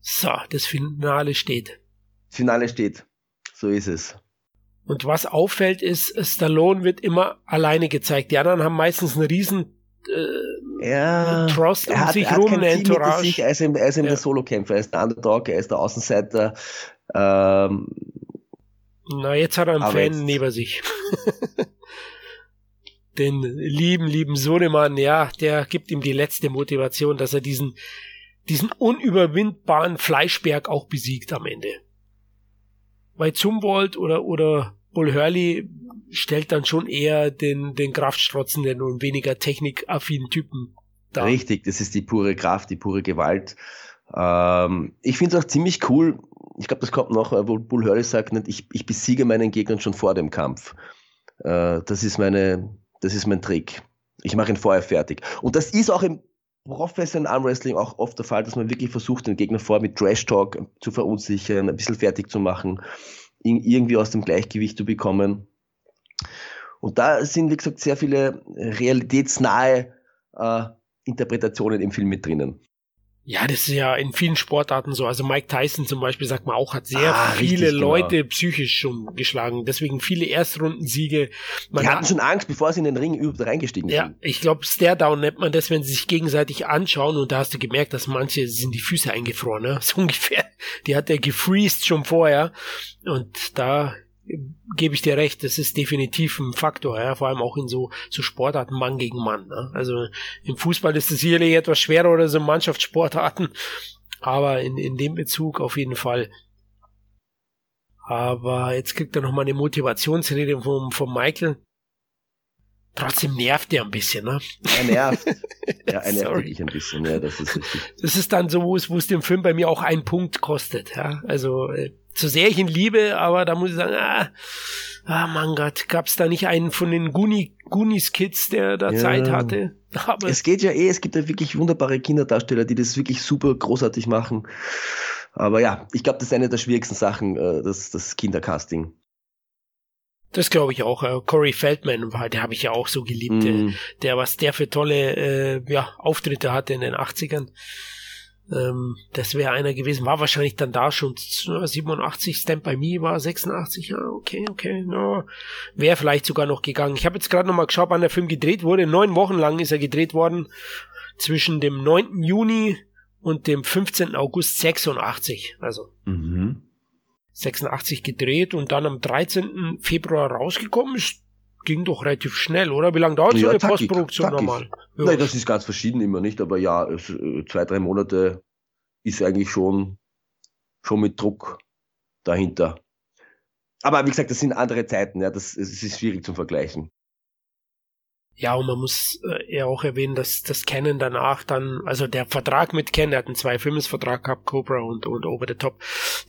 So, das Finale steht. Finale steht. So ist es. Und was auffällt, ist, Stallone wird immer alleine gezeigt. Die anderen haben meistens einen riesen äh, ja, Trost um hat, sich rum, eine Entourage. Sich, er ist eben, er ist eben ja. der Solo-Kämpfer, er ist der Underdog, er ist der Außenseiter. Ähm, Na, jetzt hat er einen Fan jetzt. neben sich. Den lieben, lieben Sohnemann, ja, der gibt ihm die letzte Motivation, dass er diesen, diesen unüberwindbaren Fleischberg auch besiegt am Ende bei Zumwalt oder, oder Bull Hurley stellt dann schon eher den, den kraftstrotzenden und weniger technikaffinen Typen dar. Richtig, das ist die pure Kraft, die pure Gewalt. Ähm, ich finde es auch ziemlich cool, ich glaube, das kommt noch, wo Bull Hurley sagt, ich, ich besiege meinen Gegner schon vor dem Kampf. Äh, das ist meine, das ist mein Trick. Ich mache ihn vorher fertig. Und das ist auch im professionellen Armwrestling auch oft der Fall, dass man wirklich versucht, den Gegner vor mit Trash Talk zu verunsichern, ein bisschen fertig zu machen, ihn irgendwie aus dem Gleichgewicht zu bekommen. Und da sind, wie gesagt, sehr viele realitätsnahe äh, Interpretationen im Film mit drinnen. Ja, das ist ja in vielen Sportarten so. Also Mike Tyson zum Beispiel, sagt man auch, hat sehr ah, viele richtig, Leute genau. psychisch schon geschlagen. Deswegen viele Erstrundensiege. Man Die hatten schon Angst, bevor sie in den Ring überhaupt reingestiegen ja, sind. Ja, ich glaube, Stare-Down nennt man das, wenn sie sich gegenseitig anschauen. Und da hast du gemerkt, dass manche sind die Füße eingefroren. Ne? So ungefähr. Die hat er gefreezed schon vorher. Und da gebe ich dir recht, das ist definitiv ein Faktor, ja, vor allem auch in so, so Sportarten Mann gegen Mann. Ne? Also im Fußball ist es sicherlich etwas schwerer oder so Mannschaftssportarten, aber in, in dem Bezug auf jeden Fall. Aber jetzt kriegt er noch mal eine Motivationsrede vom, vom Michael. Trotzdem nervt er ein bisschen, ne? Er nervt. Ja, er nervt wirklich ein bisschen, ja, das ist richtig. Das ist dann so, wo es, wo es dem Film bei mir auch einen Punkt kostet, ja. Also, äh, so sehr ich ihn liebe, aber da muss ich sagen, ah, ah mein Gott, gab's da nicht einen von den Goonie, Goonies Kids, der da ja. Zeit hatte? Aber es geht ja eh, es gibt ja wirklich wunderbare Kinderdarsteller, die das wirklich super großartig machen. Aber ja, ich glaube, das ist eine der schwierigsten Sachen, äh, das, das Kindercasting. Das glaube ich auch. Äh, Corey Feldman, der habe ich ja auch so geliebt, mm. der, was der für tolle äh, ja, Auftritte hatte in den 80ern. Ähm, das wäre einer gewesen, war wahrscheinlich dann da schon 87, Stand by Me war 86, ja, okay, okay, no. wäre vielleicht sogar noch gegangen. Ich habe jetzt gerade nochmal geschaut, wann der Film gedreht wurde. Neun Wochen lang ist er gedreht worden, zwischen dem 9. Juni und dem 15. August 86, also. Mhm. 86 gedreht und dann am 13. Februar rausgekommen ist, ging doch relativ schnell, oder? Wie lange dauert so eine tackig, Postproduktion tackig. normal? Ja. Nein, das ist ganz verschieden immer nicht, aber ja, es, äh, zwei, drei Monate ist eigentlich schon, schon mit Druck dahinter. Aber wie gesagt, das sind andere Zeiten, ja, das, das ist schwierig zu vergleichen. Ja, und man muss äh, ja auch erwähnen, dass das Canon danach dann, also der Vertrag mit Canon, der hat einen Zwei-Filmes-Vertrag gehabt, Cobra und, und Over the Top,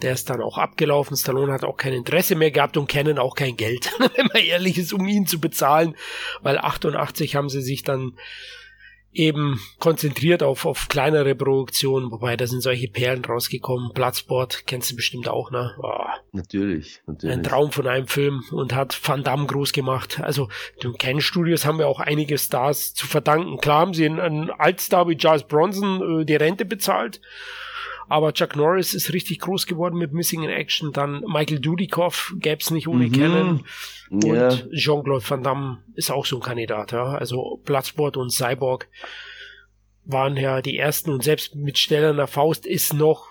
der ist dann auch abgelaufen. Stallone hat auch kein Interesse mehr gehabt und Canon auch kein Geld, wenn man ehrlich ist, um ihn zu bezahlen, weil 88 haben sie sich dann eben konzentriert auf, auf kleinere Produktionen, wobei da sind solche Perlen rausgekommen. Bloodsport kennst du bestimmt auch, ne? Oh. Natürlich, natürlich. Ein Traum von einem Film und hat Van Damme groß gemacht. Also den Ken Studios haben wir auch einige Stars zu verdanken. Klar haben sie einen, einen Altstar wie Charles Bronson äh, die Rente bezahlt. Aber Chuck Norris ist richtig groß geworden mit Missing in Action. Dann Michael Dudikoff gäb's nicht ohne mhm. Kennen. Und ja. Jean-Claude Van Damme ist auch so ein Kandidat. Ja? Also Bloodsport und Cyborg waren ja die ersten und selbst mit Stellerner Faust ist noch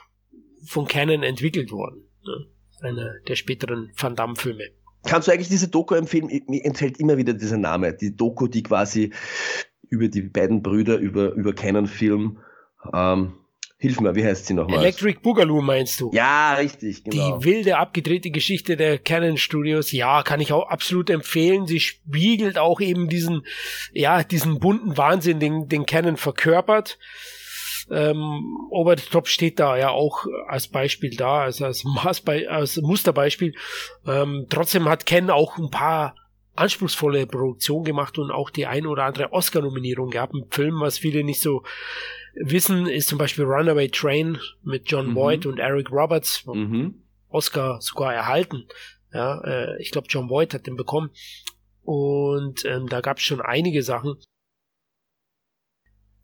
von Canon entwickelt worden. Ne? Einer der späteren Van Damme-Filme. Kannst du eigentlich diese Doku empfehlen? Mir enthält immer wieder dieser Name. Die Doku, die quasi über die beiden Brüder, über, über Canon-Film ähm, Hilf mir, wie heißt sie nochmal? Electric Boogaloo meinst du? Ja, richtig, genau. Die wilde, abgedrehte Geschichte der Canon Studios, ja, kann ich auch absolut empfehlen. Sie spiegelt auch eben diesen, ja, diesen bunten Wahnsinn, den, den Canon verkörpert. Ähm, Over the Top steht da ja auch als Beispiel da, also als, Maßbe als Musterbeispiel. Ähm, trotzdem hat Ken auch ein paar anspruchsvolle Produktionen gemacht und auch die ein oder andere Oscar-Nominierung gehabt. Ein Film, was viele nicht so wissen, ist zum Beispiel Runaway Train mit John mhm. Boyd und Eric Roberts. Mhm. Oscar sogar erhalten. Ja, äh, ich glaube, John Boyd hat den bekommen. Und ähm, da gab es schon einige Sachen,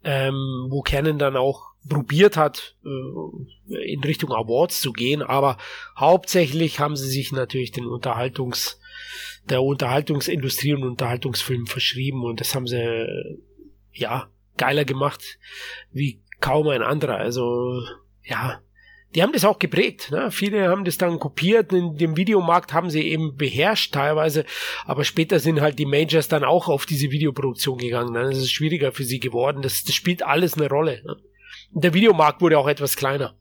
ähm, wo Canon dann auch probiert hat, äh, in Richtung Awards zu gehen, aber hauptsächlich haben sie sich natürlich den Unterhaltungs, der Unterhaltungsindustrie und Unterhaltungsfilm verschrieben und das haben sie, ja, geiler gemacht wie kaum ein anderer. Also, ja, die haben das auch geprägt. Ne? Viele haben das dann kopiert. In dem Videomarkt haben sie eben beherrscht teilweise, aber später sind halt die Majors dann auch auf diese Videoproduktion gegangen. Ne? Das ist schwieriger für sie geworden. Das, das spielt alles eine Rolle. Ne? Der Videomarkt wurde auch etwas kleiner.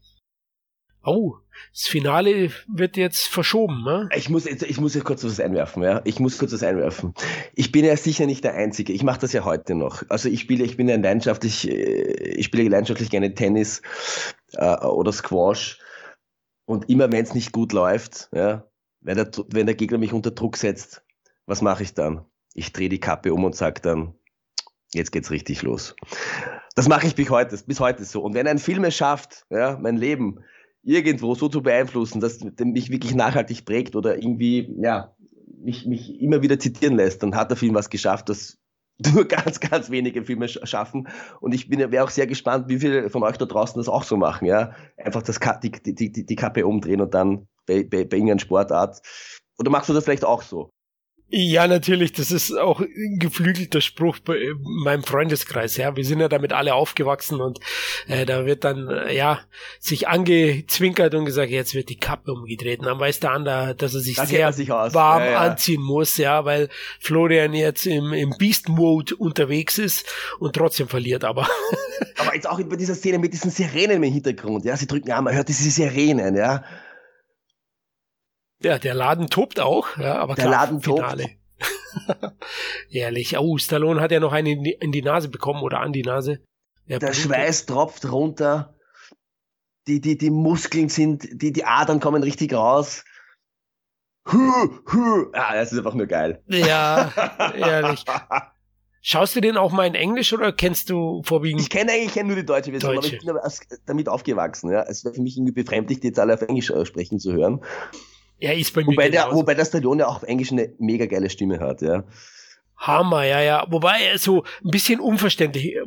Oh, das Finale wird jetzt verschoben, ne? Ich muss jetzt, ich muss kurz was einwerfen, ja. Ich muss kurz was einwerfen. Ich bin ja sicher nicht der Einzige. Ich mache das ja heute noch. Also ich spiele, ich bin ja leidenschaftlich, äh, ich spiele leidenschaftlich gerne Tennis äh, oder Squash. Und immer wenn es nicht gut läuft, ja, wenn der, wenn der Gegner mich unter Druck setzt, was mache ich dann? Ich drehe die Kappe um und sage dann, jetzt geht's richtig los. Das mache ich bis heute, bis heute so. Und wenn ein Film es schafft, ja, mein Leben irgendwo so zu beeinflussen, dass mich wirklich nachhaltig prägt oder irgendwie, ja, mich, mich immer wieder zitieren lässt, dann hat der Film was geschafft, das nur ganz, ganz wenige Filme schaffen. Und ich wäre auch sehr gespannt, wie viele von euch da draußen das auch so machen, ja. Einfach das, die, die, die, die Kappe umdrehen und dann bei, bei, bei irgendeiner Sportart. Oder machst du das vielleicht auch so? Ja, natürlich, das ist auch ein geflügelter Spruch bei meinem Freundeskreis, ja. Wir sind ja damit alle aufgewachsen und äh, da wird dann, äh, ja, sich angezwinkert und gesagt, jetzt wird die Kappe umgedreht. Und dann weiß der andere, dass er sich da sehr sich warm ja, ja. anziehen muss, ja, weil Florian jetzt im, im Beast-Mode unterwegs ist und trotzdem verliert aber. aber jetzt auch bei dieser Szene mit diesen Sirenen im Hintergrund, ja, sie drücken an, man hört diese Sirenen, ja. Ja, der Laden tobt auch, ja, aber der klar, Laden Finale. tobt. Ehrlich. Oh, Stallone hat ja noch eine in die Nase bekommen oder an die Nase. Der, der Schweiß tropft runter. Die, die, die Muskeln sind, die, die Adern kommen richtig raus. Huh, huh. Ah, das ist einfach nur geil. Ja, ehrlich. Schaust du den auch mal in Englisch oder kennst du vorwiegend? Ich kenne eigentlich nur die deutsche Version, aber ich bin damit aufgewachsen. Ja. Es wäre für mich irgendwie befremdlich, die jetzt alle auf Englisch äh, sprechen zu hören. Er ist bei mir wobei der, wobei der Stallone ja auch auf Englisch eine mega geile Stimme hat, ja. Hammer, ja, ja. Wobei er so ein bisschen unverständlich äh,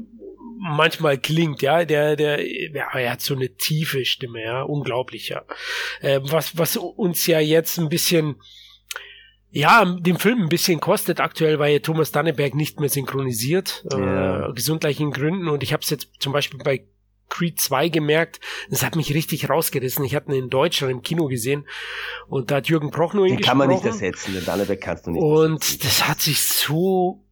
manchmal klingt, ja. Der, der, ja, er hat so eine tiefe Stimme, ja. Unglaublich, ja. Äh, was, was uns ja jetzt ein bisschen, ja, den Film ein bisschen kostet aktuell, weil Thomas Danneberg nicht mehr synchronisiert, ja. äh, gesundlichen Gründen. Und ich habe es jetzt zum Beispiel bei Creed 2 gemerkt. Das hat mich richtig rausgerissen. Ich hatte ihn in Deutschland im Kino gesehen und da hat Jürgen Prochnow ihn Den kann man nicht ersetzen, den Danneberg kannst du nicht Und ersetzen. das hat sich so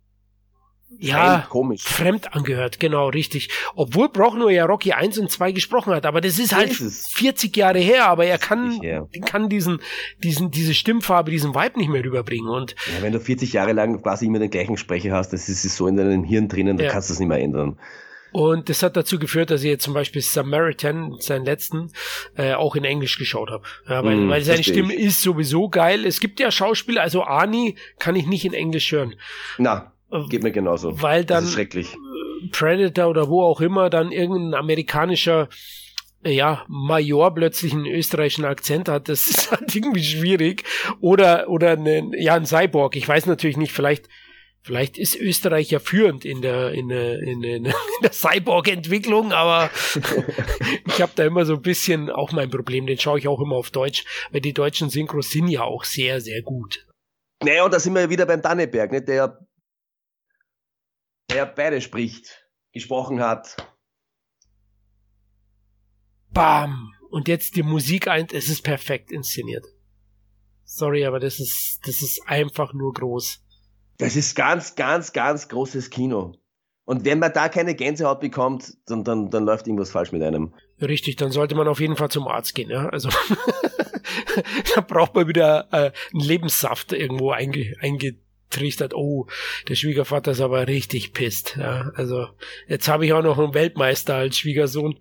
ja, fremd, komisch. fremd angehört, genau, richtig. Obwohl Brockner ja Rocky 1 und 2 gesprochen hat, aber das ist halt ist 40 Jahre her, aber er kann, kann diesen, diesen, diese Stimmfarbe, diesen Vibe nicht mehr rüberbringen und. Ja, wenn du 40 Jahre lang quasi immer den gleichen Sprecher hast, das ist so in deinem Hirn drinnen, dann ja. kannst du es nicht mehr ändern. Und das hat dazu geführt, dass ich jetzt zum Beispiel Samaritan, seinen letzten, äh, auch in Englisch geschaut habe. Ja, weil, mm, weil seine Stimme ich. ist sowieso geil. Es gibt ja Schauspieler, also Ani kann ich nicht in Englisch hören. Na, geht mir genauso. Weil dann schrecklich. Predator oder wo auch immer dann irgendein amerikanischer ja, Major plötzlich einen österreichischen Akzent hat, das ist halt irgendwie schwierig. Oder, oder einen, ja, ein Cyborg. Ich weiß natürlich nicht, vielleicht Vielleicht ist Österreich ja führend in der, in der, in der, der Cyborg-Entwicklung, aber ich habe da immer so ein bisschen auch mein Problem. Den schaue ich auch immer auf Deutsch, weil die deutschen Synchros sind ja auch sehr, sehr gut. Naja, und da sind wir wieder beim Danneberg, ne? der, der beide spricht, gesprochen hat. Bam! Und jetzt die Musik ein, es ist perfekt inszeniert. Sorry, aber das ist, das ist einfach nur groß. Das ist ganz, ganz, ganz großes Kino. Und wenn man da keine Gänsehaut bekommt, dann, dann, dann läuft irgendwas falsch mit einem. Richtig, dann sollte man auf jeden Fall zum Arzt gehen. Ja? Also da braucht man wieder äh, einen Lebenssaft irgendwo einge eingetrichtert. Oh, der Schwiegervater ist aber richtig pisst. Ja? Also jetzt habe ich auch noch einen Weltmeister als Schwiegersohn.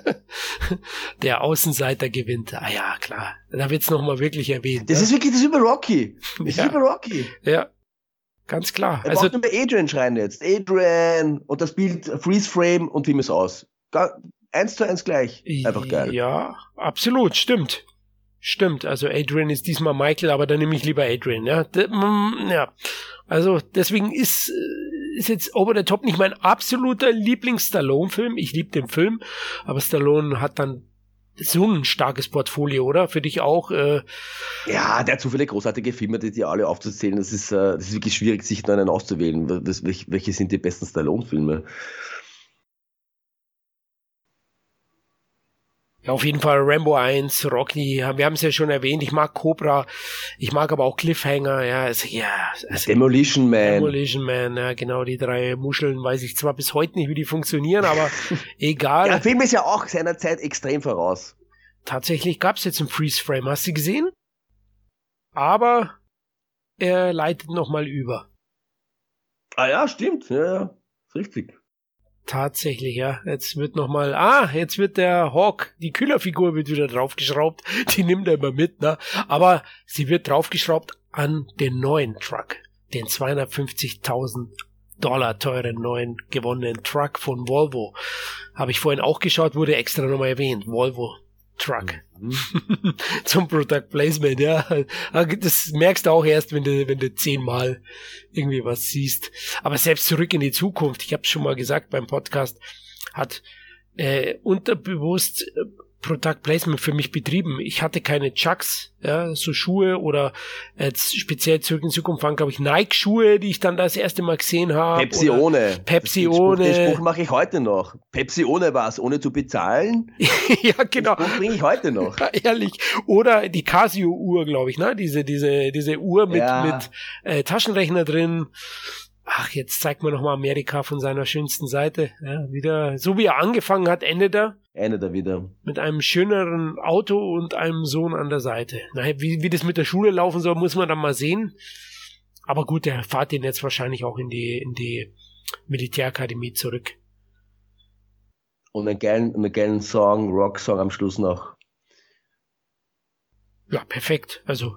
der Außenseiter gewinnt. Ah ja, klar. Da wird's noch mal wirklich erwähnt. Das ja? ist wirklich das über Rocky. Das ja. ist über Rocky. Ja. Ganz klar. Er also, braucht nur Adrian schreien jetzt. Adrian und das Bild Freeze Frame und wie es aus. Eins zu eins gleich. Einfach geil. Ja, absolut, stimmt. Stimmt. Also Adrian ist diesmal Michael, aber dann nehme ich lieber Adrian, ja. Mm, ja. Also deswegen ist, äh, ist jetzt Over the Top nicht mein absoluter Lieblings-Stallone-Film. Ich liebe den Film, aber Stallone hat dann so ein starkes Portfolio, oder? Für dich auch? Äh ja, der hat so viele großartige Filme, die, die alle aufzuzählen. Das ist, äh, das ist wirklich schwierig, sich da einen auszuwählen. Das, welche sind die besten Stallone-Filme? Ja, auf jeden Fall Rambo 1, Rocky, wir haben es ja schon erwähnt, ich mag Cobra, ich mag aber auch Cliffhanger, ja, also, ja. Also Demolition Man. Demolition Man, ja, genau, die drei Muscheln weiß ich zwar bis heute nicht, wie die funktionieren, aber egal. Der Film ist ja auch seiner Zeit extrem voraus. Tatsächlich gab es jetzt einen Freeze Frame, hast du gesehen? Aber er leitet nochmal über. Ah ja, stimmt, ja, ja, richtig. Tatsächlich, ja. Jetzt wird nochmal, ah, jetzt wird der Hawk, die Kühlerfigur wird wieder draufgeschraubt. Die nimmt er immer mit, ne? Aber sie wird draufgeschraubt an den neuen Truck. Den 250.000 Dollar teuren neuen gewonnenen Truck von Volvo. Habe ich vorhin auch geschaut, wurde extra nochmal erwähnt. Volvo Truck. Mhm. Zum Product Placement, ja. Das merkst du auch erst, wenn du, wenn du zehnmal irgendwie was siehst. Aber selbst zurück in die Zukunft, ich habe schon mal gesagt beim Podcast, hat äh, unterbewusst äh, Product Placement für mich betrieben. Ich hatte keine Chucks, ja, so Schuhe oder jetzt speziell zurück in Zukunft waren, glaube ich, Nike-Schuhe, die ich dann das erste Mal gesehen habe. Pepsi ohne. Pepsi den ohne. den Spruch mache ich heute noch. Pepsi ohne was, ohne zu bezahlen. ja, genau. Den Spruch bringe ich heute noch. Ja, ehrlich. Oder die Casio-Uhr, glaube ich, ne? Diese, diese, diese Uhr mit, ja. mit äh, Taschenrechner drin ach, jetzt zeigt man nochmal Amerika von seiner schönsten Seite. Ja, wieder, so wie er angefangen hat, endet er. Endet er wieder. Mit einem schöneren Auto und einem Sohn an der Seite. Na, wie, wie das mit der Schule laufen soll, muss man dann mal sehen. Aber gut, der fahrt ihn jetzt wahrscheinlich auch in die, in die Militärakademie zurück. Und einen geilen, einen geilen Song, Rock-Song am Schluss noch. Ja, perfekt. Also,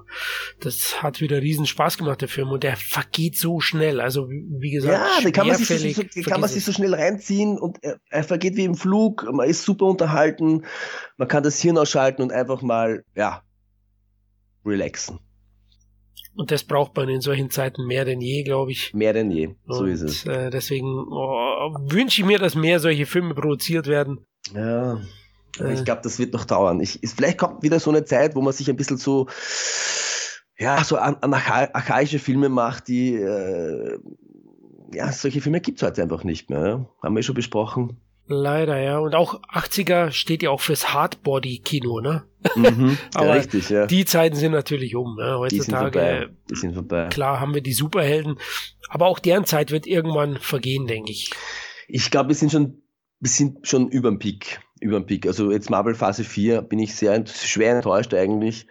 das hat wieder riesen Spaß gemacht, der Film. Und der vergeht so schnell. Also, wie gesagt, ja, den kann man sich so, so, kann man sich so schnell reinziehen und er, er, vergeht wie im Flug. Man ist super unterhalten. Man kann das Hirn ausschalten und einfach mal, ja, relaxen. Und das braucht man in solchen Zeiten mehr denn je, glaube ich. Mehr denn je, so und, ist es. Äh, deswegen oh, wünsche ich mir, dass mehr solche Filme produziert werden. Ja, ich äh. glaube, das wird noch dauern. Ich, vielleicht kommt wieder so eine Zeit, wo man sich ein bisschen so, ja, so an, an archaische Filme macht, die, äh, ja, solche Filme gibt es heute einfach nicht mehr. Ja? Haben wir schon besprochen. Leider, ja. Und auch 80er steht ja auch fürs Hardbody-Kino, ne? Mhm, Aber richtig, ja. Die Zeiten sind natürlich um. Ne? Heutzutage, die sind vorbei. klar, haben wir die Superhelden. Aber auch deren Zeit wird irgendwann vergehen, denke ich. Ich glaube, wir sind schon, wir sind schon über dem Peak. Über dem Peak. Also jetzt Marvel Phase 4 bin ich sehr schwer enttäuscht eigentlich.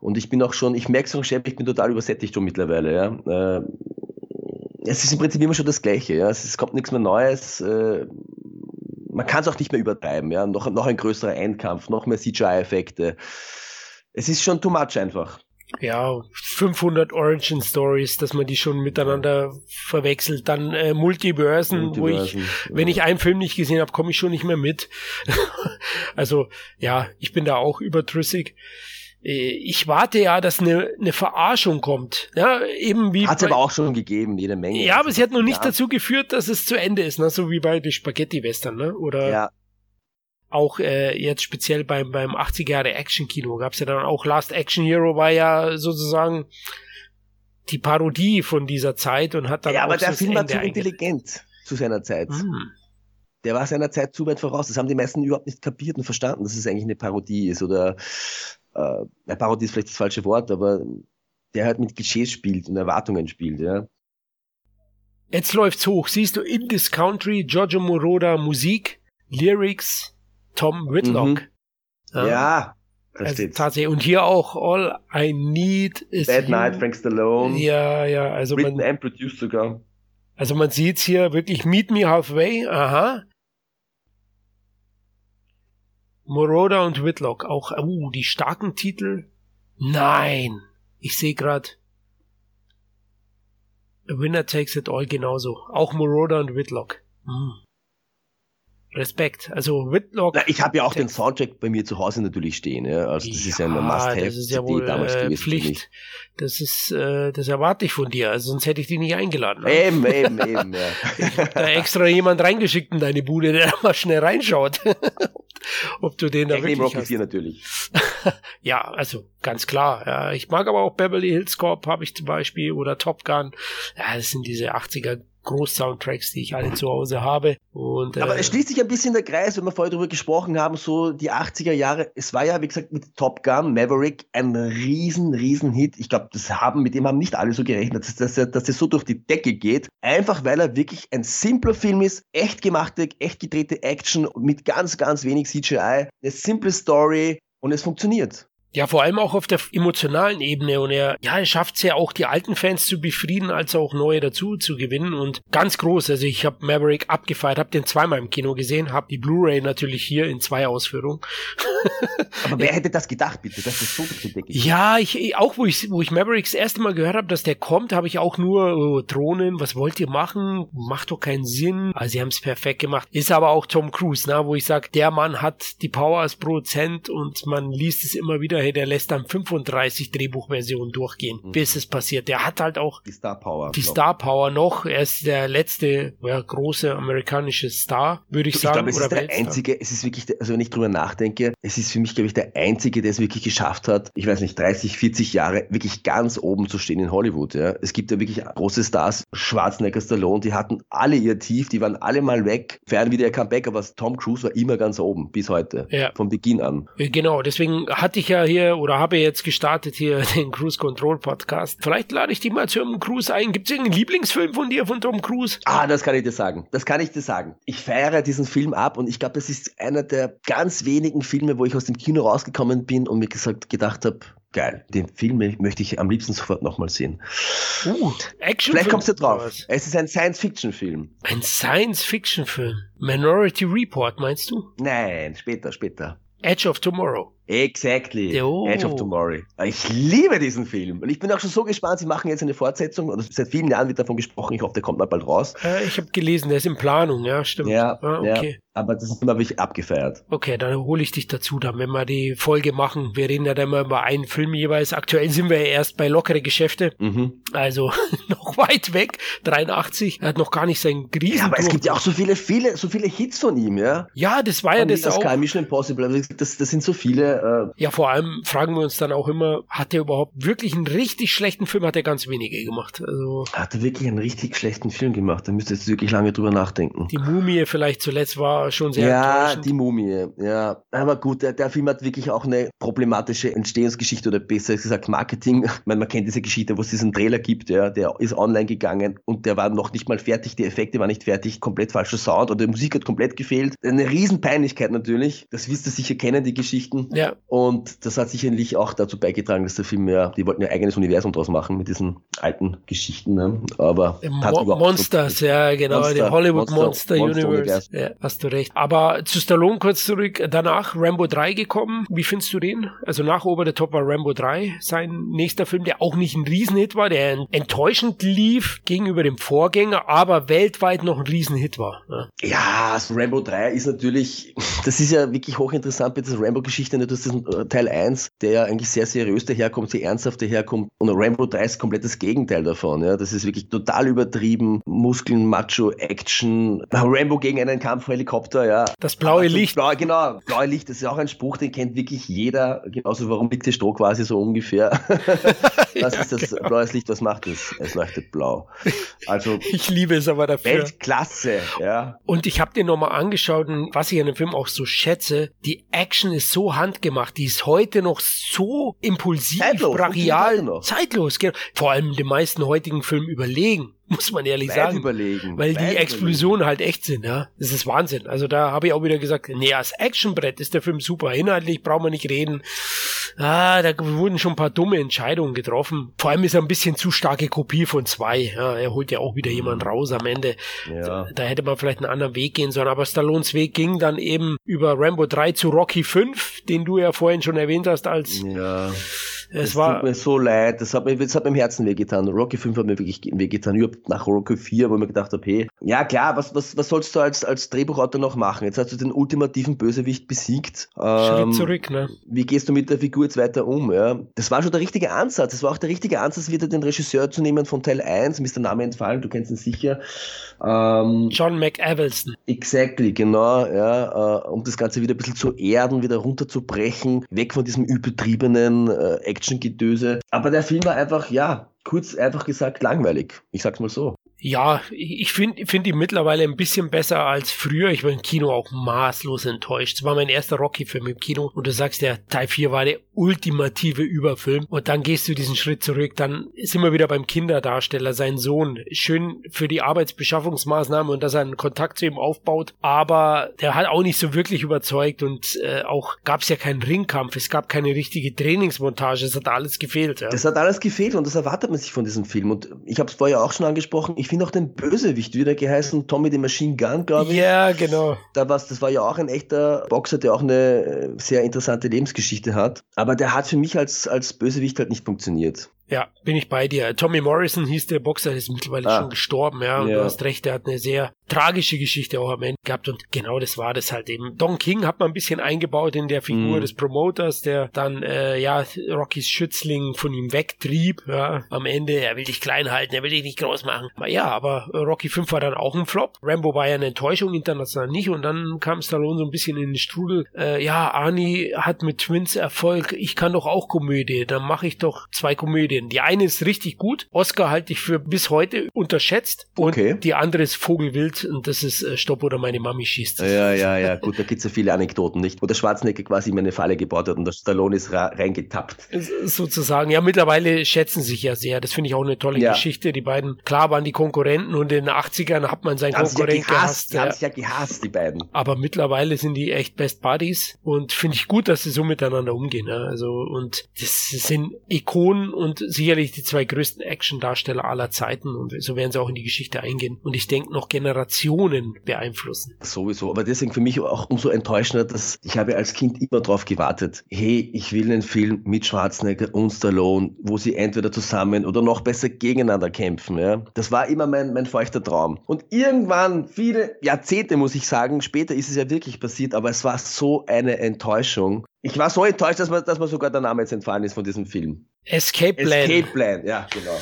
Und ich bin auch schon, ich merke schon, Chef, ich bin total übersättigt schon mittlerweile, ja. Äh, es ist im Prinzip immer schon das Gleiche, ja. Es kommt nichts mehr Neues. Äh, man kann es auch nicht mehr übertreiben, ja. Noch, noch ein größerer Endkampf, noch mehr CGI-Effekte. Es ist schon too much einfach. Ja, 500 Origin Stories, dass man die schon miteinander verwechselt. Dann äh, Multiversen, Multiversen, wo ich, ja. wenn ich einen Film nicht gesehen habe, komme ich schon nicht mehr mit. also ja, ich bin da auch überdrüssig. Äh, ich warte ja, dass eine, eine Verarschung kommt. Ja, eben wie. Hat es aber auch schon gegeben, jede Menge. Ja, aber sie hat noch nicht ja. dazu geführt, dass es zu Ende ist, ne? so wie bei den Spaghetti-Western, ne? Oder ja. Auch äh, jetzt speziell beim, beim 80er Jahre Action-Kino gab es ja dann auch Last Action Hero war ja sozusagen die Parodie von dieser Zeit und hat dann. Ja, aber der Film war zu intelligent zu seiner Zeit. Hm. Der war seiner Zeit zu weit voraus. Das haben die meisten überhaupt nicht kapiert und verstanden, dass es eigentlich eine Parodie ist oder äh, Parodie ist vielleicht das falsche Wort, aber der halt mit Klischees spielt und Erwartungen spielt, ja. Jetzt läuft's hoch. Siehst du In This Country, Giorgio Moroder Musik, Lyrics, Tom Whitlock. Mhm. Ja, ja also tatsächlich. Und hier auch All I Need is Bad you. Night, Frank Stallone. Ja, ja, also Written man, and produced sogar. Also man sieht's hier wirklich Meet Me Halfway, aha. Moroder und Whitlock. Auch, uh, die starken Titel. Nein. Ich sehe gerade. Winner Takes It All genauso. Auch Moroder und Whitlock. Hm. Respekt. Also Whitlock. Na, ich habe ja auch den Soundtrack bei mir zu Hause natürlich stehen. Ja. Also das ja, ist ja ein Must-have. Das ist ja wohl äh, Pflicht. Das ist, äh, das erwarte ich von dir. Also sonst hätte ich dich nicht eingeladen. Ne? Eben, eben, eben. Ja. ich habe da extra jemand reingeschickt in deine Bude, der mal schnell reinschaut, ob du den da ich wirklich hast. 4 natürlich. ja, also ganz klar. Ja. Ich mag aber auch Beverly Hills Cop, habe ich zum Beispiel, oder Top Gun. Ja, das sind diese 80er Groß-Soundtracks, die ich alle zu Hause habe. Und, äh, Aber es schließt sich ein bisschen der Kreis, wenn wir vorher darüber gesprochen haben, so die 80er Jahre, es war ja, wie gesagt, mit Top Gun, Maverick, ein riesen, riesen Hit. Ich glaube, das haben, mit dem haben nicht alle so gerechnet, dass, dass, er, dass er so durch die Decke geht. Einfach weil er wirklich ein simpler Film ist, echt gemachte, echt gedrehte Action mit ganz, ganz wenig CGI, eine simple Story und es funktioniert. Ja, vor allem auch auf der emotionalen Ebene. Und er, ja, er schafft es ja auch, die alten Fans zu befrieden, als auch neue dazu zu gewinnen. Und ganz groß. Also ich habe Maverick abgefeiert, habe den zweimal im Kino gesehen, habe die Blu-ray natürlich hier in zwei Ausführungen. Aber wer hätte das gedacht, bitte, dass das so bedeckt Ja, ich, auch wo ich, wo ich Mavericks das erste Mal gehört habe, dass der kommt, habe ich auch nur oh, Drohnen, was wollt ihr machen? Macht doch keinen Sinn. Also sie haben es perfekt gemacht. Ist aber auch Tom Cruise, na, wo ich sage, der Mann hat die Power als Produzent und man liest es immer wieder hey, der lässt dann 35 Drehbuchversionen durchgehen, mhm. bis es passiert. Der hat halt auch die Star Power. Die Star Power noch. Er ist der letzte ja, große amerikanische Star, würde ich, ich sagen. Ich glaube, es ist der einzige, es ist wirklich, also wenn ich drüber nachdenke, es ist für mich, glaube ich, der einzige, der es wirklich geschafft hat, ich weiß nicht, 30, 40 Jahre wirklich ganz oben zu stehen in Hollywood. Ja. Es gibt ja wirklich große Stars, Schwarzenegger, Stallone, die hatten alle ihr Tief, die waren alle mal weg, fern wieder ihr Comeback, aber Tom Cruise war immer ganz oben, bis heute. Ja. Von Beginn an. Genau, deswegen hatte ich ja hier oder habe jetzt gestartet hier den Cruise Control Podcast. Vielleicht lade ich dich mal zu einem Cruise ein. Gibt es irgendeinen Lieblingsfilm von dir, von Tom Cruise? Ah, das kann ich dir sagen. Das kann ich dir sagen. Ich feiere diesen Film ab und ich glaube, das ist einer der ganz wenigen Filme, wo ich aus dem Kino rausgekommen bin und mir gesagt, gedacht habe, geil, den Film möchte ich am liebsten sofort nochmal sehen. Uh, Action Vielleicht kommst du drauf. Es ist ein Science-Fiction-Film. Ein Science-Fiction-Film? Minority Report, meinst du? Nein, später, später. Edge of Tomorrow. Exactly. Oh. Edge of Tomorrow. Ich liebe diesen Film. Und ich bin auch schon so gespannt, sie machen jetzt eine Fortsetzung. Und seit vielen Jahren wird davon gesprochen. Ich hoffe, der kommt mal bald raus. Äh, ich habe gelesen, der ist in Planung, ja, stimmt. Ja, ah, okay. Ja, aber das ist immer wirklich abgefeiert. Okay, dann hole ich dich dazu, dann, wenn wir die Folge machen. Wir reden ja dann immer über einen Film jeweils. Aktuell sind wir ja erst bei lockere Geschäfte. Mhm. Also noch weit weg. 83, er hat noch gar nicht seinen Riesen. Ja, aber es gibt ja auch so viele, viele, so viele Hits von ihm, ja. Ja, das war ja das das auch. Sky Mission Impossible, also das, das sind so viele. Äh ja, vor allem fragen wir uns dann auch immer, hat er überhaupt wirklich einen richtig schlechten Film? Hat er ganz wenige gemacht. Also hat er wirklich einen richtig schlechten Film gemacht? Da müsste jetzt wirklich lange drüber nachdenken. Die Mumie vielleicht zuletzt war schon sehr Ja, die Mumie, ja. Aber gut, der, der Film hat wirklich auch eine problematische Entstehungsgeschichte oder besser gesagt Marketing. Ich meine, man kennt diese Geschichte, wo es diesen Trailer gibt, ja, der ist online gegangen und der war noch nicht mal fertig, die Effekte waren nicht fertig, komplett falscher Sound und die Musik hat komplett gefehlt. Eine Riesenpeinlichkeit natürlich. Das wirst du sicher kennen, die Geschichten. Ja. Und das hat sicherlich auch dazu beigetragen, dass der Film ja, die wollten ja eigenes Universum draus machen mit diesen alten Geschichten, ne? aber Mo Monsters, so ja, genau, Monster, die Hollywood Monster, Monster, Monster Universe. Universe. Ja, hast du recht. Aber zu Stallone kurz zurück, danach Rambo 3 gekommen. Wie findest du den? Also nach Ober der Top war Rambo 3 sein nächster Film, der auch nicht ein Riesenhit war, der enttäuschend lief gegenüber dem Vorgänger, aber weltweit noch ein Riesenhit war. Ja, ja also Rambo 3 ist natürlich, das ist ja wirklich hochinteressant dieser Rambo-Geschichte. Du hast diesen äh, Teil 1, der ja eigentlich sehr seriös daherkommt, sehr ernsthaft daherkommt. Und Rambo 3 ist komplett das Gegenteil davon. Ja. Das ist wirklich total übertrieben. Muskeln, Macho, Action. Rambo gegen einen Kampfhelikopter, ja. Das blaue also, Licht. Blau, genau, blaue Licht, das ist auch ein Spruch, den kennt wirklich jeder. Genauso, warum liegt der Stroh quasi so ungefähr? was ja, ist das genau. blaues Licht? Was macht es? Es leuchtet blau. Also. Ich liebe es aber dafür. Weltklasse, ja. Und ich habe den nochmal angeschaut und was ich an dem Film auch so schätze, die Action ist so handgemacht, die ist heute noch so impulsiv, zeitlos, brachial, zeitlos. Genau. Vor allem den meisten heutigen Filmen überlegen muss man ehrlich Weit sagen. Überlegen. Weil Weit die Explosionen halt echt sind, ja. Das ist Wahnsinn. Also da habe ich auch wieder gesagt, nee, als Actionbrett ist der Film super. Inhaltlich brauchen wir nicht reden. Ah, da wurden schon ein paar dumme Entscheidungen getroffen. Vor allem ist er ein bisschen zu starke Kopie von zwei. Ja, er holt ja auch wieder jemand raus am Ende. Ja. Da, da, hätte man vielleicht einen anderen Weg gehen sollen. Aber Stallones Weg ging dann eben über Rambo 3 zu Rocky 5, den du ja vorhin schon erwähnt hast als ja. Es das war, tut mir so leid, das hat mir, das hat mir im Herzen wehgetan. Rocky 5 hat mir wirklich wehgetan. Überhaupt nach Rocky 4, wo ich mir gedacht habe, hey, ja klar, was, was, was sollst du als, als Drehbuchautor noch machen? Jetzt hast du den ultimativen Bösewicht besiegt. Schritt ähm, zurück, ne? Wie gehst du mit der Figur jetzt weiter um? Ja? Das war schon der richtige Ansatz. Das war auch der richtige Ansatz, wieder den Regisseur zu nehmen von Teil 1. Mir ist der Name entfallen, du kennst ihn sicher. Ähm, John McAvelston. Exactly, genau, ja, äh, um das Ganze wieder ein bisschen zu erden, wieder runterzubrechen, weg von diesem übertriebenen äh, Action-Gedöse. Aber der Film war einfach, ja, kurz einfach gesagt langweilig. Ich sag's mal so. Ja, ich finde find ihn mittlerweile ein bisschen besser als früher. Ich war im Kino auch maßlos enttäuscht. Es war mein erster Rocky-Film im Kino und du sagst, der Teil 4 war der ultimative Überfilm und dann gehst du diesen Schritt zurück. Dann sind wir wieder beim Kinderdarsteller, sein Sohn. Schön für die Arbeitsbeschaffungsmaßnahme und dass er einen Kontakt zu ihm aufbaut, aber der hat auch nicht so wirklich überzeugt und äh, auch gab es ja keinen Ringkampf. Es gab keine richtige Trainingsmontage. Es hat alles gefehlt. Ja. Das hat alles gefehlt und das erwartet man sich von diesem Film. Und ich habe es vorher auch schon angesprochen. Ich finde auch den Bösewicht wieder geheißen, Tommy the Machine Gun, glaube ich. Ja, genau. Da war's, das war ja auch ein echter Boxer, der auch eine äh, sehr interessante Lebensgeschichte hat. Aber der hat für mich als, als Bösewicht halt nicht funktioniert. Ja, bin ich bei dir. Tommy Morrison hieß der Boxer, der ist mittlerweile ah. schon gestorben, ja. Und ja. du hast recht, der hat eine sehr tragische Geschichte auch am Ende gehabt und genau das war das halt eben. Don King hat man ein bisschen eingebaut in der Figur mm. des Promoters, der dann äh, ja Rockys Schützling von ihm wegtrieb, ja. Am Ende, er will dich klein halten, er will dich nicht groß machen. Ja, aber Rocky 5 war dann auch ein Flop. Rambo war ja eine Enttäuschung, international nicht und dann kam Stallone so ein bisschen in den Strudel. Äh, ja, Arnie hat mit Twins Erfolg, ich kann doch auch Komödie, dann mache ich doch zwei Komödien. Die eine ist richtig gut, Oscar halte ich für bis heute unterschätzt und okay. die andere ist Vogelwild und das ist äh, Stopp oder meine Mami schießt. Ja, ja, ja, gut, da gibt es ja viele Anekdoten, nicht? Wo der Schwarzenegger quasi immer eine Falle gebaut hat und der Stallone ist reingetappt. Sozusagen, ja, mittlerweile schätzen sich ja sehr. Das finde ich auch eine tolle ja. Geschichte. Die beiden, klar waren die Konkurrenten und in den 80ern hat man seinen Konkurrenten ja gehasst. Die haben sich ja gehasst, die beiden. Aber mittlerweile sind die echt Best Buddies und finde ich gut, dass sie so miteinander umgehen. Ja? Also, und das sind Ikonen und sicherlich die zwei größten Action-Darsteller aller Zeiten und so werden sie auch in die Geschichte eingehen. Und ich denke noch Generationen Generationen beeinflussen. Sowieso, aber deswegen für mich auch umso enttäuschender, dass ich habe als Kind immer darauf gewartet, hey, ich will einen Film mit Schwarzenegger und Stallone, wo sie entweder zusammen oder noch besser gegeneinander kämpfen. Ja? Das war immer mein, mein feuchter Traum. Und irgendwann, viele Jahrzehnte muss ich sagen, später ist es ja wirklich passiert, aber es war so eine Enttäuschung. Ich war so enttäuscht, dass mir, dass mir sogar der Name jetzt entfallen ist von diesem Film. Escape Plan. Escape Plan, ja, genau.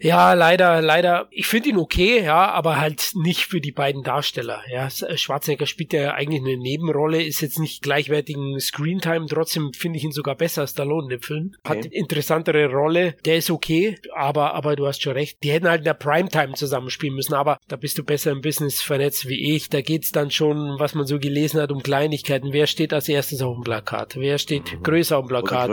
Ja, leider, leider. Ich finde ihn okay, ja, aber halt nicht für die beiden Darsteller. Ja, äh, Schwarzenegger spielt ja eigentlich eine Nebenrolle, ist jetzt nicht gleichwertigen Screentime. Trotzdem finde ich ihn sogar besser als Stallone in dem Film. Hat okay. interessantere Rolle. Der ist okay, aber, aber du hast schon recht. Die hätten halt in der Primetime zusammenspielen müssen, aber da bist du besser im Business vernetzt wie ich. Da geht's dann schon, was man so gelesen hat, um Kleinigkeiten. Wer steht als erstes auf dem Plakat? Wer steht mhm. größer dem Plakat?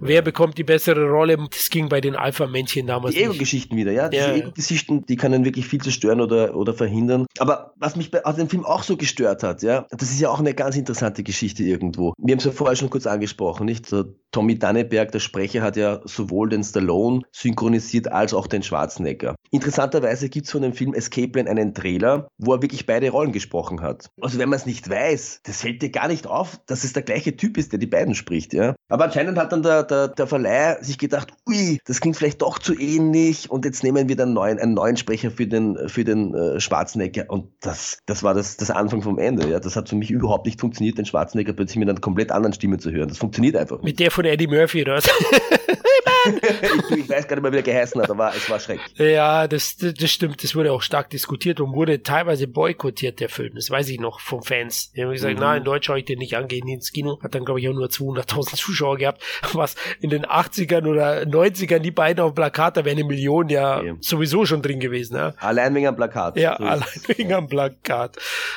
Wer bekommt die bessere Rolle? Das ging bei den Alpha-Männchen damals. Die Ego-Geschichten wieder, ja. Diese ja. Ego-Geschichten, die können wirklich viel zerstören oder, oder verhindern. Aber was mich bei also dem Film auch so gestört hat, ja, das ist ja auch eine ganz interessante Geschichte irgendwo. Wir haben es ja vorher schon kurz angesprochen, nicht? So, Tommy Danneberg, der Sprecher, hat ja sowohl den Stallone synchronisiert als auch den Schwarzenegger. Interessanterweise gibt es von dem Film Escape Plan einen Trailer, wo er wirklich beide Rollen gesprochen hat. Also wenn man es nicht weiß, das fällt dir gar nicht auf, dass es der gleiche Typ ist, der die beiden spricht, ja. Aber anscheinend hat dann der, der, der Verleih sich gedacht, ui, das klingt vielleicht doch zu ähnlich und jetzt nehmen wir dann neuen, einen neuen Sprecher für den, für den äh, Schwarzenegger und das, das war das, das Anfang vom Ende, ja. Das hat für mich überhaupt nicht funktioniert, den Schwarzenegger plötzlich mit einer komplett anderen Stimme zu hören. Das funktioniert einfach nicht. Mit der von Eddie Murphy, oder? ich, ich, weiß gar nicht mehr, wie der geheißen hat, aber es war schrecklich. Ja, das, das stimmt. Das wurde auch stark diskutiert und wurde teilweise boykottiert, der Film. Das weiß ich noch von Fans. Die haben gesagt, mhm. na, in Deutsch schaue ich den nicht angehen ins Kino. Hat dann, glaube ich, auch nur 200.000 Zuschauer gehabt. Was in den 80ern oder 90ern die beiden auf dem Plakat, da wäre eine Million ja okay. sowieso schon drin gewesen. Ja? Allein wegen am Plakat. Ja, so allein wegen am Plakat.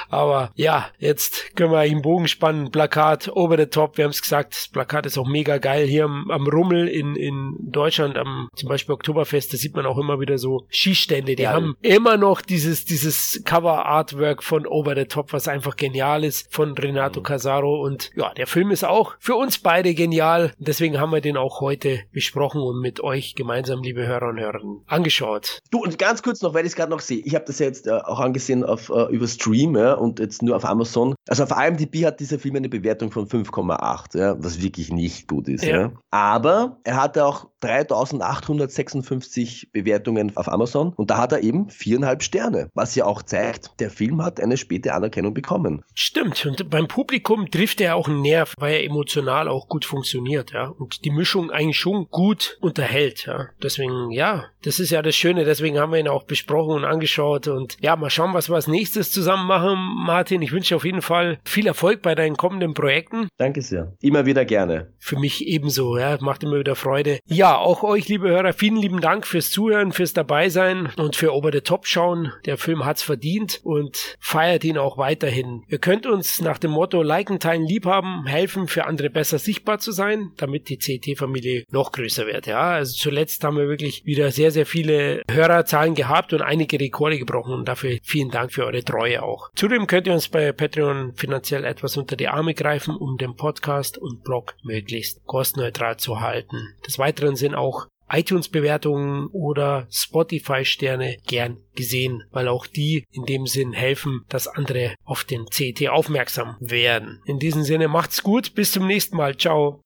Aber ja, jetzt können wir einen Bogen spannen. Plakat, over the top. Wir haben es gesagt, das Plakat ist auch mega geil hier am, am Rummel in, in Deutschland am zum Beispiel Oktoberfest, da sieht man auch immer wieder so Skistände, die ja. haben immer noch dieses, dieses Cover-Artwork von Over the Top, was einfach genial ist, von Renato mhm. Casaro und ja, der Film ist auch für uns beide genial, deswegen haben wir den auch heute besprochen und mit euch gemeinsam, liebe Hörer und Hörerinnen, angeschaut. Du, und ganz kurz noch, weil ich es gerade noch sehe, ich habe das ja jetzt äh, auch angesehen auf, äh, über Stream ja, und jetzt nur auf Amazon. Also auf IMDb hat dieser Film eine Bewertung von 5,8, ja, was wirklich nicht gut ist. Ja. Aber er hatte auch 3856 Bewertungen auf Amazon und da hat er eben viereinhalb Sterne, was ja auch zeigt, der Film hat eine späte Anerkennung bekommen. Stimmt und beim Publikum trifft er auch einen Nerv, weil er emotional auch gut funktioniert, ja und die Mischung eigentlich schon gut unterhält, ja. Deswegen, ja, das ist ja das Schöne, deswegen haben wir ihn auch besprochen und angeschaut und ja, mal schauen, was wir als nächstes zusammen machen, Martin. Ich wünsche dir auf jeden Fall viel Erfolg bei deinen kommenden Projekten. Danke sehr. Immer wieder gerne. Für mich ebenso, ja, macht immer wieder Freude. Ja, ja, auch euch, liebe Hörer, vielen lieben Dank fürs Zuhören, fürs Dabeisein und für Over the Top schauen. Der Film hat's verdient und feiert ihn auch weiterhin. Ihr könnt uns nach dem Motto Liken, Teilen, Liebhaben helfen, für andere besser sichtbar zu sein, damit die CT-Familie noch größer wird. Ja, also zuletzt haben wir wirklich wieder sehr, sehr viele Hörerzahlen gehabt und einige Rekorde gebrochen und dafür vielen Dank für eure Treue auch. Zudem könnt ihr uns bei Patreon finanziell etwas unter die Arme greifen, um den Podcast und Blog möglichst kostenneutral zu halten. Des Weiteren sind auch iTunes-Bewertungen oder Spotify-Sterne gern gesehen, weil auch die in dem Sinn helfen, dass andere auf den CT aufmerksam werden. In diesem Sinne macht's gut, bis zum nächsten Mal. Ciao.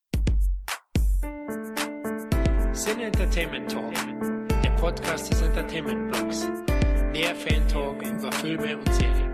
Sin Entertainment Talk, der Podcast des Entertainment Blogs. Mehr Fan Talk über Filme und Serien.